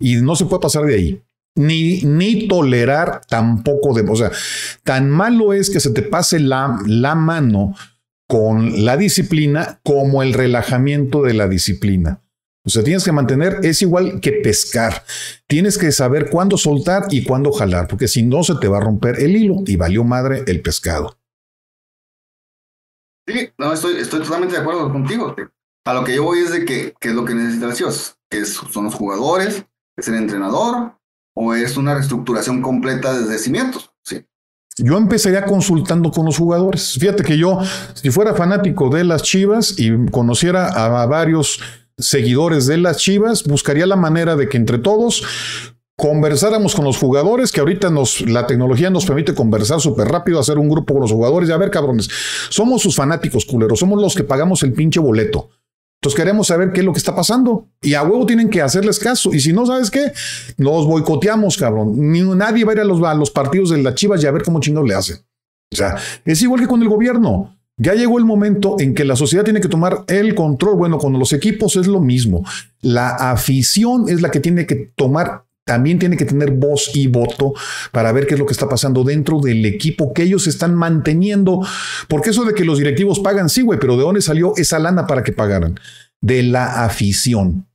Y no se puede pasar de ahí. Ni, ni tolerar tampoco de... O sea, tan malo es que se te pase la, la mano con la disciplina como el relajamiento de la disciplina. O sea, tienes que mantener, es igual que pescar. Tienes que saber cuándo soltar y cuándo jalar, porque si no se te va a romper el hilo y valió madre el pescado. Sí, no, estoy, estoy totalmente de acuerdo contigo. A lo que yo voy es de que, es lo que necesitan las Chivas, que son los jugadores, es el entrenador o es una reestructuración completa desde cimientos. Sí. Yo empezaría consultando con los jugadores. Fíjate que yo, si fuera fanático de las Chivas y conociera a varios seguidores de las Chivas, buscaría la manera de que entre todos conversáramos con los jugadores, que ahorita nos, la tecnología nos permite conversar súper rápido, hacer un grupo con los jugadores y a ver, cabrones, somos sus fanáticos culeros, somos los que pagamos el pinche boleto. Entonces queremos saber qué es lo que está pasando. Y a huevo tienen que hacerles caso. Y si no, ¿sabes qué? Nos boicoteamos, cabrón. Ni, nadie va a ir a los, partidos de las chivas y a ver cómo chingados le hacen. O sea, es igual que con el gobierno. Ya llegó el momento en que la sociedad tiene que tomar el control. Bueno, con los equipos es lo mismo. La afición es la que tiene que tomar también tiene que tener voz y voto para ver qué es lo que está pasando dentro del equipo que ellos están manteniendo. Porque eso de que los directivos pagan, sí, güey, pero ¿de dónde salió esa lana para que pagaran? De la afición.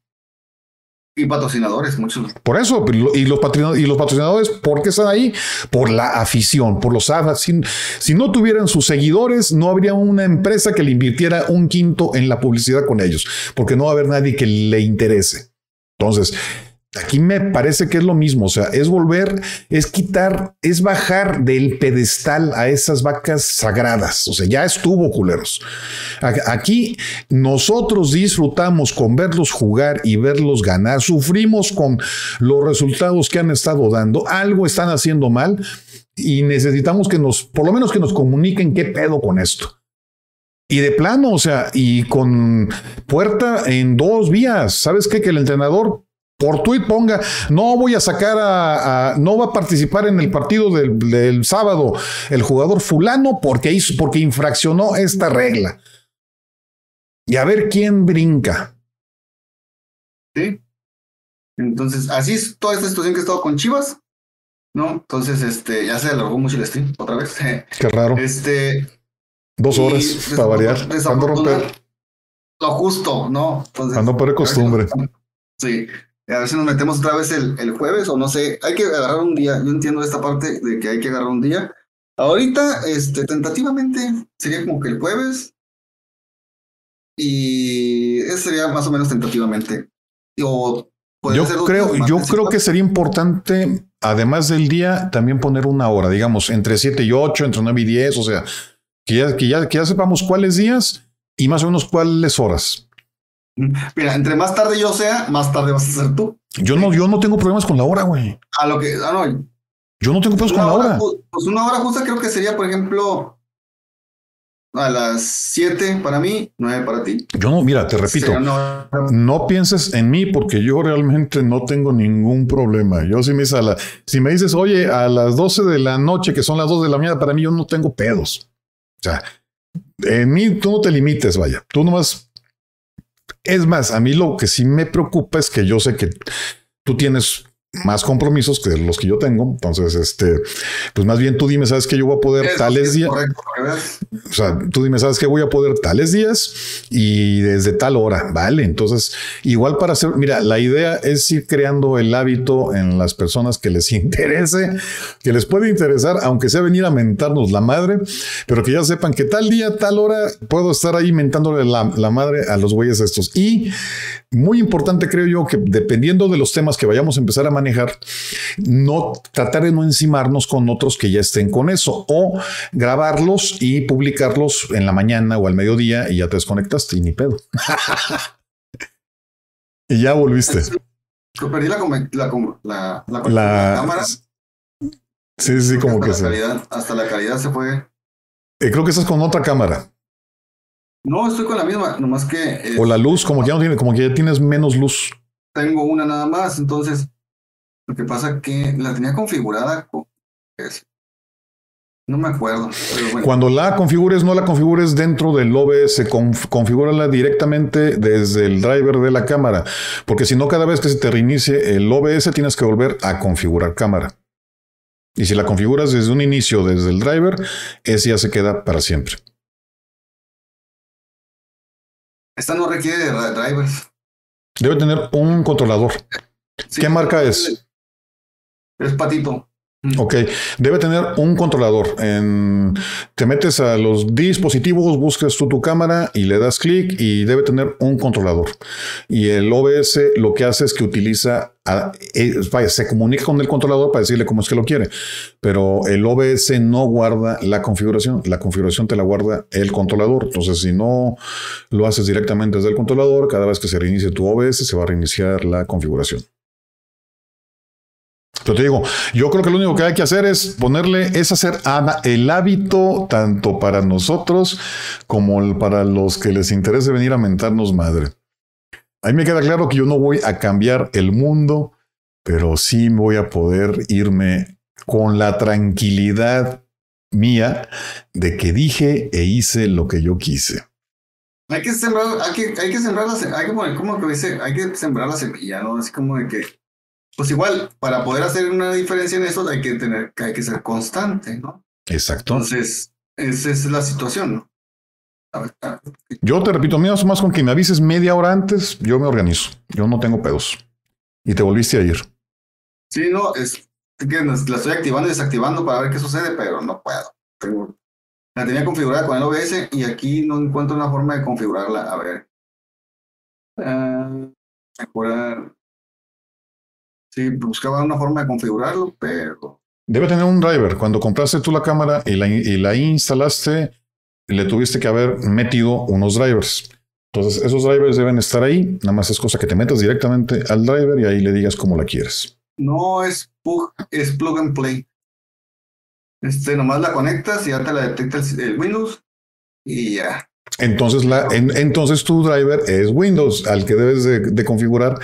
Y patrocinadores, muchos. Por eso, y los, y los patrocinadores, ¿por qué están ahí? Por la afición, por los si, si no tuvieran sus seguidores, no habría una empresa que le invirtiera un quinto en la publicidad con ellos, porque no va a haber nadie que le interese. Entonces, Aquí me parece que es lo mismo, o sea, es volver, es quitar, es bajar del pedestal a esas vacas sagradas, o sea, ya estuvo culeros. Aquí nosotros disfrutamos con verlos jugar y verlos ganar, sufrimos con los resultados que han estado dando, algo están haciendo mal y necesitamos que nos, por lo menos que nos comuniquen qué pedo con esto. Y de plano, o sea, y con puerta en dos vías. ¿Sabes qué? Que el entrenador por tweet ponga, no voy a sacar a, no va a participar en el partido del, sábado el jugador fulano porque hizo, porque infraccionó esta regla. Y a ver quién brinca. Sí. Entonces, así es toda esta situación que he estado con Chivas, ¿no? Entonces, este, ya se alargó mucho el stream otra vez. Qué raro. Este, Dos horas para variar. Para no romper, Lo justo, ¿no? Entonces, para no perder costumbre. Sí. A ver si nos metemos otra vez el, el jueves o no sé. Hay que agarrar un día. Yo entiendo esta parte de que hay que agarrar un día. Ahorita, este, tentativamente, sería como que el jueves. Y ese sería más o menos tentativamente. O Yo creo, yo creo que sería importante, además del día, también poner una hora, digamos, entre 7 y 8, entre 9 y 10, o sea, que ya, que ya, que ya sepamos cuáles días y más o menos cuáles horas. Mira, entre más tarde yo sea, más tarde vas a ser tú. Yo no, yo no tengo problemas con la hora, güey. A lo que. Ah, no. Yo no tengo problemas con la hora, pues una hora justa creo que sería, por ejemplo, a las 7 para mí, 9 para ti. Yo no, mira, te repito, no pienses en mí porque yo realmente no tengo ningún problema. Yo si me dices, a la- si me dices, oye, a las 12 de la noche, que son las 2 de la mañana, para mí yo no tengo pedos. O sea, en mí tú no te limites, vaya. Tú nomás. Es más, a mí lo que sí me preocupa es que yo sé que tú tienes más compromisos que los que yo tengo. Entonces, este, pues más bien tú dime, ¿sabes que yo voy a poder Eso tales es días? O sea, tú dime, ¿sabes que voy a poder tales días y desde tal hora? Vale, entonces, igual para hacer, mira, la idea es ir creando el hábito en las personas que les interese, que les puede interesar, aunque sea venir a mentarnos la madre, pero que ya sepan que tal día, tal hora, puedo estar ahí mentándole la, la madre a los güeyes estos. Y muy importante, creo yo, que dependiendo de los temas que vayamos a empezar a manejar, no tratar de no encimarnos con otros que ya estén con eso o grabarlos y publicarlos en la mañana o al mediodía y ya te desconectaste y ni pedo. y ya volviste. Perdí la, la, la, la, La- cámara. Sí, sí, como hasta que sí. calidad, Hasta la calidad se fue. Eh, creo que estás con otra cámara No, estoy con la misma, nomás que eh, o la luz, como que ya no tiene, como que ya tienes menos luz. tengo una nada más. Entonces, lo que pasa que la tenía configurada. es- No me acuerdo. Pero bueno. Cuando la configures, no la configures dentro del OBS, conf- configúrala directamente desde el driver de la cámara, porque si no, cada vez que se te reinicie el OBS, tienes que volver a configurar cámara. Y si la configuras desde un inicio, desde el driver, ese ya se queda para siempre. Esta no requiere de drivers. Debe tener un controlador. Sí, ¿Qué marca es? Es patito. Ok, debe tener un controlador. En- te metes a los dispositivos, buscas tú tu cámara y le das clic y debe tener un controlador. Y el OBS lo que hace es que utiliza, a- eh, vaya, se comunica con el controlador para decirle cómo es que lo quiere. Pero el OBS no guarda la configuración. La configuración te la guarda el controlador. Entonces, si no lo haces directamente desde el controlador, cada vez que se reinicie tu OBS, se va a reiniciar la configuración. Pero te digo, yo creo que lo único que hay que hacer es ponerle, es hacer el hábito tanto para nosotros como para los que les interese venir a mentarnos madre. A mí me queda claro que yo no voy a cambiar el mundo, pero sí voy a poder irme con la tranquilidad mía de que dije e hice lo que yo quise. Hay que sembrar, hay que, hay sembrar la se- hay que poner, ¿cómo que dice? Hay que sembrar la semilla, ¿no? Así como de que, pues igual, para poder hacer una diferencia en eso hay que tener, hay que ser constante, ¿no? Exacto. Entonces, esa es la situación, ¿no? Yo te repito, mío, más con que me avises media hora antes, yo me organizo. Yo no tengo pedos. Y te volviste a ir. Sí, no, es que la estoy activando y desactivando para ver qué sucede, pero no puedo. Tengo- la tenía configurada con el OBS y aquí no encuentro una forma de configurarla. A ver. Ah, mejorar. Sí, buscaba una forma de configurarlo, pero Debe tener un driver. Cuando compraste tú la cámara y la, y la instalaste, le tuviste que haber metido unos drivers. Entonces, esos drivers deben estar ahí. Nada más es cosa que te metas directamente al driver y ahí le digas cómo la quieres. no es plug, es plug and play. Este, nomás la conectas y ya te la detecta el, el Windows y ya. Entonces, la, en- entonces tu driver es Windows, al que debes de, de configurar.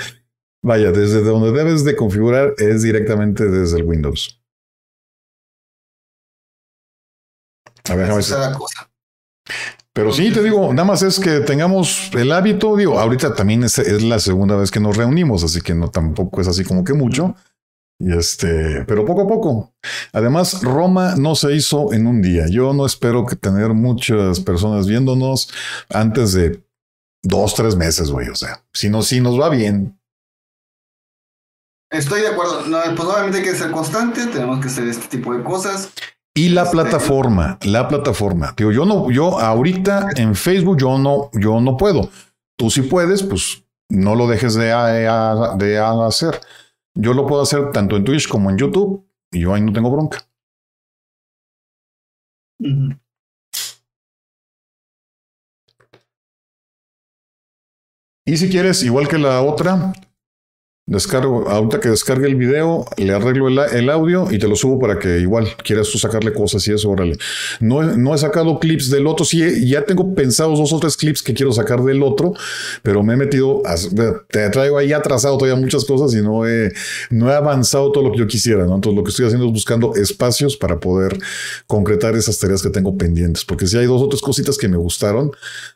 Vaya, desde donde debes de configurar es directamente desde el Windows. A ver, déjame ver. Pero sí, te digo, nada más es que tengamos el hábito. Digo, ahorita también es, es la segunda vez que nos reunimos, así que no tampoco es así como que mucho. Y este, pero poco a poco. Además, Roma no se hizo en un día. Yo no espero que tener muchas personas viéndonos antes de dos, tres meses, güey. O sea, si no, si nos va bien. Estoy de acuerdo. No, pues obviamente hay que ser constante, tenemos que hacer este tipo de cosas. Y la plataforma, la plataforma. Digo, yo no, yo ahorita en Facebook yo no, yo no puedo. Tú sí puedes, pues no lo dejes de, de hacer. Yo lo puedo hacer tanto en Twitch como en YouTube y yo ahí no tengo bronca. Y si quieres, igual que la otra, Descargo, ahorita que descargue el video, le arreglo el, audio y te lo subo para que igual quieras tú sacarle cosas y eso, órale. No, no he sacado clips del otro, sí, ya tengo pensados dos o tres clips que quiero sacar del otro, pero me he metido, te traigo ahí atrasado todavía muchas cosas y no he, no he avanzado todo lo que yo quisiera, ¿no? Entonces lo que estoy haciendo es buscando espacios para poder concretar esas tareas que tengo pendientes, porque si hay dos o tres cositas que me gustaron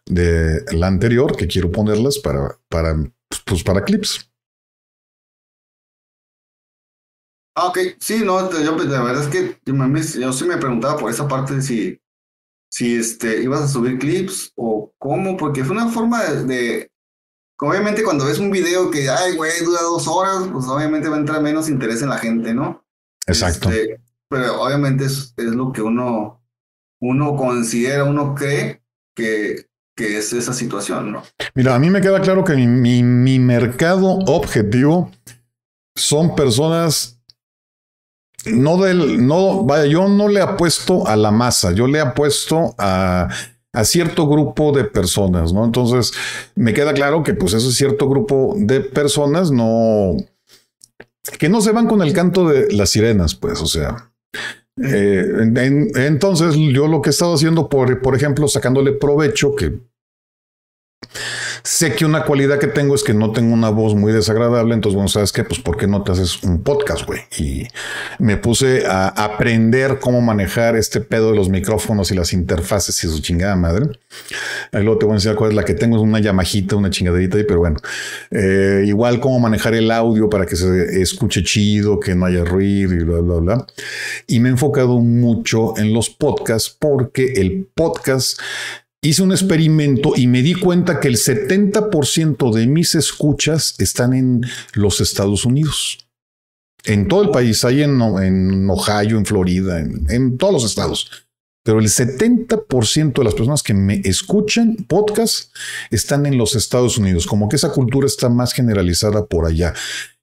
de la anterior que quiero ponerlas para, para, pues para clips. Ah, ok, sí, no, yo pues, la verdad es que yo, sí me preguntaba por esa parte de si, si este, ibas a subir clips o cómo, porque fue una forma de, obviamente cuando ves un video que, ay, güey, dura dos horas, pues obviamente va a entrar menos interés en la gente, ¿no? Exacto. Este, pero obviamente es, es, lo que uno, uno considera, uno cree que, que es esa situación, ¿no? Mira, a mí me queda claro que mi, mi mercado objetivo son personas no del, no, vaya, yo no le apuesto a la masa, yo le apuesto a, a cierto grupo de personas, ¿no? Entonces, me queda claro que pues ese cierto grupo de personas no, que no se van con el canto de las sirenas, pues, o sea. Eh, entonces, yo lo que he estado haciendo, por, por ejemplo, sacándole provecho, que Sé que una cualidad que tengo es que no tengo una voz muy desagradable, entonces, bueno, ¿sabes qué? Pues, ¿por qué no te haces un podcast, güey? Y me puse a aprender cómo manejar este pedo de los micrófonos y las interfaces y su chingada madre. Ahí luego te voy a enseñar cuál es la que tengo, es una llamajita, una chingaderita ahí, pero bueno. Eh, igual cómo manejar el audio para que se escuche chido, que no haya ruido y bla, bla, bla. Y me he enfocado mucho en los podcasts porque el podcast hice un experimento y me di cuenta que el 70% de mis escuchas están en los Estados Unidos. En todo el país, hay en, Ohio, en Florida, en todos los estados. Pero el 70% de las personas que me escuchan podcast están en los Estados Unidos, como que esa cultura está más generalizada por allá.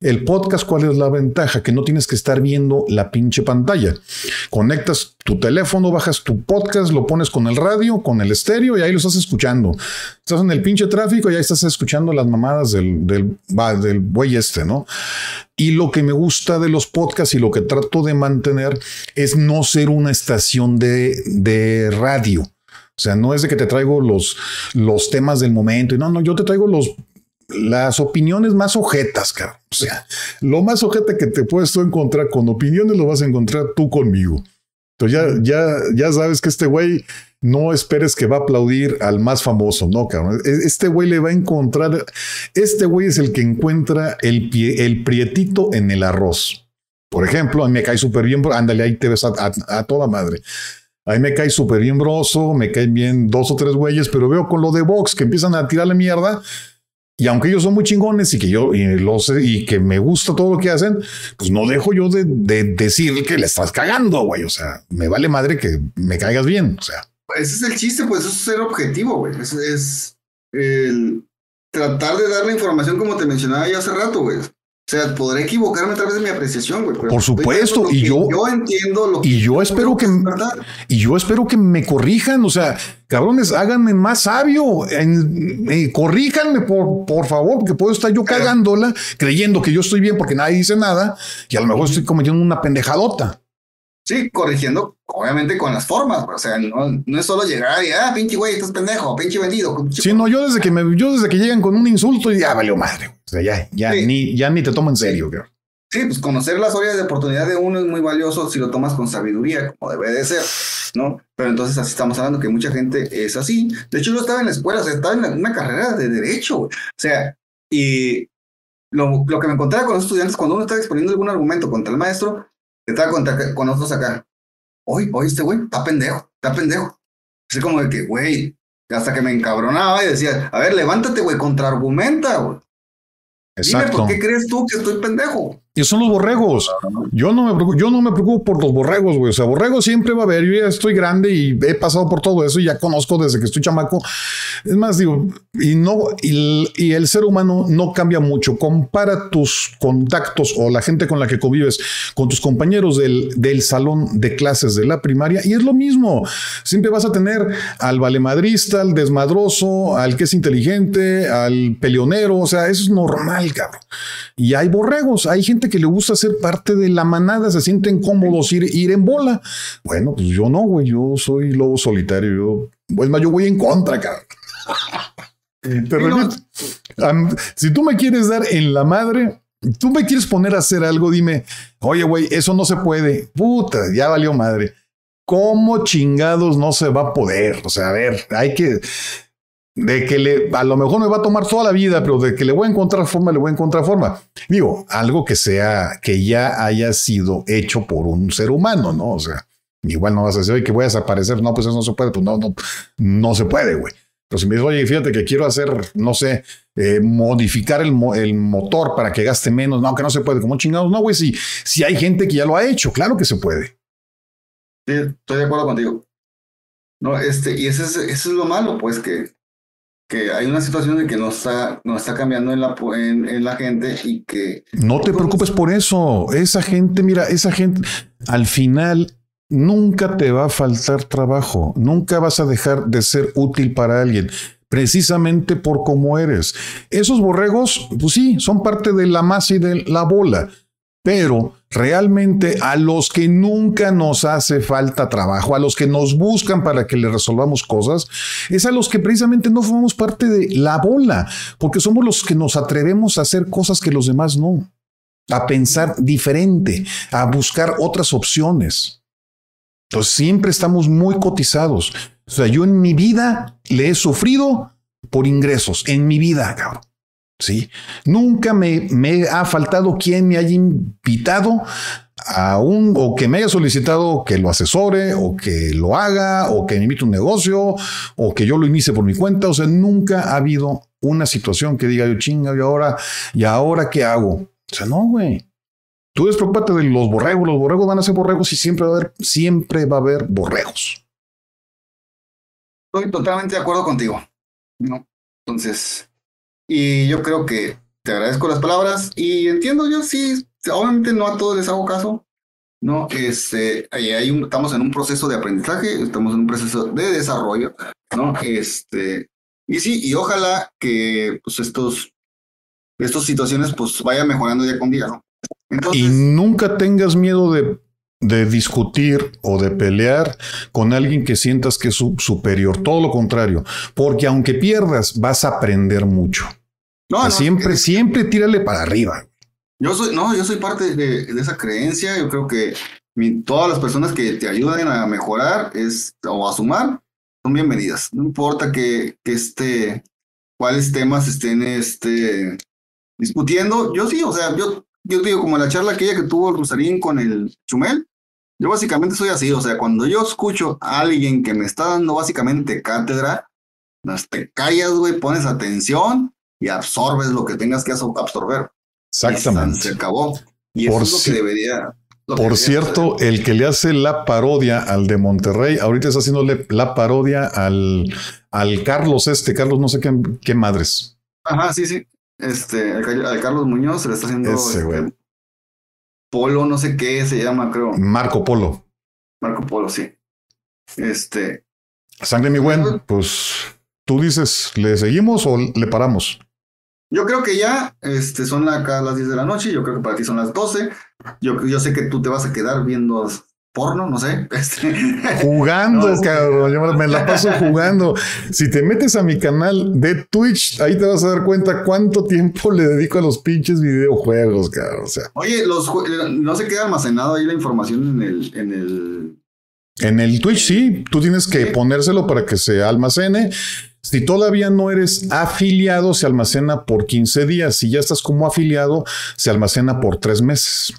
El podcast, ¿cuál es la ventaja? Que no tienes que estar viendo la pinche pantalla. Conectas tu teléfono, bajas tu podcast, lo pones con el radio, con el estéreo y ahí lo estás escuchando. Estás en el pinche tráfico y ahí estás escuchando las mamadas del, del, del buey este, ¿no? Y lo que me gusta de los podcasts y lo que trato de mantener es no ser una estación de, de radio. O sea, no es de que te traigo los, los temas del momento. No, no, yo te traigo los las opiniones más ojetas, cabrón. O sea, lo más ojeta que te puedes encontrar con opiniones lo vas a encontrar tú conmigo. Entonces ya, ya, ya sabes que este güey no esperes que va a aplaudir al más famoso, no, cabrón. E, este güey le va a encontrar, este güey es el que encuentra el, pie, el prietito en el arroz. Por ejemplo, a mí me cae súper bien, ándale, ahí te ves a, a, toda madre. Ahí me cae súper bien broso, me caen bien dos o tres güeyes, pero veo con lo de Vox que empiezan a tirarle mierda y aunque ellos son muy chingones y que yo y lo sé y que me gusta todo lo que hacen, pues no dejo yo de, decir que le estás cagando, güey. O sea, me vale madre que me caigas bien. O sea, ese es el chiste, pues eso es ser objetivo, güey. Es el tratar de dar la información como te mencionaba yo hace rato, güey. O sea, podré equivocarme a través de mi apreciación, güey. Por supuesto, y yo, yo entiendo lo que y yo espero que, y yo espero que me corrijan, o sea, cabrones, háganme más sabio, en, eh, corríjanme por, por favor, porque puedo estar yo cagándola, creyendo que yo estoy bien porque nadie dice nada, y a lo mejor estoy cometiendo una pendejadota. Sí, corrigiendo, obviamente con las formas, o sea, no, no es solo llegar y, ah, pinche güey, estás pendejo, pinche vendido. sí, no, yo desde que me, yo desde que llegan con un insulto, ya valió madre, o sea, ya, ya, ni, ya ni te tomo en serio, creo. Sí, pues conocer las áreas de oportunidad de uno es muy valioso si lo tomas con sabiduría, como debe de ser, ¿no? Pero entonces así estamos hablando que mucha gente es así. De hecho, yo estaba en la escuela, o sea, estaba en una carrera de derecho, o sea, y lo, lo que me encontraba con los estudiantes, cuando uno estaba exponiendo algún argumento contra el maestro, estaba contra, con nosotros acá. Oye, oye, este güey, está pendejo, está pendejo. Así como de que, güey, hasta que me encabronaba y decía, a ver, levántate, güey, contraargumenta, güey. Dime. ¿por qué crees tú que estoy pendejo? Y son los borregos. Yo no me preocupo, yo no me preocupo por los borregos, güey. O sea, borregos siempre va a haber. Yo ya estoy grande y he pasado por todo eso y ya conozco desde que estoy chamaco. Es más, digo, y no, y, el ser humano no cambia mucho. Compara tus contactos o la gente con la que convives con tus compañeros del, del salón de clases de la primaria y es lo mismo. Siempre vas a tener al valemadrista, al desmadroso, al que es inteligente, al peleonero. O sea, eso es normal, cabrón. Y hay borregos, hay gente que le gusta ser parte de la manada, se sienten cómodos ir, ir en bola. Bueno, pues yo no, güey, yo soy lobo solitario. Yo, es más, yo voy en contra, cabrón. Te no. repito, si tú me quieres dar en la madre, tú me quieres poner a hacer algo, dime, oye, güey, eso no se puede. Puta, ya valió madre. ¿Cómo chingados no se va a poder? O sea, a ver, hay que de que le, a lo mejor me va a tomar toda la vida, pero de que le voy a encontrar forma, le voy a encontrar forma. Digo, algo que sea, que ya haya sido hecho por un ser humano, ¿no? O sea, igual no vas a decir, oye, que voy a desaparecer. No, pues eso no se puede. Pues no, no, no se puede, güey. Pero si me dices, oye, fíjate que quiero hacer, no sé, eh, modificar el, el motor para que gaste menos. No, que no se puede. Como chingados. No, güey, si, si hay gente que ya lo ha hecho, claro que se puede. Sí, estoy de acuerdo contigo. No, este, y ese es, eso es lo malo, pues, que, que hay una situación de que no está, no está cambiando en la, en, en la gente y que No te preocupes por eso. Esa gente, mira, esa gente al final nunca te va a faltar trabajo. Nunca vas a dejar de ser útil para alguien. Precisamente por cómo eres. Esos borregos, pues sí, son parte de la masa y de la bola. Pero realmente a los que nunca nos hace falta trabajo, a los que nos buscan para que le resolvamos cosas, es a los que precisamente no formamos parte de la bola, porque somos los que nos atrevemos a hacer cosas que los demás no, a pensar diferente, a buscar otras opciones. Entonces siempre estamos muy cotizados. O sea, yo en mi vida le he sufrido por ingresos, en mi vida, cabrón. Sí, nunca me, me ha faltado quien me haya invitado a un o que me haya solicitado que lo asesore o que lo haga o que me invite un negocio o que yo lo inicie por mi cuenta. O sea, nunca ha habido una situación que diga yo chinga y ahora y ahora qué hago. O sea, no, güey. Tú despreocúpate de los borregos. Los borregos van a ser borregos y siempre va a haber, siempre va a haber borregos. estoy totalmente de acuerdo contigo. ¿no? Entonces, y yo creo que te agradezco las palabras y entiendo yo sí, obviamente no a todos les hago caso. No, este, hay un- estamos en un proceso de aprendizaje, estamos en un proceso de desarrollo, ¿no? Este, y sí, y ojalá que pues estos, estas situaciones pues vayan mejorando día con día, ¿no? Entonces, Y nunca tengas miedo de, de discutir o de pelear con alguien que sientas que es su- superior. Todo lo contrario, porque aunque pierdas, vas a aprender mucho. No, no, siempre, siempre tírale para arriba. Yo soy, no, yo soy parte de, de esa creencia. Yo creo que mi- todas las personas que te ayuden a mejorar es, o a sumar son bienvenidas. No importa que, que este, cuáles temas estén este, discutiendo. Yo sí, o sea, yo, yo digo, como la charla aquella que tuvo el Rosarín con el Chumel, yo básicamente soy así. O sea, cuando yo escucho a alguien que me está dando básicamente cátedra, te callas, güey, pones atención y absorbes lo que tengas que absor- absorber. Y Se Exactamente. acabó. Y Por eso es lo que debería. lo que Por debería cierto, el que le hace la parodia al de Monterrey, ahorita está haciéndole la parodia al, al Carlos este, Carlos no sé qué, qué madres. Ajá, sí, sí. Este, al, Ca- al Carlos Muñoz se le está haciendo. Ese, este. Polo, no sé qué se llama, creo. Marco Polo. Marco Polo, sí. Este. Sangre mi buen, pues tú dices, ¿le seguimos o le paramos? Yo creo que ya este, son acá las 10 de la noche. Yo creo que para ti son las 12. Yo, yo sé que tú te vas a quedar viendo porno, no sé. Este, Jugando, No, cabrón. Yo me- la paso jugando. Si te metes a mi canal de Twitch, ahí te vas a dar cuenta cuánto tiempo le dedico a los pinches videojuegos, cabrón. O sea, Oye, los, jue- no se queda almacenado ahí la información en el, en el en el Twitch sí, tú tienes que Sí. ponérselo para que se almacene. Si todavía no eres afiliado, se almacena por 15 días. Si ya estás como afiliado, se almacena por tres meses.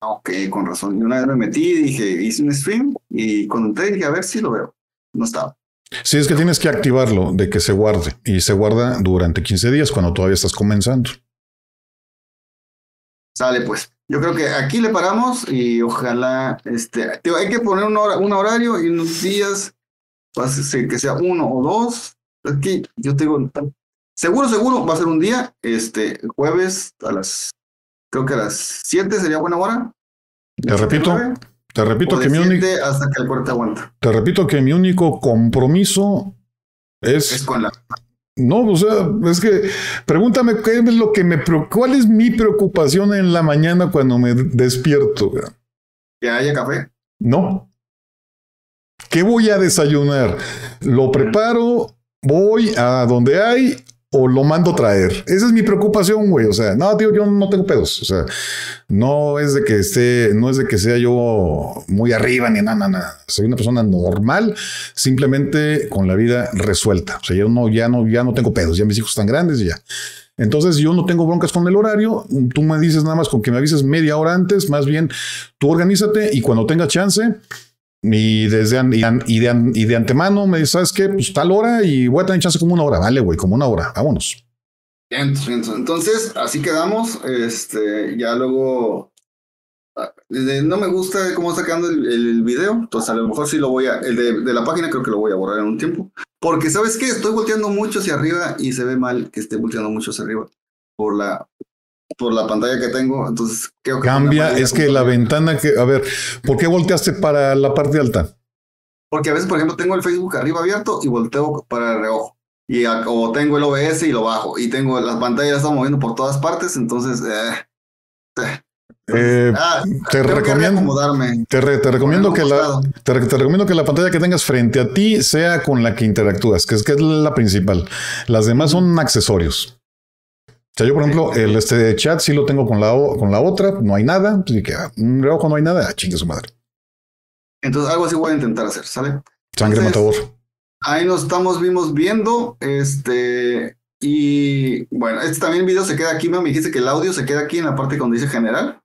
Ok, con razón. Y una vez me metí y dije, hice un stream y cuando entré dije, a ver si lo veo. No estaba. Sí, es que tienes que activarlo de que se guarde y se guarda durante 15 días cuando todavía estás comenzando. Sale pues. Yo creo que aquí le paramos y ojalá, este, hay que poner un horario y unos días, va a ser que sea uno o dos. Aquí yo te digo, seguro, seguro va a ser un día, este, jueves a las, creo que a las 7 sería buena hora. Te repito, te repito que mi único, siete hasta que el corte aguanta. te repito que mi único compromiso Es es con la No, o sea, es que pregúntame qué es lo que me cuál es mi preocupación en la mañana cuando me despierto. que haya café. No. ¿Qué voy a desayunar? ¿Lo preparo? ¿Voy a donde hay? ¿O lo mando traer? Esa es mi preocupación, güey. O sea, no, tío, yo no tengo pedos. O sea, no es de que esté, no es de que sea yo muy arriba ni nada, nada. Soy una persona normal, simplemente con la vida resuelta. O sea, yo no, ya no, ya no tengo pedos. Ya mis hijos están grandes y ya. Entonces yo no tengo broncas con el horario. Tú me dices nada más con que me avises media hora antes. Más bien, tú organízate y cuando tenga chance y desde an- y, de, antemano me dices, ¿sabes qué? Pues tal hora y voy a tener chance como una hora. Vale, güey, como una hora. Vámonos. Bien, Entonces, así quedamos. Este, ya luego. ah, no me gusta cómo está quedando el, video. Entonces, a lo mejor sí lo voy a. El de la página creo que lo voy a borrar en un tiempo. Porque, ¿sabes qué? Estoy volteando mucho hacia arriba y se ve mal que esté volteando mucho hacia arriba. Por la. Por la pantalla que tengo. Entonces, creo que. Cambia, la es que la ventana que, a ver, ¿por qué volteaste para la parte alta? Porque a veces, por ejemplo, tengo el Facebook arriba abierto y volteo para el reojo. Y a- o tengo el OBS y lo bajo. Y tengo las pantallas, las estamos moviendo por todas partes. Entonces, eh, eh. Eh, Ah, te recomiendo, te, re- te recomiendo que la, te, re- te recomiendo que la pantalla que tengas frente a ti sea con la que interactúas, que es que es la principal. Las demás son accesorios. O sea, yo, por ejemplo, el este chat sí lo tengo con la, con la otra, no hay nada. Así que ah, un reojo no hay nada, ah, chingue su madre. Entonces, algo así voy a intentar hacer, ¿sale? Sangre matador. Ahí nos estamos vimos viendo. Este. Y bueno, este también video se queda aquí. ¿no? Me dijiste que el audio se queda aquí en la parte donde dice general.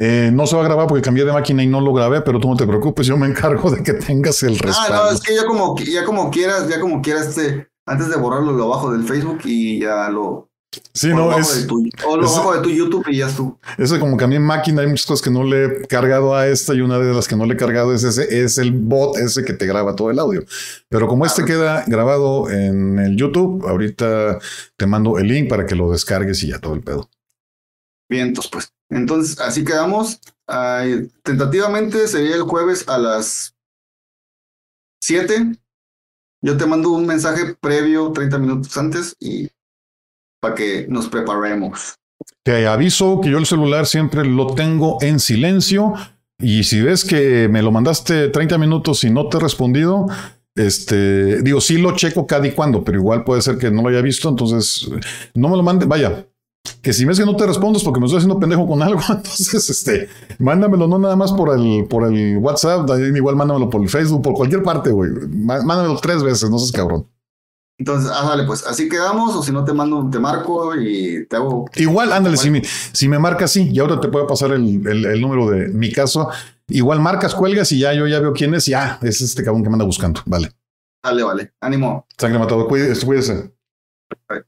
Eh, no se va a grabar porque cambié de máquina y no lo grabé, pero tú no te preocupes, yo me encargo de que tengas el Ah, respaldo. no, es que ya como, ya como quieras, ya como quieras, este, antes de borrarlo lo bajo del Facebook y ya lo. Sí, o no, es, de tu, o lo es- bajo de tu YouTube y ya tú. Eso como que a mí en máquina hay muchas cosas que no le he cargado a esta y una de las que no le he cargado es ese, es el bot ese que te graba todo el audio. Pero como este Ah, queda grabado en el YouTube, ahorita te mando el link para que lo descargues y ya todo el pedo. Vientos, pues. Entonces, así quedamos. Ay, tentativamente sería el jueves a las 7. Yo te mando un mensaje previo 30 minutos antes y que nos preparemos. Te aviso que yo el celular siempre lo tengo en silencio y si ves que me lo mandaste 30 minutos y no te he respondido, este, digo, sí lo checo cada y cuando, pero igual puede ser que no lo haya visto, entonces no me lo mande, vaya, que si ves que no te respondo es porque me estoy haciendo pendejo con algo, entonces, este, mándamelo no nada más por el, por el WhatsApp, igual mándamelo por el Facebook, por cualquier parte, güey, Má- mándamelo tres veces, no seas cabrón. Entonces, ah, dale, pues así quedamos, o si no te mando, te marco y te hago. Igual, ándale, si me, si me marcas, sí, y ahora te puedo pasar el, el- el número de mi caso. Igual marcas, cuelgas y ya yo ya veo quién es. Ya, es este cabrón que me anda buscando. Vale. Dale, vale. Ánimo. Sangre matado, cuídese. cuídese. Bye.